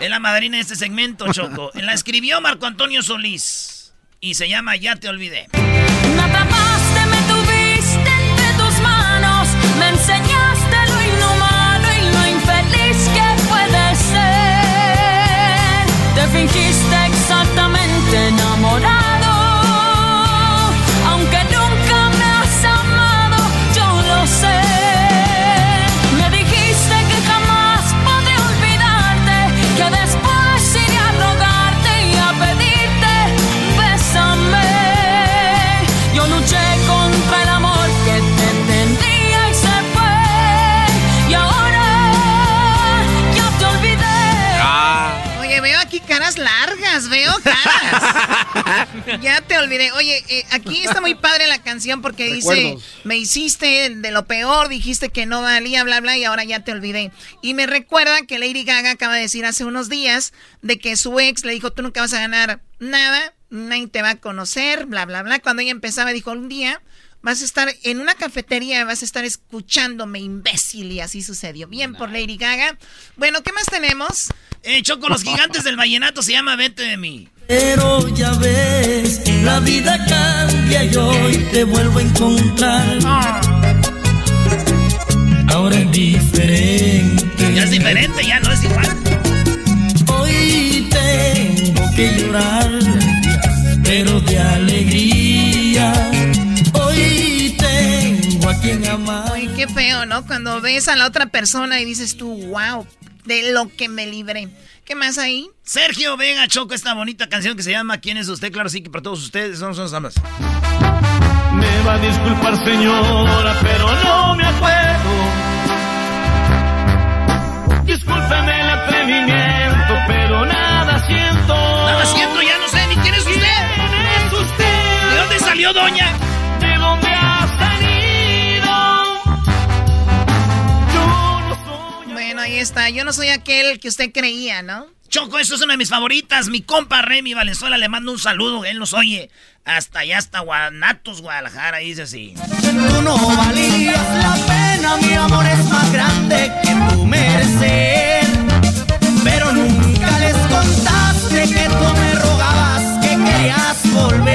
Es la madrina de este segmento, Choco. <laughs> La escribió Marco Antonio Solís. Y se llama Ya te olvidé. Me atrapaste, me tuviste entre tus manos, me enseñaste lo inhumano y lo infeliz que puede ser. Te fingiste exactamente enamorado, caras. ya te olvidé. Oye, eh, aquí está muy padre la canción porque dice, me hiciste de lo peor, dijiste que no valía, bla, bla, y ahora ya te olvidé. Y me recuerda que Lady Gaga acaba de decir hace unos días de que su ex le dijo, tú nunca vas a ganar nada, nadie te va a conocer, bla, bla, bla. Cuando ella empezaba, dijo, un día vas a estar en una cafetería, vas a estar escuchándome, imbécil, y así sucedió. Bien por Lady Gaga. Bueno, ¿qué más tenemos? Eh, Choco, los gigantes del vallenato se llama Vete de mí. Pero ya ves, la vida cambia y hoy te vuelvo a encontrar. Ahora es diferente. Ya es diferente, ya no es igual. Hoy tengo que llorar, pero de alegría. Qué feo, ¿no? Cuando ves a la otra persona y dices tú, wow, de lo que me libré. ¿Qué más ahí? Sergio Vega Choco, esta bonita canción que se llama ¿Quién es usted? Claro, sí que para todos ustedes son sus amas. Me va a disculpar, señora, pero no me acuerdo. Discúlpeme el atrevimiento, pero nada siento. Nada siento, ya no sé ni quién es usted. ¿Quién es usted? ¿De dónde salió, doña? Ahí está. Yo no soy aquel que usted creía, ¿no? Choco, eso es una de mis favoritas. Mi compa Remy Valenzuela le mando un saludo. Él nos oye hasta allá, hasta Guanatos, Guadalajara. Dice así. Tú no valías la pena, mi amor es más grande que tu merecer. Pero nunca les contaste que tú me rogabas que querías volver.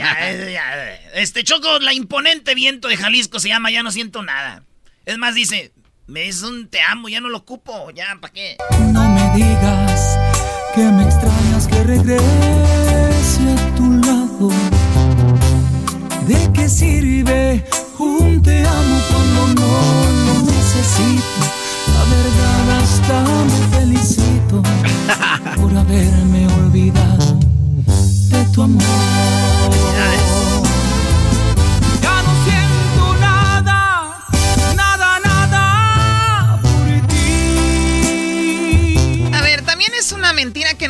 ya, ya. Este Choco, la imponente viento de Jalisco se llama Ya no siento nada. Es más, dice, me dice un te amo, ya no lo ocupo, ya, ¿para qué? No me digas que me extrañas, que regrese a tu lado. ¿De qué sirve un te amo cuando no lo necesito? La verdad, hasta me felicito <laughs> por haberme olvidado de tu amor.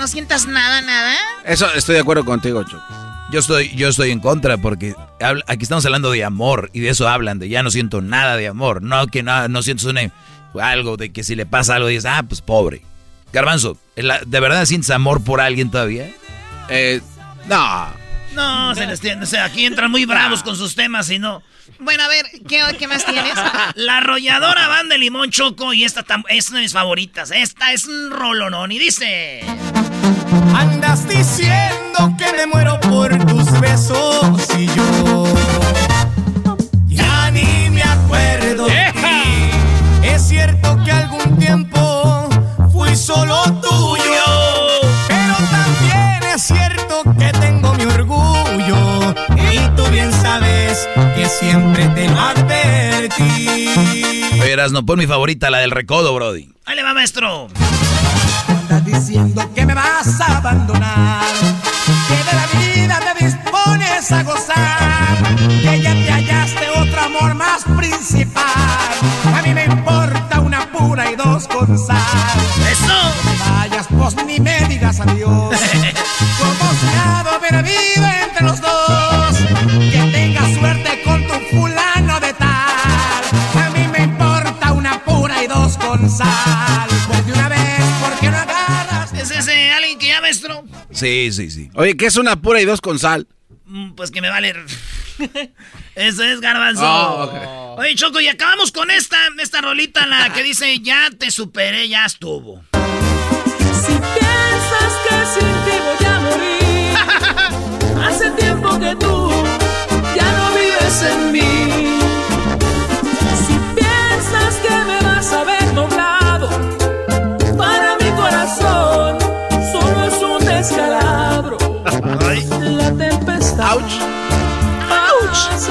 Sientas nada, nada? Eso estoy de acuerdo contigo, Choco. Yo estoy, yo estoy en contra porque aquí estamos hablando de amor y de eso hablan, de ya no siento nada de amor. No que no, no sientes algo de que si le pasa algo dices, ah, pues pobre. Garbanzo, ¿de verdad sientes amor por alguien todavía? Eh, no. No, se les tiene. O sea, aquí entran muy bravos con sus temas y no. Bueno, a ver, ¿qué, qué más tienes? La arrolladora van de limón choco y esta es una de mis favoritas. Esta es un rolonón y dice. Andas diciendo que me muero por tus besos y yo ya ni me acuerdo de ti. Es cierto que algún tiempo fui solo tuyo, pero también es cierto que tengo mi orgullo y tú bien sabes que siempre te lo advertí. Verás, no pon mi favorita, la del recodo, Brody. Ahí le va, maestro diciendo que me vas a abandonar, que de la vida te dispones a gozar, que ya te hallaste otro amor más principal. A mí me importa una pura y dos con sal. ¡Eso! No vayas, pues ni me digas adiós. <laughs> Como si nada hubiera habido Sí, sí, sí. Oye, ¿qué es una pura y dos con sal? Mm, pues que me vale. <laughs> Eso es garbanzo. Oh, Oye, Choco, y acabamos con esta, esta rolita, la que dice, ya te superé, ya estuvo. Si piensas que sin ti voy a morir, <laughs> hace tiempo que tú ya no vives en mí. Ouch. Ouch.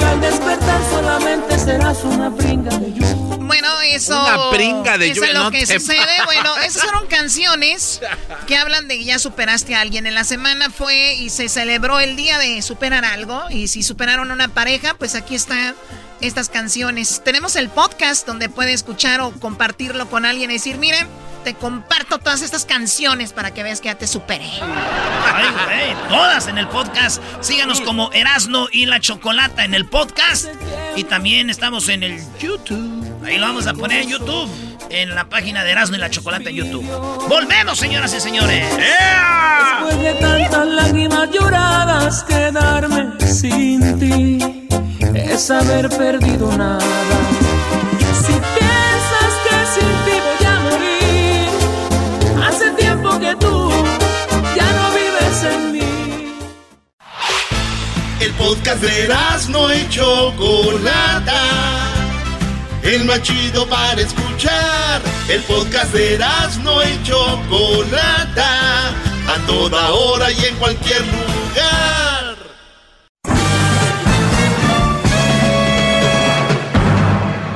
Y al despertar solamente serás una pringa de lluvia. Bueno, eso. Una pringa de lluvia. Eso es lo que sucede. Bueno, esas fueron <laughs> canciones que hablan de que ya superaste a alguien. En la semana fue y se celebró el día de superar algo. Y si superaron a una pareja, pues aquí está estas canciones. Tenemos el podcast donde puede escuchar o compartirlo con alguien y decir, miren te comparto todas estas canciones para que veas que ya te superé. Ay, güey, todas en el podcast. Síganos como Erasno y la Chocolata en el podcast. Y también estamos en el YouTube. Ahí lo vamos a poner en YouTube. En la página de Erasno y la Chocolata en YouTube. Volvemos, señoras y señores. Después de tantas lágrimas lloradas, quedarme sin ti es haber perdido nada. Si piensas que sin ti voy a morir, hace tiempo que tú ya no vives en mí. El podcast de no y Chocolata, el más chido para escuchar. El podcast de no y Chocolata, a toda hora y en cualquier lugar.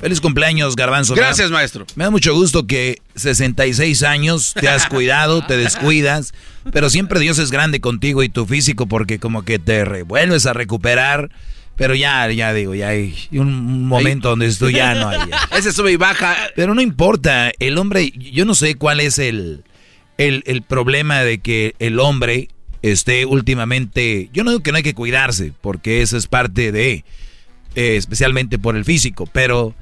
Feliz cumpleaños, Garbanzo. Gracias, maestro. Me da mucho gusto que 66 años te has cuidado, te descuidas, pero siempre Dios es grande contigo y tu físico porque como que te revuelves a recuperar. Pero ya, ya digo, ya hay un momento donde esto ya no hay. <laughs> Ese sube y baja. Pero no importa, el hombre, yo no sé cuál es el, el, el problema de que el hombre esté últimamente, yo no digo que no hay que cuidarse, porque eso es parte de, eh, especialmente por el físico, pero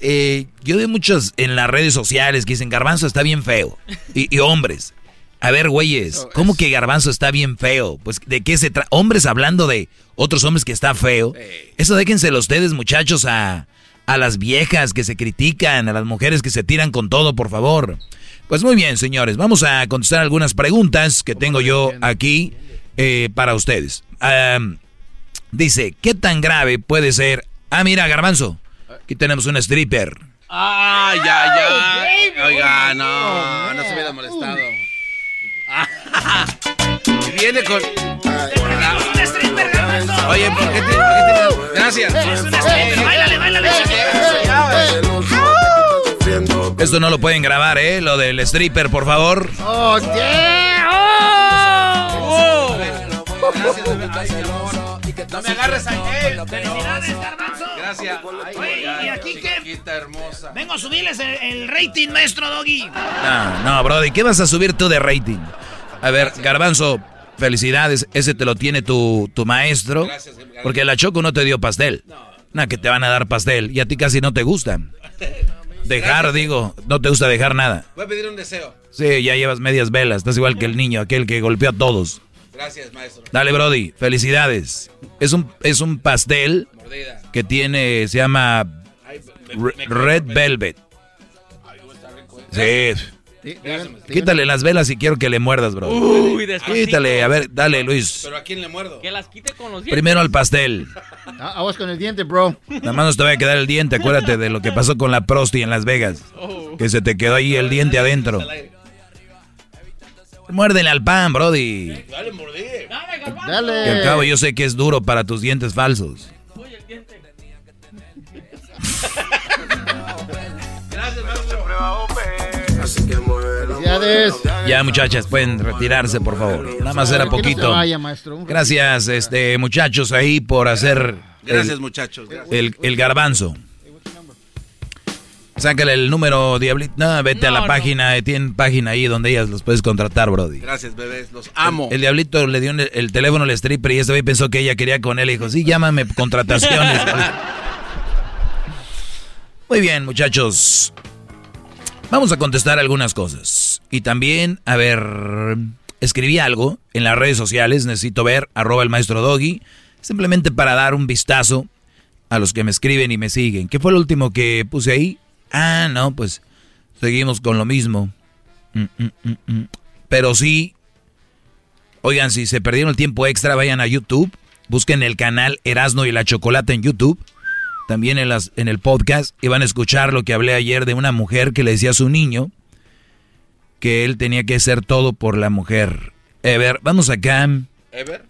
eh, yo veo muchos en las redes sociales que dicen Garbanzo está bien feo. Y, hombres. A ver, güeyes, ¿cómo que Garbanzo está bien feo? Pues, ¿de qué se trata? Hombres hablando de otros hombres que está feo. Eso déjenselo ustedes, muchachos, a, a las viejas que se critican, a las mujeres que se tiran con todo, por favor. Pues muy bien, señores, vamos a contestar algunas preguntas que tengo yo aquí eh, para ustedes. dice, ¿qué tan grave puede ser? Ah, mira, Garbanzo. Aquí tenemos un stripper. ¡Ah, ya, ya! Oiga, no, no se hubiera molestado. <laughs> viene con. Un stripper, garbanzo. Oye, ¿por qué te.? por qué te- Gracias. Es un stripper. Báilale, báilale. Esto no lo pueden grabar, ¿eh? Lo del stripper, por favor. ¡Oh, yeah! ¡Oh! No me agarres a él. ¡Felicidades, garbanzo! Gracias. Oye, ¿y aquí qué? Hermosa. Vengo a subirles el, el rating, maestro Doggy. No, no, Brody, ¿qué vas a subir tú de rating? A ver, Garbanzo, felicidades, ese te lo tiene tu, tu maestro. Porque la Choco no te dio pastel. No, que te van a dar pastel y a ti casi no te gusta. Dejar, digo, no te gusta dejar nada. Voy a pedir un deseo. Sí, ya llevas medias velas, estás igual que el niño, aquel que golpeó a todos. Gracias, maestro. Dale, Brody, felicidades. Es un, es un pastel que tiene, se llama Re- Red Velvet. Sí. Quítale las velas y quiero que le muerdas, bro. Uy. Quítale, a ver, dale, Luis. ¿Pero a quién le muerdo? Que las quite con los dientes. Primero al pastel. <laughs> Ah, Aguas con el diente, bro. Nada más nos te va a quedar el diente, acuérdate de lo que pasó con la prosti en Las Vegas. Que se te quedó ahí el diente adentro. Muérdele al pan, Brody. Dale, mordí. Que Dale. al cabo yo sé que es duro para tus dientes falsos. Gracias, maestro. Felicidades. Ya, muchachas, pueden retirarse, por favor. Nada más era poquito. vaya, maestro. Un Gracias, este, muchachos, ahí por hacer Gracias, muchachos. Gracias. el, el garbanzo. Sácale el número, Diablito. No, vete a la No, página, tienen página ahí donde ellas los puedes contratar, Brody. Gracias, bebés. Los amo. El diablito le dio el, el teléfono al stripper y este güey pensó que ella quería con él y dijo, sí, llámame contrataciones. <laughs> Muy bien, muchachos. Vamos a contestar algunas cosas. Y también, a ver, escribí algo en las redes sociales, necesito ver, arroba el maestro Doggy, simplemente para dar un vistazo a los que me escriben y me siguen. ¿Qué fue lo último que puse ahí? Ah, no, pues seguimos con lo mismo. Mm, mm, mm. Pero sí, oigan, si se perdieron el tiempo extra, vayan a YouTube, busquen el canal Erasno y la Chocolata en YouTube, también en, las, en el podcast, y van a escuchar lo que hablé ayer de una mujer que le decía a su niño que él tenía que hacer todo por la mujer. Ever, vamos acá. ¿Ever?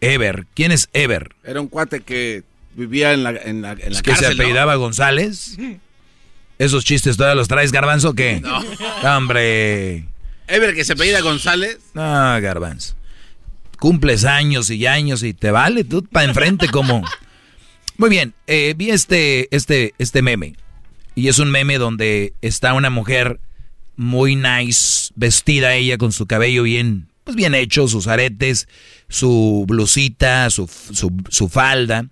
Ever, ¿quién es Ever? Era un cuate que vivía en la, en la, en la ¿Es que se apellidaba González? ¿Esos chistes todavía los traes, Garbanzo, o qué? No. Hombre. Ever que se apellida González. No, Garbanzo. Cumples años y años y te vale tú para enfrente como... Muy bien, eh, vi este, este, este meme. Y es un meme donde está una mujer muy nice, vestida ella con su cabello bien, pues bien hecho, sus aretes, su blusita, su, su, su falda.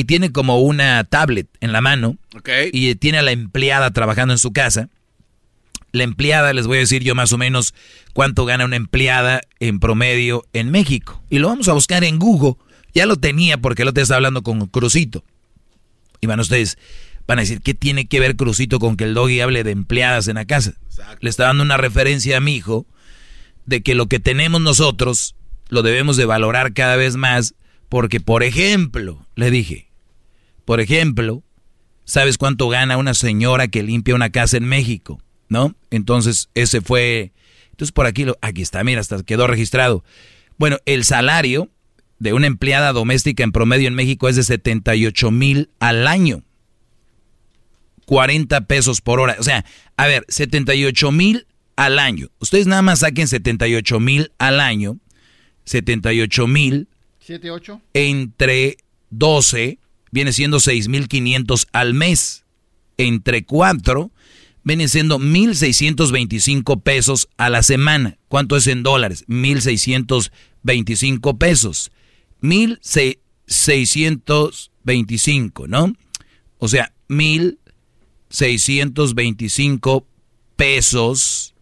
Y tiene como una tablet en la mano. Y tiene a la empleada trabajando en su casa. La empleada, les voy a decir yo más o menos cuánto gana una empleada en promedio en México. Y lo vamos a buscar en Google. Ya lo tenía porque lo te estaba hablando con Crucito. Y van ustedes, van a decir, ¿qué tiene que ver Crucito con que el doggy hable de empleadas en la casa? Le está dando una referencia a mi hijo de que lo que tenemos nosotros lo debemos de valorar cada vez más porque, por ejemplo, le dije, por ejemplo, ¿sabes cuánto gana una señora que limpia una casa en México? ¿No? Entonces, ese fue... Entonces, por aquí, lo, aquí está, mira, hasta quedó registrado. Bueno, el salario de una empleada doméstica en promedio en México es de 78 mil al año. 40 pesos por hora. O sea, a ver, 78 mil al año. Ustedes nada más saquen 78 mil al año. 78 mil ¿Siete, ocho? entre 12 viene siendo 6.500 al mes. Entre 4 viene siendo 1.625 pesos a la semana. ¿Cuánto es en dólares? 1.625 pesos. 1.625, ¿no? O sea, 1.625 pesos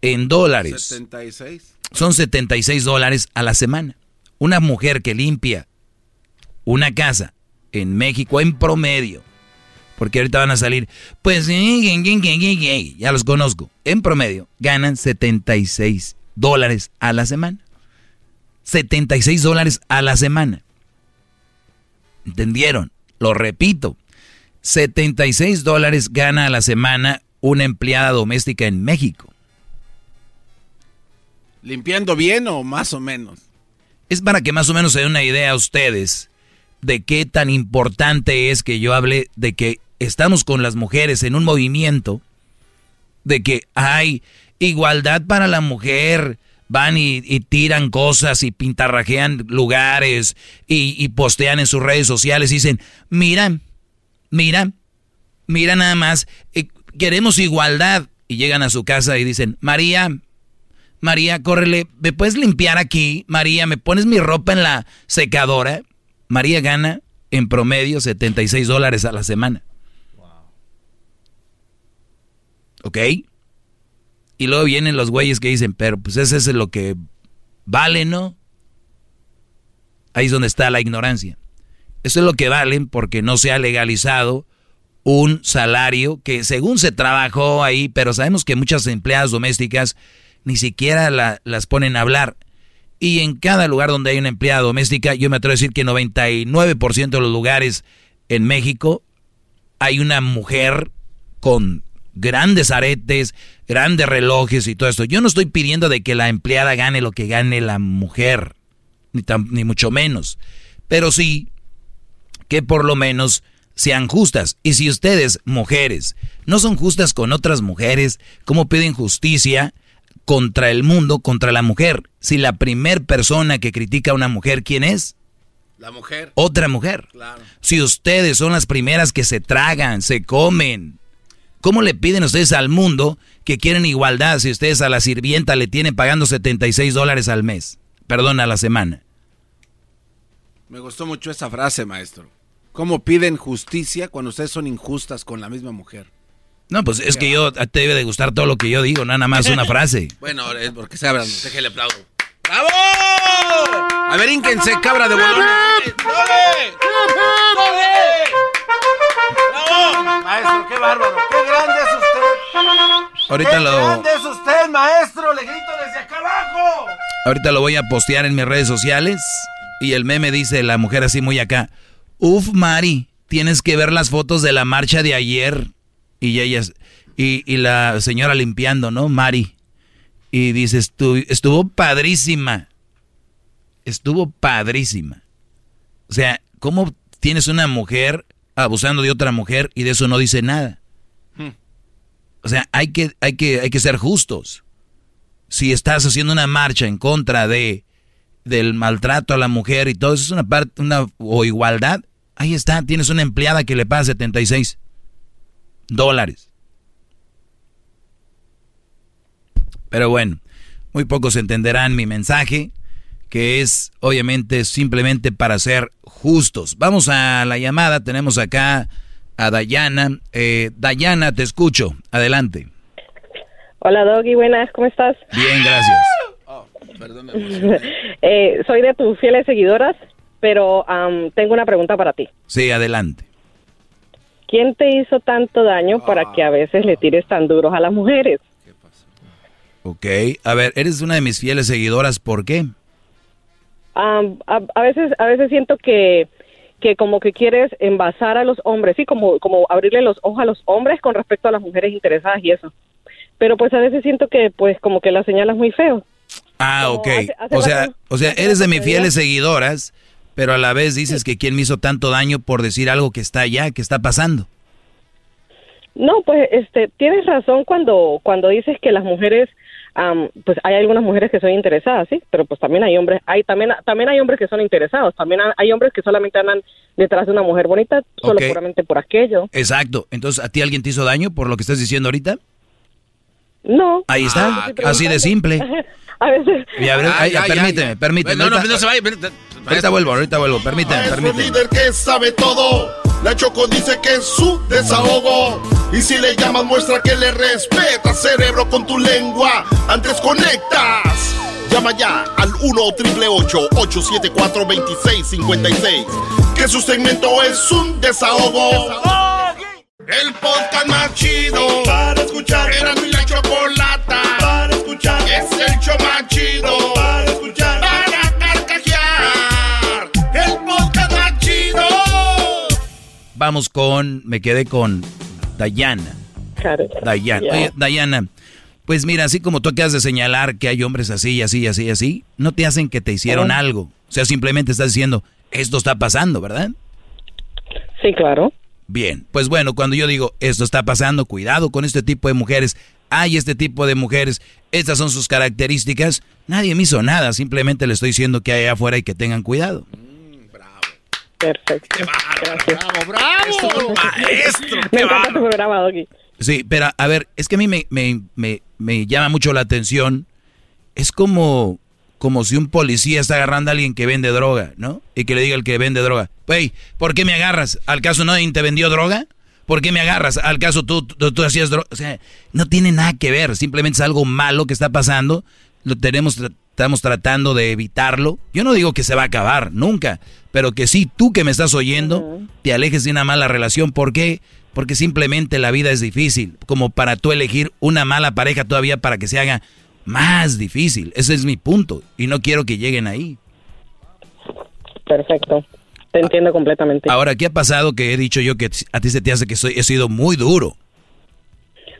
en dólares. 76. Son 76 dólares a la semana. Una mujer que limpia una casa en México en promedio, porque ahorita van a salir, pues ya los conozco, en promedio ganan 76 dólares a la semana. 76 dólares a la semana. ¿Entendieron? Lo repito. 76 dólares gana a la semana una empleada doméstica en México. ¿Limpiando bien o más o menos? Es para que más o menos se den una idea a ustedes de qué tan importante es que yo hable de que estamos con las mujeres en un movimiento de que hay igualdad para la mujer, van y, tiran cosas y pintarrajean lugares y, postean en sus redes sociales y dicen, mira, mira, mira nada más, eh, queremos igualdad. Y llegan a su casa y dicen, María, María, córrele, ¿me puedes limpiar aquí? María, ¿me pones mi ropa en la secadora? María gana en promedio 76 dólares a la semana. ¿Ok? Y luego vienen los güeyes que dicen, pero pues ese es lo que vale, ¿no? Ahí es donde está la ignorancia. Eso es lo que valen porque no se ha legalizado un salario que según se trabajó ahí, pero sabemos que muchas empleadas domésticas ni siquiera las ponen a hablar. Y en cada lugar donde hay una empleada doméstica, yo me atrevo a decir que 99% de los lugares en México hay una mujer con grandes aretes, grandes relojes y todo esto. Yo no estoy pidiendo de que la empleada gane lo que gane la mujer, ni, ni mucho menos. Pero sí que por lo menos sean justas. Y si ustedes, mujeres, no son justas con otras mujeres, ¿cómo piden justicia contra el mundo, contra la mujer? Si la primer persona que critica a una mujer, ¿quién es? La mujer. Otra mujer. Si ustedes son las primeras que se tragan, se comen, ¿Cómo le piden ustedes al mundo que quieren igualdad si ustedes a la sirvienta le tienen pagando 76 dólares al mes? Perdón, a la semana. Me gustó mucho esa frase, maestro. ¿Cómo piden justicia cuando ustedes son injustas con la misma mujer? No, pues es que yo te debe de gustar todo lo que yo digo, nada más una <laughs> frase. bueno, es porque se abran, déjale aplaudo. ¡Bravo! A ver, ínquense, cabra de bolón. ¡Dale! ¡Bravo! Maestro, qué bárbaro. ¡Qué grande es usted! Ahorita ¡Qué lo... grande es usted, maestro! ¡Le grito desde acá abajo! Ahorita lo voy a postear en mis redes sociales. Y el meme dice la mujer así muy acá. Uf, Mari, tienes que ver las fotos de la marcha de ayer. Y ella... Y, y la señora limpiando, ¿no? Mari. Y dice, estuvo padrísima. Estuvo padrísima. O sea, ¿cómo tienes una mujer abusando de otra mujer y de eso no dice nada. Hmm. O sea, hay que, hay, que, hay que ser justos. Si estás haciendo una marcha en contra de del maltrato a la mujer y todo eso es una parte, una o igualdad, ahí está, tienes una empleada que le paga 76 dólares. Pero bueno, muy pocos entenderán mi mensaje que es obviamente simplemente para ser justos. Vamos a la llamada, tenemos acá a Dayana. Eh, Dayana, te escucho, adelante. Hola Doggy, buenas, ¿cómo estás? Bien, gracias. Oh, <laughs> eh, soy de tus fieles seguidoras, pero tengo una pregunta para ti. Sí, adelante. ¿Quién te hizo tanto daño para que a veces le tires tan duros a las mujeres? Ok, a ver, eres una de mis fieles seguidoras, ¿por qué? a, veces a veces siento que que como que quieres envasar a los hombres, sí, como como abrirle los ojos a los hombres con respecto a las mujeres interesadas y eso. Pero pues a veces siento que pues como que la señalas muy feo. Ah, ok. o sea, o sea, eres de mis fieles seguidoras, pero a la vez dices que quién me hizo tanto daño por decir algo que está allá, que está pasando. No, pues este tienes razón cuando cuando dices que las mujeres pues hay algunas mujeres que son interesadas, sí, pero pues también hay hombres, hay también también hay hombres que son interesados, también hay hombres que solamente andan detrás de una mujer bonita solo puramente por aquello. Exacto. Entonces, ¿a ti alguien te hizo daño por lo que estás diciendo ahorita? No. Ahí está, ah, así de simple. <laughs> a veces. permíteme, permíteme. No, no, no se vaya. Ahorita vuelvo, ahorita vuelvo, permíteme, permíteme. líder que sabe todo. La Choco dice que es su desahogo. Y si le llamas, muestra que le respeta, cerebro, con tu lengua. Antes conectas. Llama ya al 1-888-874-2656. Que su segmento es un desahogo. El podcast más chido para escuchar. Era mi la chocolata para escuchar. Es el show más Vamos con, me quedé con Dayana. Dayana. Oye, Dayana, Pues mira, así como tú acabas de señalar que hay hombres así, así, así, así, no te hacen que te hicieron Oh. algo. O sea, simplemente estás diciendo, esto está pasando, ¿verdad? Sí, claro. Bien, pues bueno, cuando yo digo esto está pasando, cuidado con este tipo de mujeres, hay este tipo de mujeres, estas son sus características, nadie me hizo nada, simplemente le estoy diciendo que hay afuera y que tengan cuidado. Perfecto. Gracias. ¡Bravo! Maestro, Me encanta tu programa, Doggy. Sí, pero a ver, es que a mí me, me, me, me llama mucho la atención, es como, como si un policía está agarrando a alguien que vende droga, ¿no? Y que le diga al que vende droga, hey, ¿por qué me agarras? ¿Al caso nadie te vendió droga? ¿Por qué me agarras? ¿Al caso tú, tú, tú hacías droga? O sea, no tiene nada que ver, simplemente es algo malo que está pasando, lo tenemos, estamos tratando de evitarlo. Yo no digo que se va a acabar, nunca, pero que sí, tú que me estás oyendo, te alejes de una mala relación. ¿Por qué? Porque simplemente la vida es difícil, como para tú elegir una mala pareja todavía para que se haga más difícil. Ese es mi punto y no quiero que lleguen ahí. Perfecto. Te entiendo completamente. Ahora, ¿qué ha pasado que he dicho yo que a ti se te hace que soy, he sido muy duro?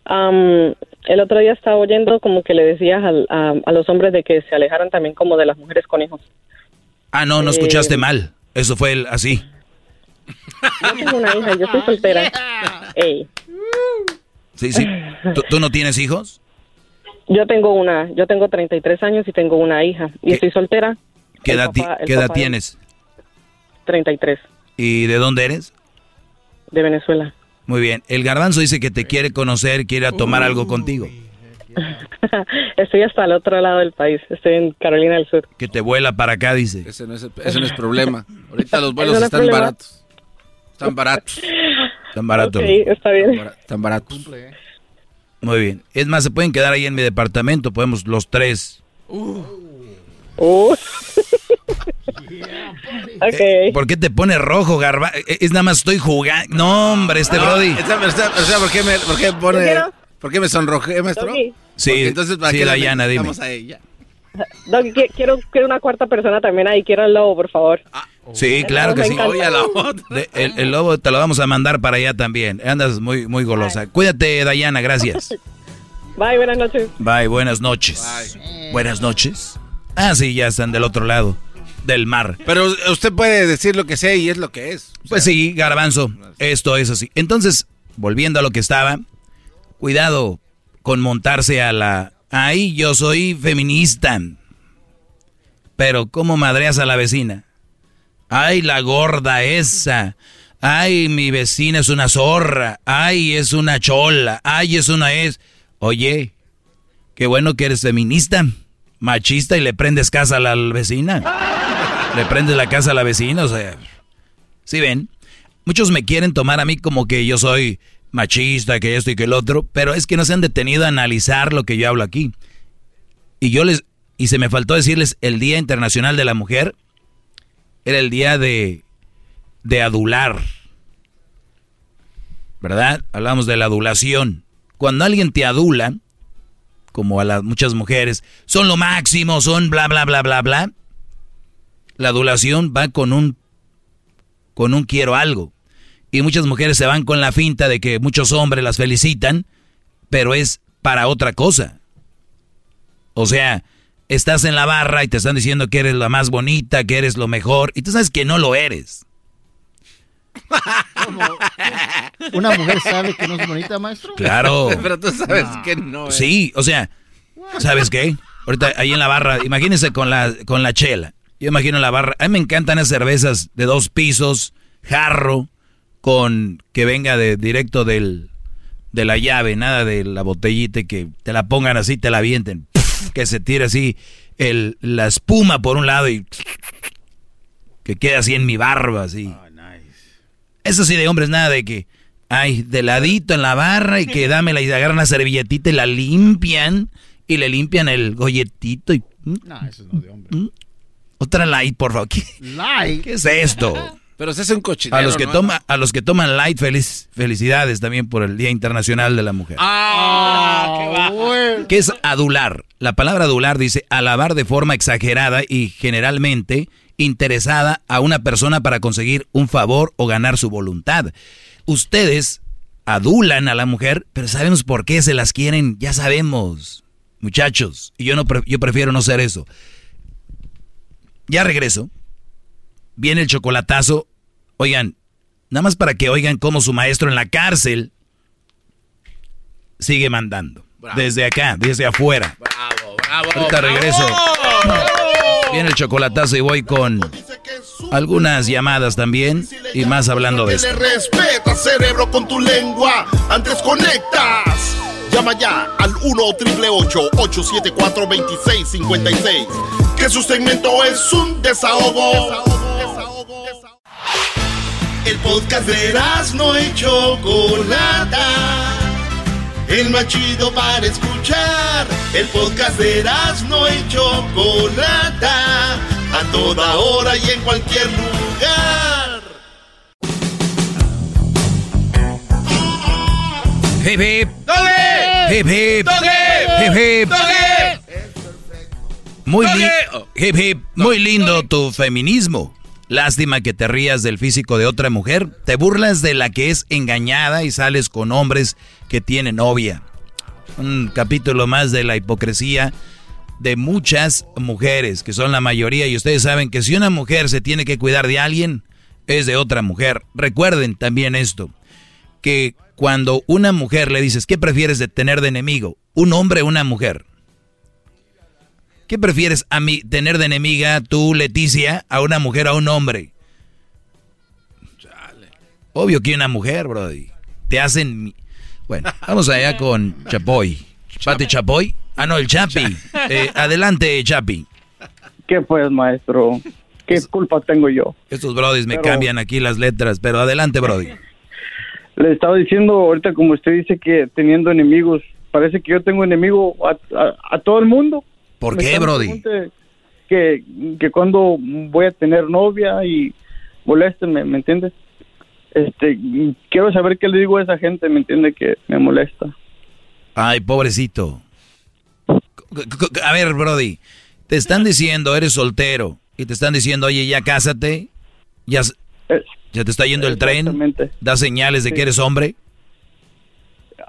Am, el otro día estaba oyendo como que le decías al- a, a los hombres de que se alejaran también como de las mujeres con hijos. Ah, no, no Eh, escuchaste mal. Eso fue el, así. Yo tengo una hija, yo soy soltera. <laughs> Ey, Sí, sí. ¿Tú, tú no tienes hijos? yo tengo una, yo tengo 33 años y tengo una hija y estoy soltera. ¿Qué El edad, papá- qué edad tienes? 33 ¿Y de dónde eres? de Venezuela. Muy bien. El garbanzo dice que te quiere conocer, quiere tomar algo contigo. <laughs> estoy hasta el otro lado del país, estoy en Carolina del Sur. Que te vuela para acá, dice. Ese no es, ese no es problema. Ahorita los <laughs> vuelos no están problema. baratos. Están baratos. Tan barato. Ok, está bien. Están baratos. Muy bien. Es más, se pueden quedar ahí en mi departamento. Podemos los tres. Uh. ok. <laughs> Eh, ¿Por qué te pone rojo, garba? Eh, Es nada más estoy jugando. No, hombre, este No, Brody. ¿por, qué me, por qué pone, ¿Por qué me sonrojé, maestro? Doggy. Sí, Porque entonces, ¿para sí, qué la Dayana, dime. a ella? Qui- quiero, quiero una cuarta persona también ahí, quiero al lobo, por favor. Sí, claro que Me sí. Oye, la otra. De- el, el lobo te lo vamos a mandar para allá también. Andas muy, muy golosa. Cuídate, Dayana, gracias. <laughs> Bye, buenas noches. Bye, buenas noches. Buenas noches. Ah, sí, ya están del otro lado del mar. Pero usted puede decir lo que sea y es lo que es. Pues sí, garbanzo, esto es así. Entonces, volviendo a lo que estaba, cuidado con montarse a la... Ay, yo soy feminista. Pero ¿cómo madreas a la vecina? Ay, la gorda esa. Ay, mi vecina es una zorra. Ay, es una chola. Ay, es una es... Oye, qué bueno que eres feminista, machista y le prendes casa a la vecina. Le prendes la casa a la vecina, o sea... ¿Sí ven? Muchos me quieren tomar a mí como que yo soy machista, que esto y que el otro, pero es que no se han detenido a analizar lo que yo hablo aquí. Y yo les y se me faltó decirles el Día Internacional de la Mujer era el día de de adular. ¿Verdad? Hablamos de la adulación. Cuando alguien te adula, como a las muchas mujeres, son lo máximo, son bla bla bla bla bla. La adulación va con un con un quiero algo. Y muchas mujeres se van con la finta de que muchos hombres las felicitan, pero es para otra cosa. O sea, estás en la barra y te están diciendo que eres la más bonita, que eres lo mejor, y tú sabes que no lo eres. ¿Una mujer sabe que no es bonita, maestro? Claro. <laughs> Pero tú sabes que no es. Sí, o sea, ¿sabes qué? Ahorita ahí en la barra, imagínense con la, con la chela. Yo imagino la barra. A mí me encantan esas cervezas de dos pisos, jarro, con que venga de directo del, de la llave, nada de la botellita y que te la pongan así, te la avienten. Que se tire así el, la espuma por un lado y que quede así en mi barba, así. Eso sí de hombres, nada de que, ay, de ladito en la barra y que dámela y agarran una servilletita y la limpian y le limpian el golletito y... No, eso no de hombre. Otra light, por favor. ¿Qué, Like. qué es esto? Pero se hace un cochinero, A los que ¿no? toma, a los que toman light, feliz, felicidades también por el Día Internacional de la Mujer. ¡Ah! ¡Qué va! ¿Qué es adular? La palabra adular dice alabar de forma exagerada y generalmente interesada a una persona para conseguir un favor o ganar su voluntad. Ustedes adulan a la mujer, pero sabemos por qué se las quieren, ya sabemos, muchachos. Y yo, no, yo prefiero no ser eso. Ya regreso. Viene el chocolatazo. Oigan, nada más para que oigan cómo su maestro en la cárcel sigue mandando. Desde acá, desde afuera. Bravo, bravo. Ahorita regreso. Viene el chocolatazo y voy con algunas llamadas también y más hablando de esto. respeta cerebro con tu lengua. Antes conectas. Llama ya al 1 874 2656 Que su segmento es un desahogo. El podcast de no hecho Chocolata el más chido para escuchar. El podcast de no y Chocolata, a toda hora y en cualquier lugar. Hip hip. Hip hip. Hip hip. Muy, hip, hip. Muy lindo tu feminismo. Lástima que te rías del físico de otra mujer. Te burlas de la que es engañada y sales con hombres que tienen novia. Un capítulo más de la hipocresía de muchas mujeres, que son la mayoría. Y ustedes saben que si una mujer se tiene que cuidar de alguien, es de otra mujer. Recuerden también esto, que cuando una mujer le dices, ¿qué prefieres de tener de enemigo? ¿Un hombre o una mujer? ¿Qué prefieres a mí tener de enemiga tú, Leticia, a una mujer o a un hombre? Obvio que una mujer, Brody. Te hacen... Bueno, vamos allá <laughs> con Chapoy. Pati Chapoy. Ah, no, el Chapi. <laughs> Eh, adelante, Chapi. ¿Qué pues, maestro? ¿Qué culpa tengo yo? Estos brodis me cambian aquí las letras, pero adelante, Brody. <laughs> Le estaba diciendo ahorita, como usted dice, que teniendo enemigos, parece que yo tengo enemigo a todo el mundo. ¿Por qué, Brody? Que, que cuando voy a tener novia y molésteme, ¿me entiendes? Este, quiero saber qué le digo a esa gente, ¿me entiende? Que me molesta. Ay, pobrecito. A ver, Brody, te están diciendo, eres soltero, y te están diciendo, oye, ya cásate, ya, ya te está yendo el tren, da señales de que eres hombre.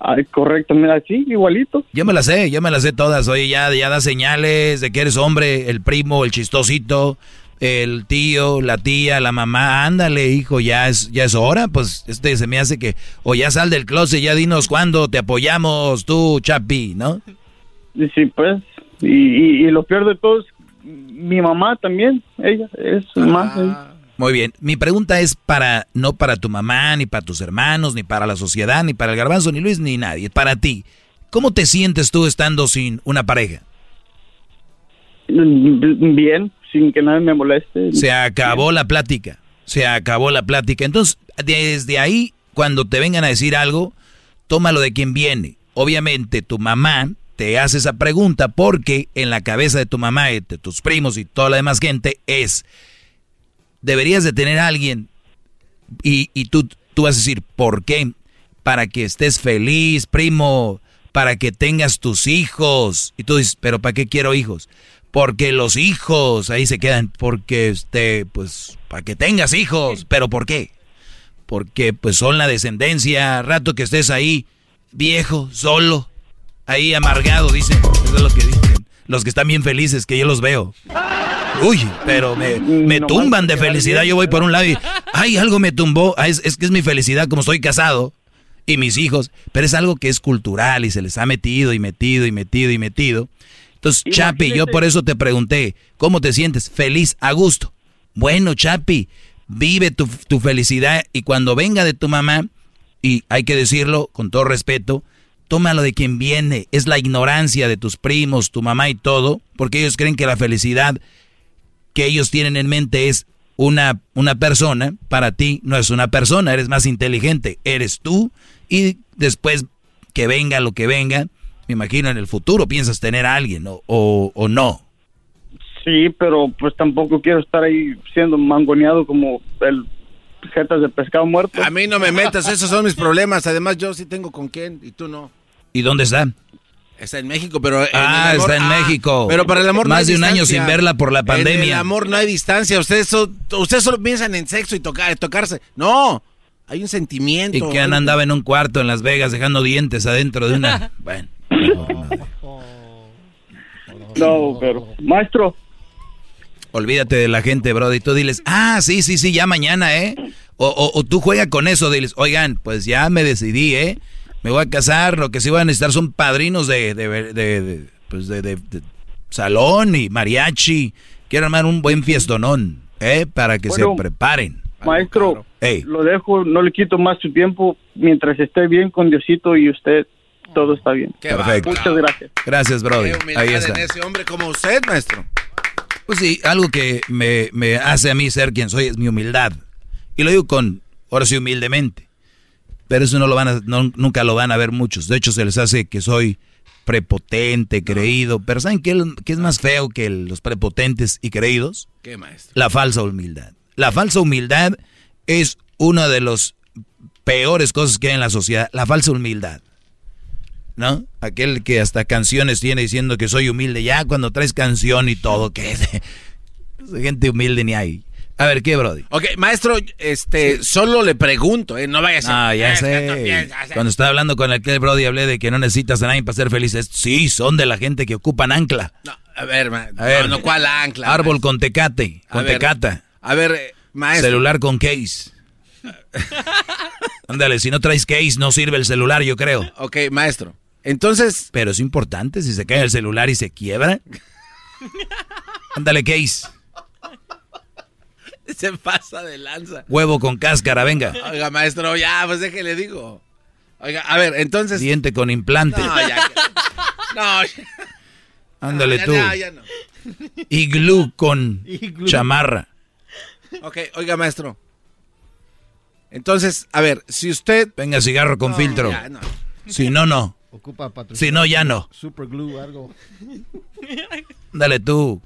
Ay, correcto, mira, sí, igualito. Yo me las sé, yo me las sé todas. Oye, ya, ya da señales de que eres hombre, el primo, el chistosito, el tío, la tía, la mamá. Ándale, hijo, ya es, ya es hora. Pues este se me hace que, o ya sal del closet, ya dinos cuándo te apoyamos, tú, Chapi, ¿no? Sí, pues. Y, y, lo peor de todo es mi mamá también, ella, es más. Ah. Muy bien. Mi pregunta es para no para tu mamá, ni para tus hermanos, ni para la sociedad, ni para el garbanzo, ni Luis, ni nadie. Para ti. ¿Cómo te sientes tú estando sin una pareja? Bien, sin que nadie me moleste. Se acabó la plática. Se acabó la plática. Entonces, desde ahí, cuando te vengan a decir algo, tómalo de quien viene. Obviamente, tu mamá te hace esa pregunta porque en la cabeza de tu mamá y de tus primos y toda la demás gente es deberías de tener a alguien y, y tú, tú vas a decir, ¿por qué? Para que estés feliz, primo, para que tengas tus hijos. Y tú dices, ¿pero para qué quiero hijos? Porque los hijos ahí se quedan, porque este, pues, para que tengas hijos. ¿Pero por qué? Porque pues son la descendencia, rato que estés ahí, viejo, solo, ahí amargado, dicen. Eso es lo que dicen. Los que están bien felices, que yo los veo. Uy, pero me, me tumban de felicidad. Yo voy por un lado y, ay, algo me tumbó. Ah, es, es que es mi felicidad como estoy casado y mis hijos. Pero es algo que es cultural y se les ha metido y metido y metido y metido. Entonces, Chapi, yo por eso te pregunté, ¿cómo te sientes? Feliz, a gusto. Bueno, Chapi, vive tu, tu felicidad y cuando venga de tu mamá, y hay que decirlo con todo respeto, tómalo de quien viene. Es la ignorancia de tus primos, tu mamá y todo, porque ellos creen que la felicidad que ellos tienen en mente es una, una persona, para ti no es una persona, eres más inteligente, eres tú y después que venga lo que venga, me imagino en el futuro piensas tener a alguien o, o, no. Sí, pero pues tampoco quiero estar ahí siendo mangoneado como el jetas de pescado muerto. A mí no me metas, esos son mis problemas. Además, yo sí tengo con quién y tú no. ¿Y dónde está? Está en México, pero... ah, está en México. Pero para el amor Más de un año sin verla por la pandemia. En el amor no hay distancia. Ustedes, ustedes solo piensan en sexo y tocar, tocarse. No. Hay un sentimiento. Y que han andaba en un cuarto en Las Vegas dejando dientes adentro de una. <laughs> bueno. No, pero, maestro. Olvídate de la gente, bro. Y tú diles, ah, sí, sí, sí, ya mañana, ¿eh? O, o, o tú juega con eso, diles, oigan, pues ya me decidí, ¿eh? Me voy a casar, lo que sí voy a necesitar son padrinos de, de, de, de pues de, de, salón y mariachi. Quiero armar un buen fiestonón, ¿eh? Para que Bueno, se preparen. Maestro, lo dejo, no le quito más su tiempo. Mientras esté bien con Diosito y usted, todo está bien. Perfecto. Muchas gracias. Gracias, humildad Ahí está. en ese hombre como usted, maestro. Pues sí, algo que me, me hace a mí ser quien soy es mi humildad. Y lo digo con, ahora sí, humildemente. Pero eso no lo van a, no- nunca lo van a ver muchos. De hecho, se les hace que soy prepotente, creído. Pero ¿saben qué, qué es más feo que los prepotentes y creídos? ¿Qué, maestro? La falsa humildad. La falsa humildad es una de las peores cosas que hay en la sociedad. La falsa humildad. ¿No? Aquel que hasta canciones tiene diciendo que soy humilde. Ya cuando traes canción y todo, que <laughs> gente humilde ni hay. A ver, ¿qué, Brody? Ok, maestro, este, solo le pregunto, ¿eh? No vaya a. Ah, ya sé. Cuando estaba hablando con aquel Brody hablé de que no necesitas a nadie para ser felices. Sí, son de la gente que ocupan ancla. No, a ver, ma- A ver. no, no, ¿cuál ancla? Árbol con tecate, A con ver, tecata. A ver, eh, maestro. Celular con case. <laughs> Ándale, si no traes case no sirve el celular, yo creo. Ok, maestro. Entonces. Pero es importante si se cae el celular y se quiebra. <laughs> Ándale, case. <laughs> Se pasa de lanza. Huevo con cáscara, venga. Oiga, maestro, ya, pues déjele digo. Oiga, a ver, entonces. Diente con implante. No, ya. <laughs> No, ya- Ándale ya, tú. ya, ya no. Iglú con Iglú. chamarra. Ok, oiga, maestro. Entonces, a ver, si usted. Venga, cigarro con No, filtro. ya, no. Si no, no. Ocupa Si no, ya no. Super glue, algo. Dale tú.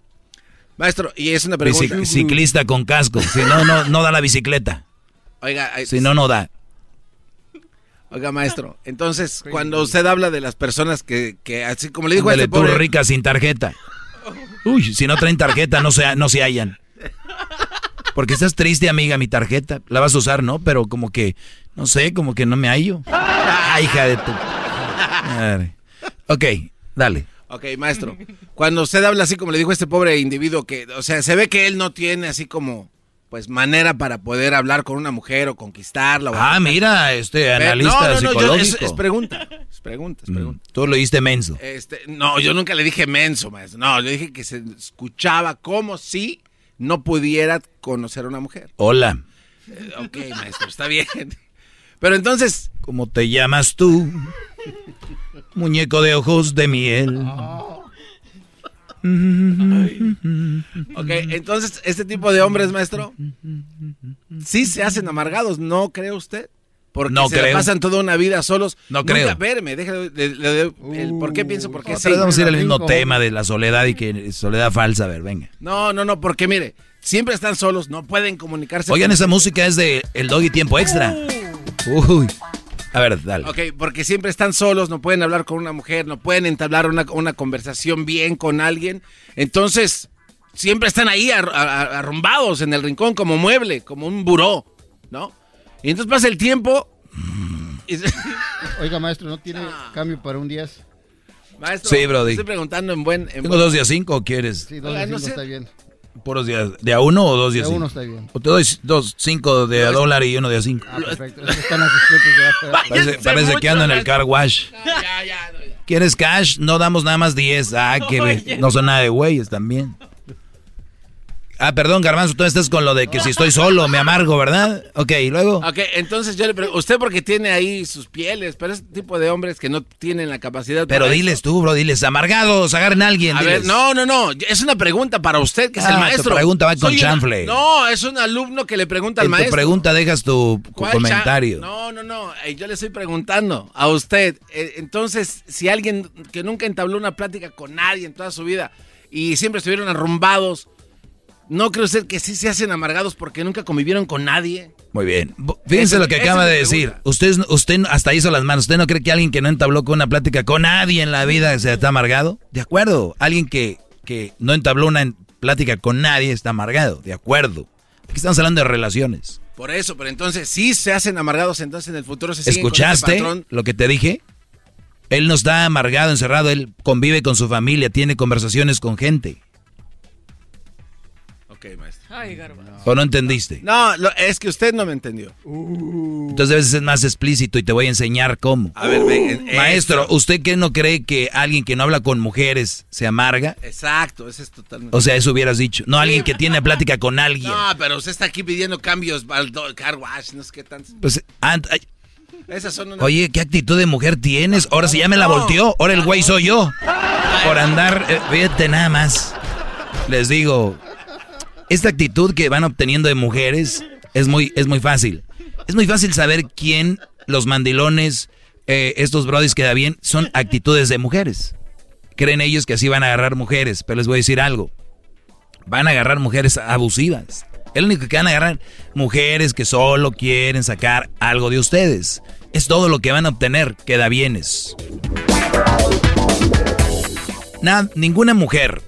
Maestro, y es una pregunta. Ciclista con casco. Si no, no, no da la bicicleta. Oiga, ay, Si no, no da. oiga, maestro. Entonces, cuando usted habla de las personas que, que así como le dijo a Ándale este tú, pobre. rica sin tarjeta. Uy, si no traen tarjeta, no se, no se hallan. Porque estás triste, amiga, mi tarjeta. La vas a usar, ¿no? Pero como que, no sé, como que no me hallo. Ay, hija de tu... Madre. Ok, dale. Ok, maestro. Cuando usted habla así como le dijo este pobre individuo que, o sea, se ve que él no tiene así como, pues, manera para poder hablar con una mujer o conquistarla. o- Ah, mira, este analista no, no, no, yo- psicológico. es, es pregunta. Es pregunta, es pregunta. Mm, Tú lo oíste menso. Este, no, yo nunca le dije menso, maestro. No, le dije que se escuchaba como si no pudiera conocer a una mujer. Hola. Eh, ok, maestro, está bien. Pero entonces, ¿Cómo te llamas tú? <laughs> Muñeco de ojos de miel. ok, entonces, este tipo de hombres, maestro, sí se hacen amargados, ¿no cree usted? Porque No se la creo. pasan toda una vida solos. No Nunca- creo. Espéreme, déjale, le- le- le- el por qué pienso, por qué sí. Vamos a ir al mismo tema de la soledad y que soledad falsa. A ver, venga. No, no, no, porque mire, siempre están solos, no pueden comunicarse. Oigan, esa música es de El Doggy Tiempo Extra. Uy. A ver, dale. Ok, porque siempre están solos, no pueden hablar con una mujer, no pueden entablar una, una conversación bien con alguien. Entonces, siempre están ahí ar- ar- arrumbados en el rincón como mueble, como un buró, ¿no? Y entonces pasa el tiempo. y- <laughs> Oiga, maestro, ¿no tiene Ah. cambio para un 10? Maestro, Sí, Brody. Estoy preguntando en buen. en ¿Tengo buen- dos días cinco o quieres? Sí, dos Oiga, no cinco sé. está bien. ¿Puros días? ¿De a uno o dos días De a cinco? uno está bien. O te doy dos, cinco de a dólar y uno de a cinco. Ah, perfecto. Están ya. <laughs> Parece, parece que ando en el car wash. ¿Quieres cash? No damos nada más 10. Ah, <laughs> que no son nada de güeyes también. Ah, perdón, Garbanzo, tú estás con lo de que si estoy solo me amargo, ¿verdad? Ok, y luego. Ok, entonces yo le pregunto, usted porque tiene ahí sus pieles, pero ese tipo de hombres que no tienen la capacidad Pero para diles tú, bro, diles, amargados, agarren a alguien. A ver, no, no, no. Es una pregunta para usted, que es Ah, el tu maestro. pregunta va con Soy una- chanfle. No, es un alumno que le pregunta al En tu maestro. pregunta dejas tu ¿Cuál comentario. No, no, no. eh, Yo le estoy preguntando a usted. eh, Entonces, si alguien que nunca entabló una plática con nadie en toda su vida y siempre estuvieron arrumbados, ¿no cree usted que sí se hacen amargados porque nunca convivieron con nadie? Muy bien. Fíjense lo que acaba de decir. Usted, usted hasta hizo las manos. ¿Usted no cree que alguien que no entabló con una plática con nadie en la vida se está amargado? De acuerdo. Alguien que, que no entabló una plática con nadie está amargado. De acuerdo. Aquí estamos hablando de relaciones. Por eso, pero entonces sí se hacen amargados, entonces en el futuro se siguen ese ¿Escuchaste lo que te dije? Él no está amargado, encerrado, él convive con su familia, tiene conversaciones con gente. Ok, maestro. Ay, Garbanzo. ¿O no entendiste? No, lo- es que usted no me entendió. Entonces debes ser más explícito y te voy a enseñar cómo. A ver, ven, eh, Maestro, ¿usted qué no cree que alguien que no habla con mujeres se amarga? Exacto, ese es totalmente. O sea, eso hubieras dicho. No alguien que tiene plática con alguien. No, pero usted está aquí pidiendo cambios al car wash, no sé qué tanto. Pues, Esas son unas... oye, ¿qué actitud de mujer tienes? Ahora sí ya me la volteó. Ahora el güey soy yo. Por andar, eh, fíjate nada más. Les digo, esta actitud que van obteniendo de mujeres es muy, es muy fácil. Es muy fácil saber quién, los mandilones, eh, estos brodis que da bien, son actitudes de mujeres. Creen ellos que así van a agarrar mujeres, pero les voy a decir algo. Van a agarrar mujeres abusivas. Es lo único que van a agarrar mujeres que solo quieren sacar algo de ustedes. Es todo lo que van a obtener, queda bienes. Nada, ninguna mujer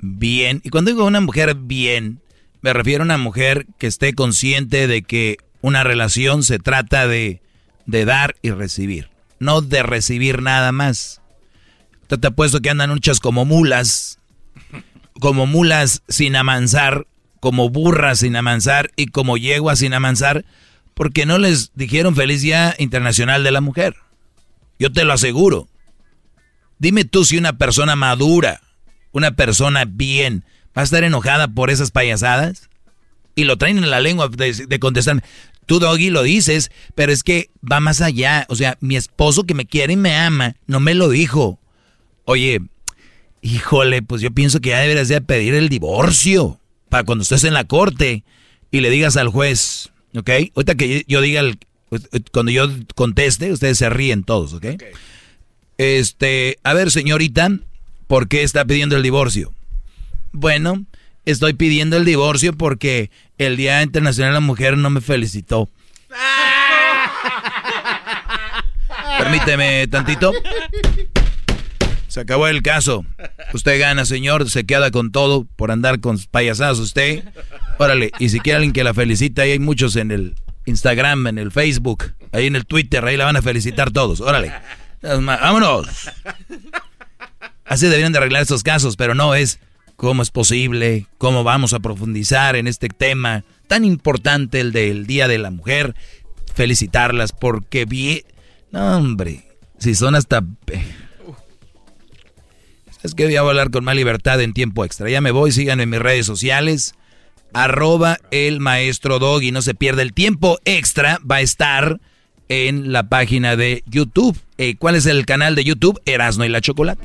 bien, y cuando digo una mujer bien, me refiero a una mujer que esté consciente de que una relación se trata de, de dar y recibir, no de recibir nada más. Yo te apuesto que andan muchas como mulas, como mulas sin amansar, como burras sin amansar y como yeguas sin amansar, porque no les dijeron feliz día internacional de la mujer. Yo te lo aseguro. Dime tú si una persona madura, una persona bien, va a estar enojada por esas payasadas. Y lo traen en la lengua de, de contestar. Tú, Doggy, lo dices, pero es que va más allá. O sea, mi esposo que me quiere y me ama, no me lo dijo. Oye, híjole, pues yo pienso que ya deberías de pedir el divorcio para cuando estés en la corte y le digas al juez, ¿ok? Ahorita que yo diga, el- cuando yo conteste, ustedes se ríen todos, ¿ok? Este, a ver, señorita, ¿por qué está pidiendo el divorcio? Bueno, estoy pidiendo el divorcio porque el Día Internacional de la Mujer no me felicitó. Permíteme tantito. Se acabó el caso. Usted gana, señor. Se queda con todo por andar con payasadas usted. Órale, y si quiere alguien que la felicite, ahí hay muchos en el Instagram, en el Facebook, ahí en el Twitter, ahí la van a felicitar todos. Órale. Vámonos. Así deberían de arreglar estos casos, pero no es cómo es posible, cómo vamos a profundizar en este tema tan importante, el del Día de la Mujer. Felicitarlas porque bien... No, hombre, si son hasta... Es que voy a hablar con más libertad en tiempo extra. Ya me voy, síganme en mis redes sociales. Arroba el maestro Doggy. No se pierda el tiempo extra. Va a estar en la página de YouTube. Eh, ¿Cuál es el canal de YouTube? Erasno y la Chocolate.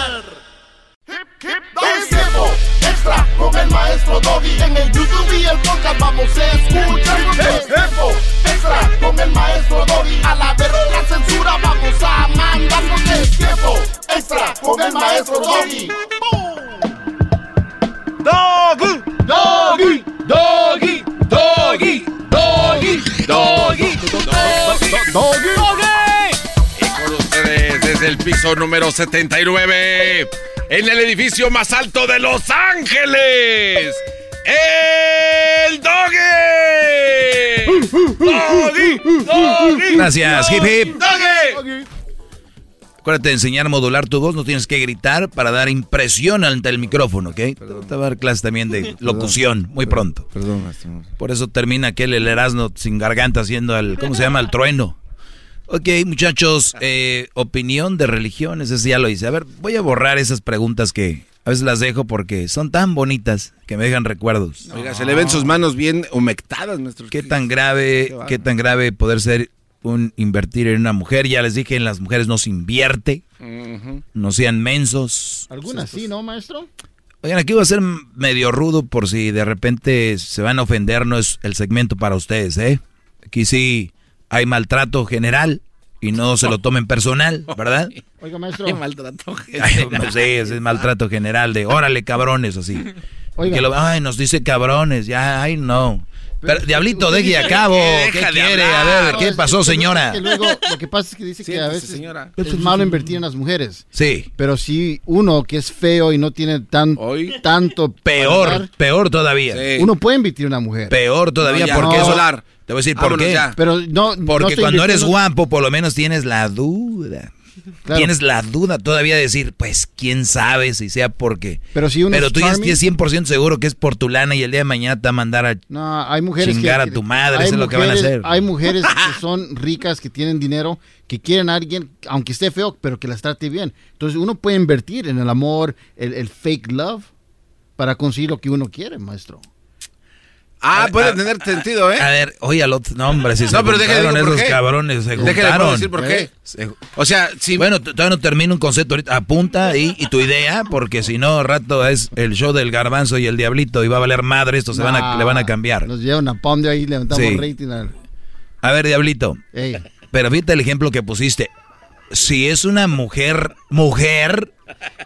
Es tiempo extra con el maestro Doggy. En el YouTube y el podcast vamos a escuchar. Es tiempo extra con el maestro Doggy. A la verga la censura vamos a mandar. Porque es tiempo extra con el maestro Doggy. Doggy, Doggy, Doggy, Doggy, Doggy, Doggy, Doggy. Y con ustedes desde el piso número 79, en el edificio más alto de Los Ángeles, el Doggy. Doggy, Doggy. Gracias, hip hip. Doggy. Acuérdate de enseñar a modular tu voz, no tienes que gritar para dar impresión ante el micrófono, ¿ok? Te va a dar clase también de locución muy pronto. Perdón. Por eso termina aquel el Erasmo sin garganta haciendo el, ¿cómo se llama? El trueno. Ok, muchachos, eh, opinión de religiones, ese ya lo hice. A ver, voy a borrar esas preguntas que a veces las dejo porque son tan bonitas que me dejan recuerdos. Oiga, se le ven sus manos bien humectadas, maestro. ¿Qué tan grave, qué tan grave poder ser un invertir en una mujer? Ya les dije, en las mujeres no se invierte, no sean mensos. Algunas sí, ¿no, maestro? Oigan, aquí voy a ser medio rudo por si de repente se van a ofender, no es el segmento para ustedes, ¿eh? Aquí sí hay maltrato general, y no se lo tomen personal, ¿verdad? <laughs> Oiga, maestro. Qué maltrato. Ay, no sé, ese es maltrato general de órale, cabrones, así. Oiga. Que lo- ay, nos dice cabrones, ya, ay, no. Pero, Diablito, usted deje a cabo. que ¿Qué quiere? hablar. A ver, No, ¿qué es- pasó, es que- señora? es que luego, lo que pasa es que dice que a veces señora. es malo invertir en las mujeres. Sí. Pero si uno que es feo y no tiene tan, tanto... para Peor, dar, peor todavía. Uno puede invertir en una mujer. Peor todavía, No, porque no. eso... Hablar. Te voy a decir por qué. ya. Pero no- Porque cuando eres guapo, por lo menos tienes la duda. Claro. Tienes la duda todavía de decir, pues, quién sabe si sea porque... Pero si uno Pero tú ya estás 100% seguro que es por tu lana y el día de mañana te va a mandar a No, hay mujeres chingar que, a tu madre, hay eso es lo que van a mujeres- hacer. Hay mujeres que <laughs> son ricas, que tienen dinero, que quieren a alguien, aunque esté feo, pero que las trate bien. Entonces uno puede invertir en el amor, el, el fake love, para conseguir lo que uno quiere, maestro. Ah, A- puede a- tener sentido, ¿eh? A ver, oye, al otro, no, hombre, si se No, pero déjale juntaron digo por esos qué. cabrones, se juntaron. decir por qué. Se- O sea, si... Bueno, todavía no termino un concepto ahorita. Apunta ahí y tu idea, porque si no, rato es el show del garbanzo y el diablito y va a valer madre, esto se van a, le van a cambiar. Nos llevan a pound ahí, levantamos Sí. rating. al- A ver, diablito. Ey. Pero fíjate el ejemplo que pusiste. Si es una mujer, mujer,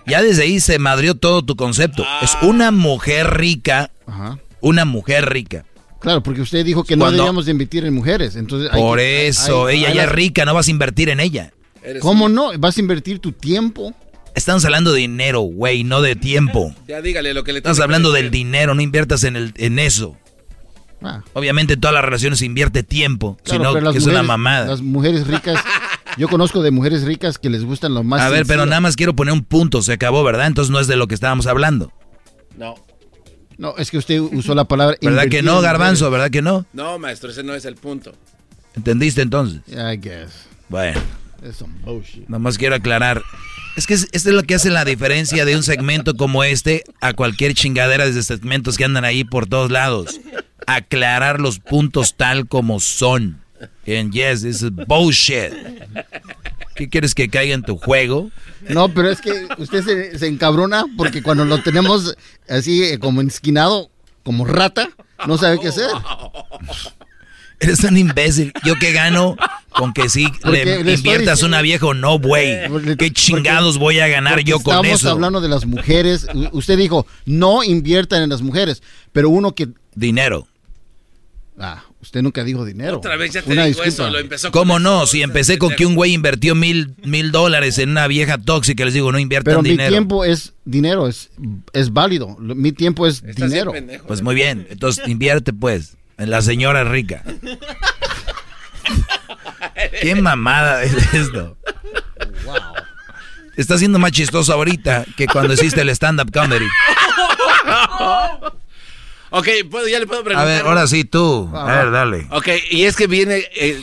ya desde ahí se madrió todo tu concepto. Es una mujer rica, Ajá. Una mujer rica. Claro, porque usted dijo que no debíamos de invertir en mujeres. Entonces hay Por que- eso, hay- ella hay ya es rica, no vas a invertir en ella. ¿Cómo no? ¿Vas a invertir tu tiempo? Estamos hablando de dinero, güey, no de tiempo. <laughs> Ya dígale lo que le Estás hablando del dinero, no inviertas en, el, en eso. Ah. Obviamente en todas las relaciones se invierte tiempo, Claro, sino que es una mujeres- mamada. Las mujeres ricas, <laughs> yo conozco de mujeres ricas que les gustan lo más A ver, pero nada más quiero poner un punto, se acabó, ¿verdad? Entonces no es de lo que estábamos hablando. No. No, es que usted usó la palabra ¿Verdad que no, Garbanzo? ¿Verdad que no? No, maestro, ese no es el punto. ¿Entendiste entonces? I guess. Bueno, Es some bullshit. nomás quiero aclarar. Es que es- esto es lo que hace la diferencia de un segmento como este a cualquier chingadera de segmentos que andan ahí por todos lados. Aclarar los puntos tal como son. And yes, this is bullshit. ¿Qué quieres que caiga en tu juego? No, pero es que usted se, se encabrona porque cuando lo tenemos así eh, como esquinado, como rata, no sabe qué hacer. <laughs> Eres un imbécil. ¿Yo qué gano con que sí le inviertas diciendo- una vieja o no, güey? ¿Qué chingados voy a ganar yo con estamos eso? hablando de las mujeres. Usted dijo, no inviertan en las mujeres, pero uno que... Dinero. Ah, usted nunca dijo dinero. Otra vez ya te Una dijo disculpa. eso, lo empezó con ¿Cómo no? Si empecé con que un güey invirtió mil, mil dólares en una vieja tóxica, les digo, no inviertan Pero mi dinero. tiempo es dinero, es, es válido. Mi tiempo es Estás dinero. pendejo. Pues muy bien, entonces invierte pues en la señora rica. <laughs> ¿Qué mamada es esto? Está siendo más chistoso ahorita que cuando hiciste el stand-up comedy. <laughs> Ok, ¿puedo- ya le puedo A preguntar. ver, ahora sí tú. A ver, dale. Ok, y es que viene... eh,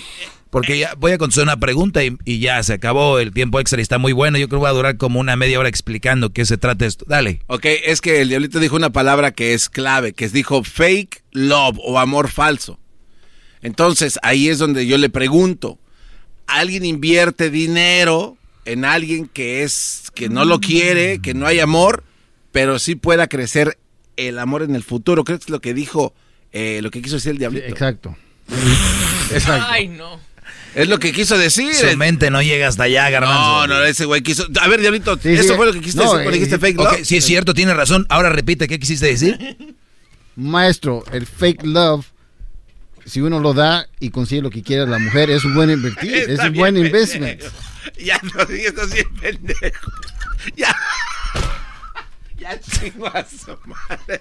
Porque ya voy a contestar una pregunta y, y ya se acabó el tiempo extra y está muy bueno. Yo creo que va a durar como una media hora explicando qué se trata esto. Dale. ok, es que el diablito dijo una palabra que es clave, que es dijo fake love o amor falso. Entonces, ahí es donde yo le pregunto, ¿alguien invierte dinero en alguien que es que no lo quiere, que no hay amor, pero sí pueda crecer el amor en el futuro? Creo que es lo que dijo, eh, lo que quiso decir el diablito. Exacto. <laughs> Exacto. Ay, no. Es lo que quiso decir. Su mente no llega hasta allá, garbanzo. No, no, ese güey quiso. A ver, Diablito, Sí, eso sí. fue lo que quisiste No, decir cuando eh, dijiste fake Ok, love. sí es cierto, tiene razón. Ahora repite, ¿qué quisiste decir? Maestro, el fake love, si uno lo da y consigue lo que quiere la mujer, es un buen invertir, <laughs> es un buen pendejo. investment. Ya no, ya estás bien pendejo. Ya. Ya chingo a su madre.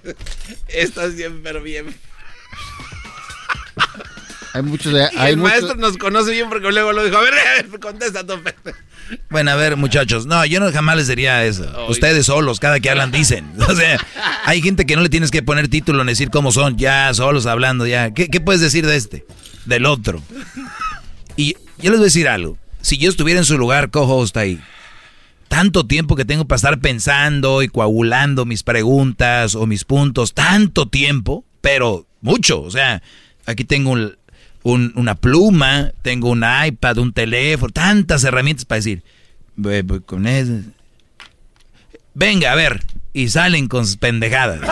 Estás bien, pero bien. Hay muchos, Y hay el muchos- maestro nos conoce bien porque luego lo dijo. A ver, a ver, contesta tu pendejo. Bueno, a ver, muchachos. No, yo no jamás les diría eso. Ustedes solos, cada que hablan, dicen. <laughs> O sea, hay gente que no le tienes que poner título ni decir cómo son. Ya, solos hablando, ya. ¿Qué, qué puedes decir de este? Del otro. Y yo les voy a decir algo. Si yo estuviera en su lugar, co-host ahí, tanto tiempo que tengo para estar pensando y coagulando mis preguntas o mis puntos, tanto tiempo, pero mucho. O sea, aquí tengo un- un- una pluma, tengo un iPad, un teléfono, tantas herramientas para decir, "Voy- voy con eso. Venga, a ver, y salen con sus pendejadas. O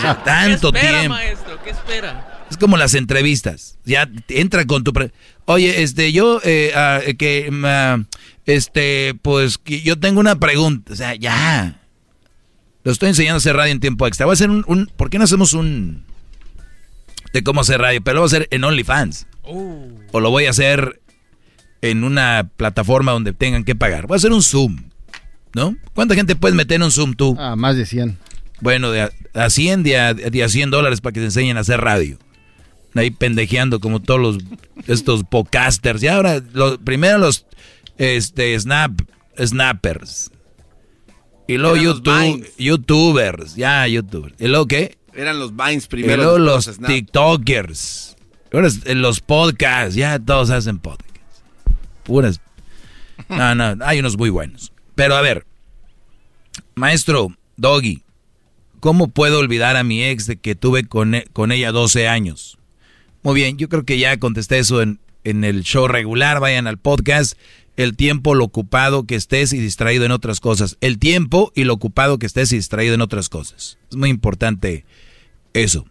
sea, <laughs> tanto ¿Qué espera, tiempo. maestro? ¿Qué espera? Es como las entrevistas. Ya entra con tu... pre- Oye, este, yo, eh, ah, que, ah, este, pues, yo tengo una pregunta. O sea, ya. Lo estoy enseñando a hacer radio en tiempo extra. Voy a hacer un, un ¿por qué no hacemos un de cómo hacer radio? Pero lo voy a hacer en OnlyFans. Oh. O lo voy a hacer en una plataforma donde tengan que pagar. Voy a hacer un Zoom. ¿No? ¿Cuánta gente puedes meter en un Zoom tú? Ah, más de 100. Bueno, de a, 100, de a, 100 dólares para que te enseñen a hacer radio. Ahí pendejeando como todos los estos podcasters. Y ahora, primero los este, snap, snappers. Y luego YouTube, youtubers, ya youtubers. ¿Y luego qué? Eran los Vines primero. Y luego los TikTokers. Ahora los podcasts, ya todos hacen podcasts. Puras. <laughs> No, no, hay unos muy buenos. Pero a ver, maestro Doggy, ¿cómo puedo olvidar a mi ex de que tuve con, e, con ella 12 años? Muy bien, yo creo que ya contesté eso en, en el show regular. Vayan al podcast el tiempo, lo ocupado que estés y distraído en otras cosas. El tiempo y lo ocupado que estés y distraído en otras cosas. Es muy importante eso.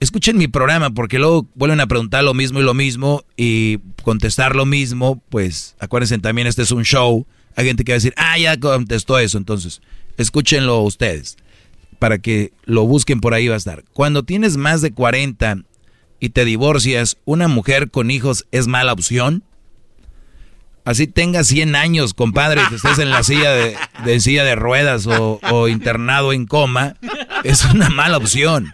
Escuchen mi programa porque luego vuelven a preguntar lo mismo y lo mismo y contestar lo mismo. Pues acuérdense también, este es un show. Hay gente que va a decir, ah, ya contestó eso. Entonces, escúchenlo ustedes para que lo busquen por ahí va a estar. Cuando tienes más de 40 y te divorcias, ¿una mujer con hijos es mala opción? Así tengas 100 años, compadre, que estés en la silla de, silla de ruedas o, internado en coma, es una mala opción.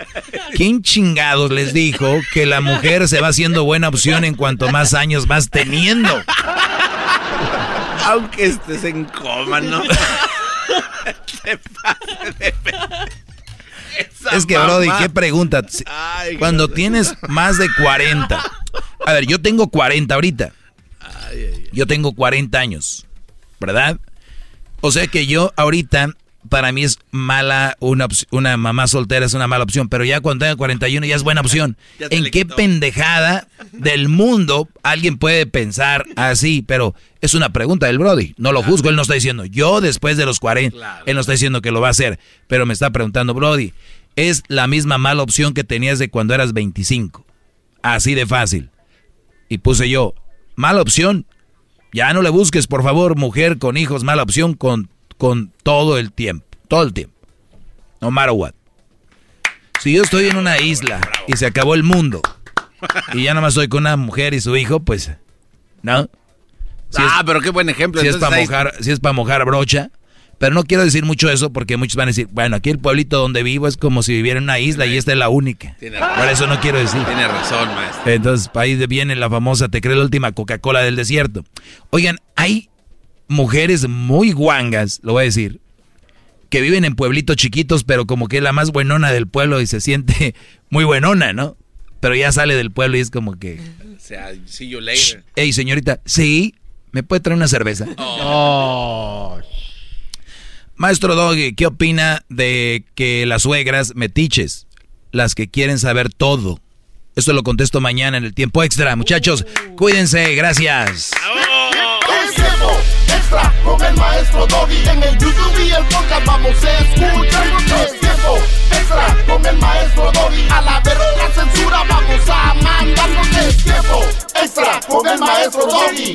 ¿Quién chingados les dijo que la mujer se va haciendo buena opción en cuanto más años vas teniendo? Aunque estés en coma, ¿no? es que, Brody, ¿qué pregunta? Cuando tienes más de 40. A ver, yo tengo 40 ahorita. Yo tengo 40 años, ¿verdad? O sea que yo ahorita, para mí es mala, una, una mamá soltera es una mala opción, pero ya cuando tenga 41 ya es buena <laughs> opción. ¿En qué pendejada del mundo alguien puede pensar así? Pero es una pregunta del Brody. No lo juzgo, él no está diciendo, yo después de los 40, él no está diciendo que lo va a hacer, pero me está preguntando, Brody, es la misma mala opción que tenías de cuando eras 25. Así de fácil. Y puse yo, mala opción. Ya no le busques, por favor, mujer con hijos, mala opción con, con todo el tiempo. Todo el tiempo. No matter what. Si yo estoy en una isla y se acabó el mundo y ya nada más estoy con una mujer y su hijo, pues, ¿no? ah, pero qué buen ejemplo. Si es para mojar, si es para mojar brocha, pero no quiero decir mucho eso porque muchos van a decir, bueno, aquí el pueblito donde vivo es como si viviera en una isla y esta es la única. Por eso no quiero decir. Tiene razón, maestro. Entonces, ahí viene la famosa, te cree la última Coca-Cola del desierto. Oigan, hay mujeres muy guangas, lo voy a decir, que viven en pueblitos chiquitos, pero como que es la más buenona del pueblo y se siente <laughs> muy buenona, ¿no? Pero ya sale del pueblo y es como que... O sea, see you later. Ey, señorita, sí, ¿me puede traer una cerveza? Oh. Maestro Doggy, ¿qué opina de que las suegras metiches, las que quieren saber todo? Esto lo contesto mañana en el tiempo extra. Muchachos, cuídense, gracias. Es tiempo extra con el maestro Doggy. En el YouTube y el podcast vamos a escuchar. Es tiempo extra con el maestro Doggy. A la verga censura vamos a mandar. Es tiempo extra con el maestro Doggy.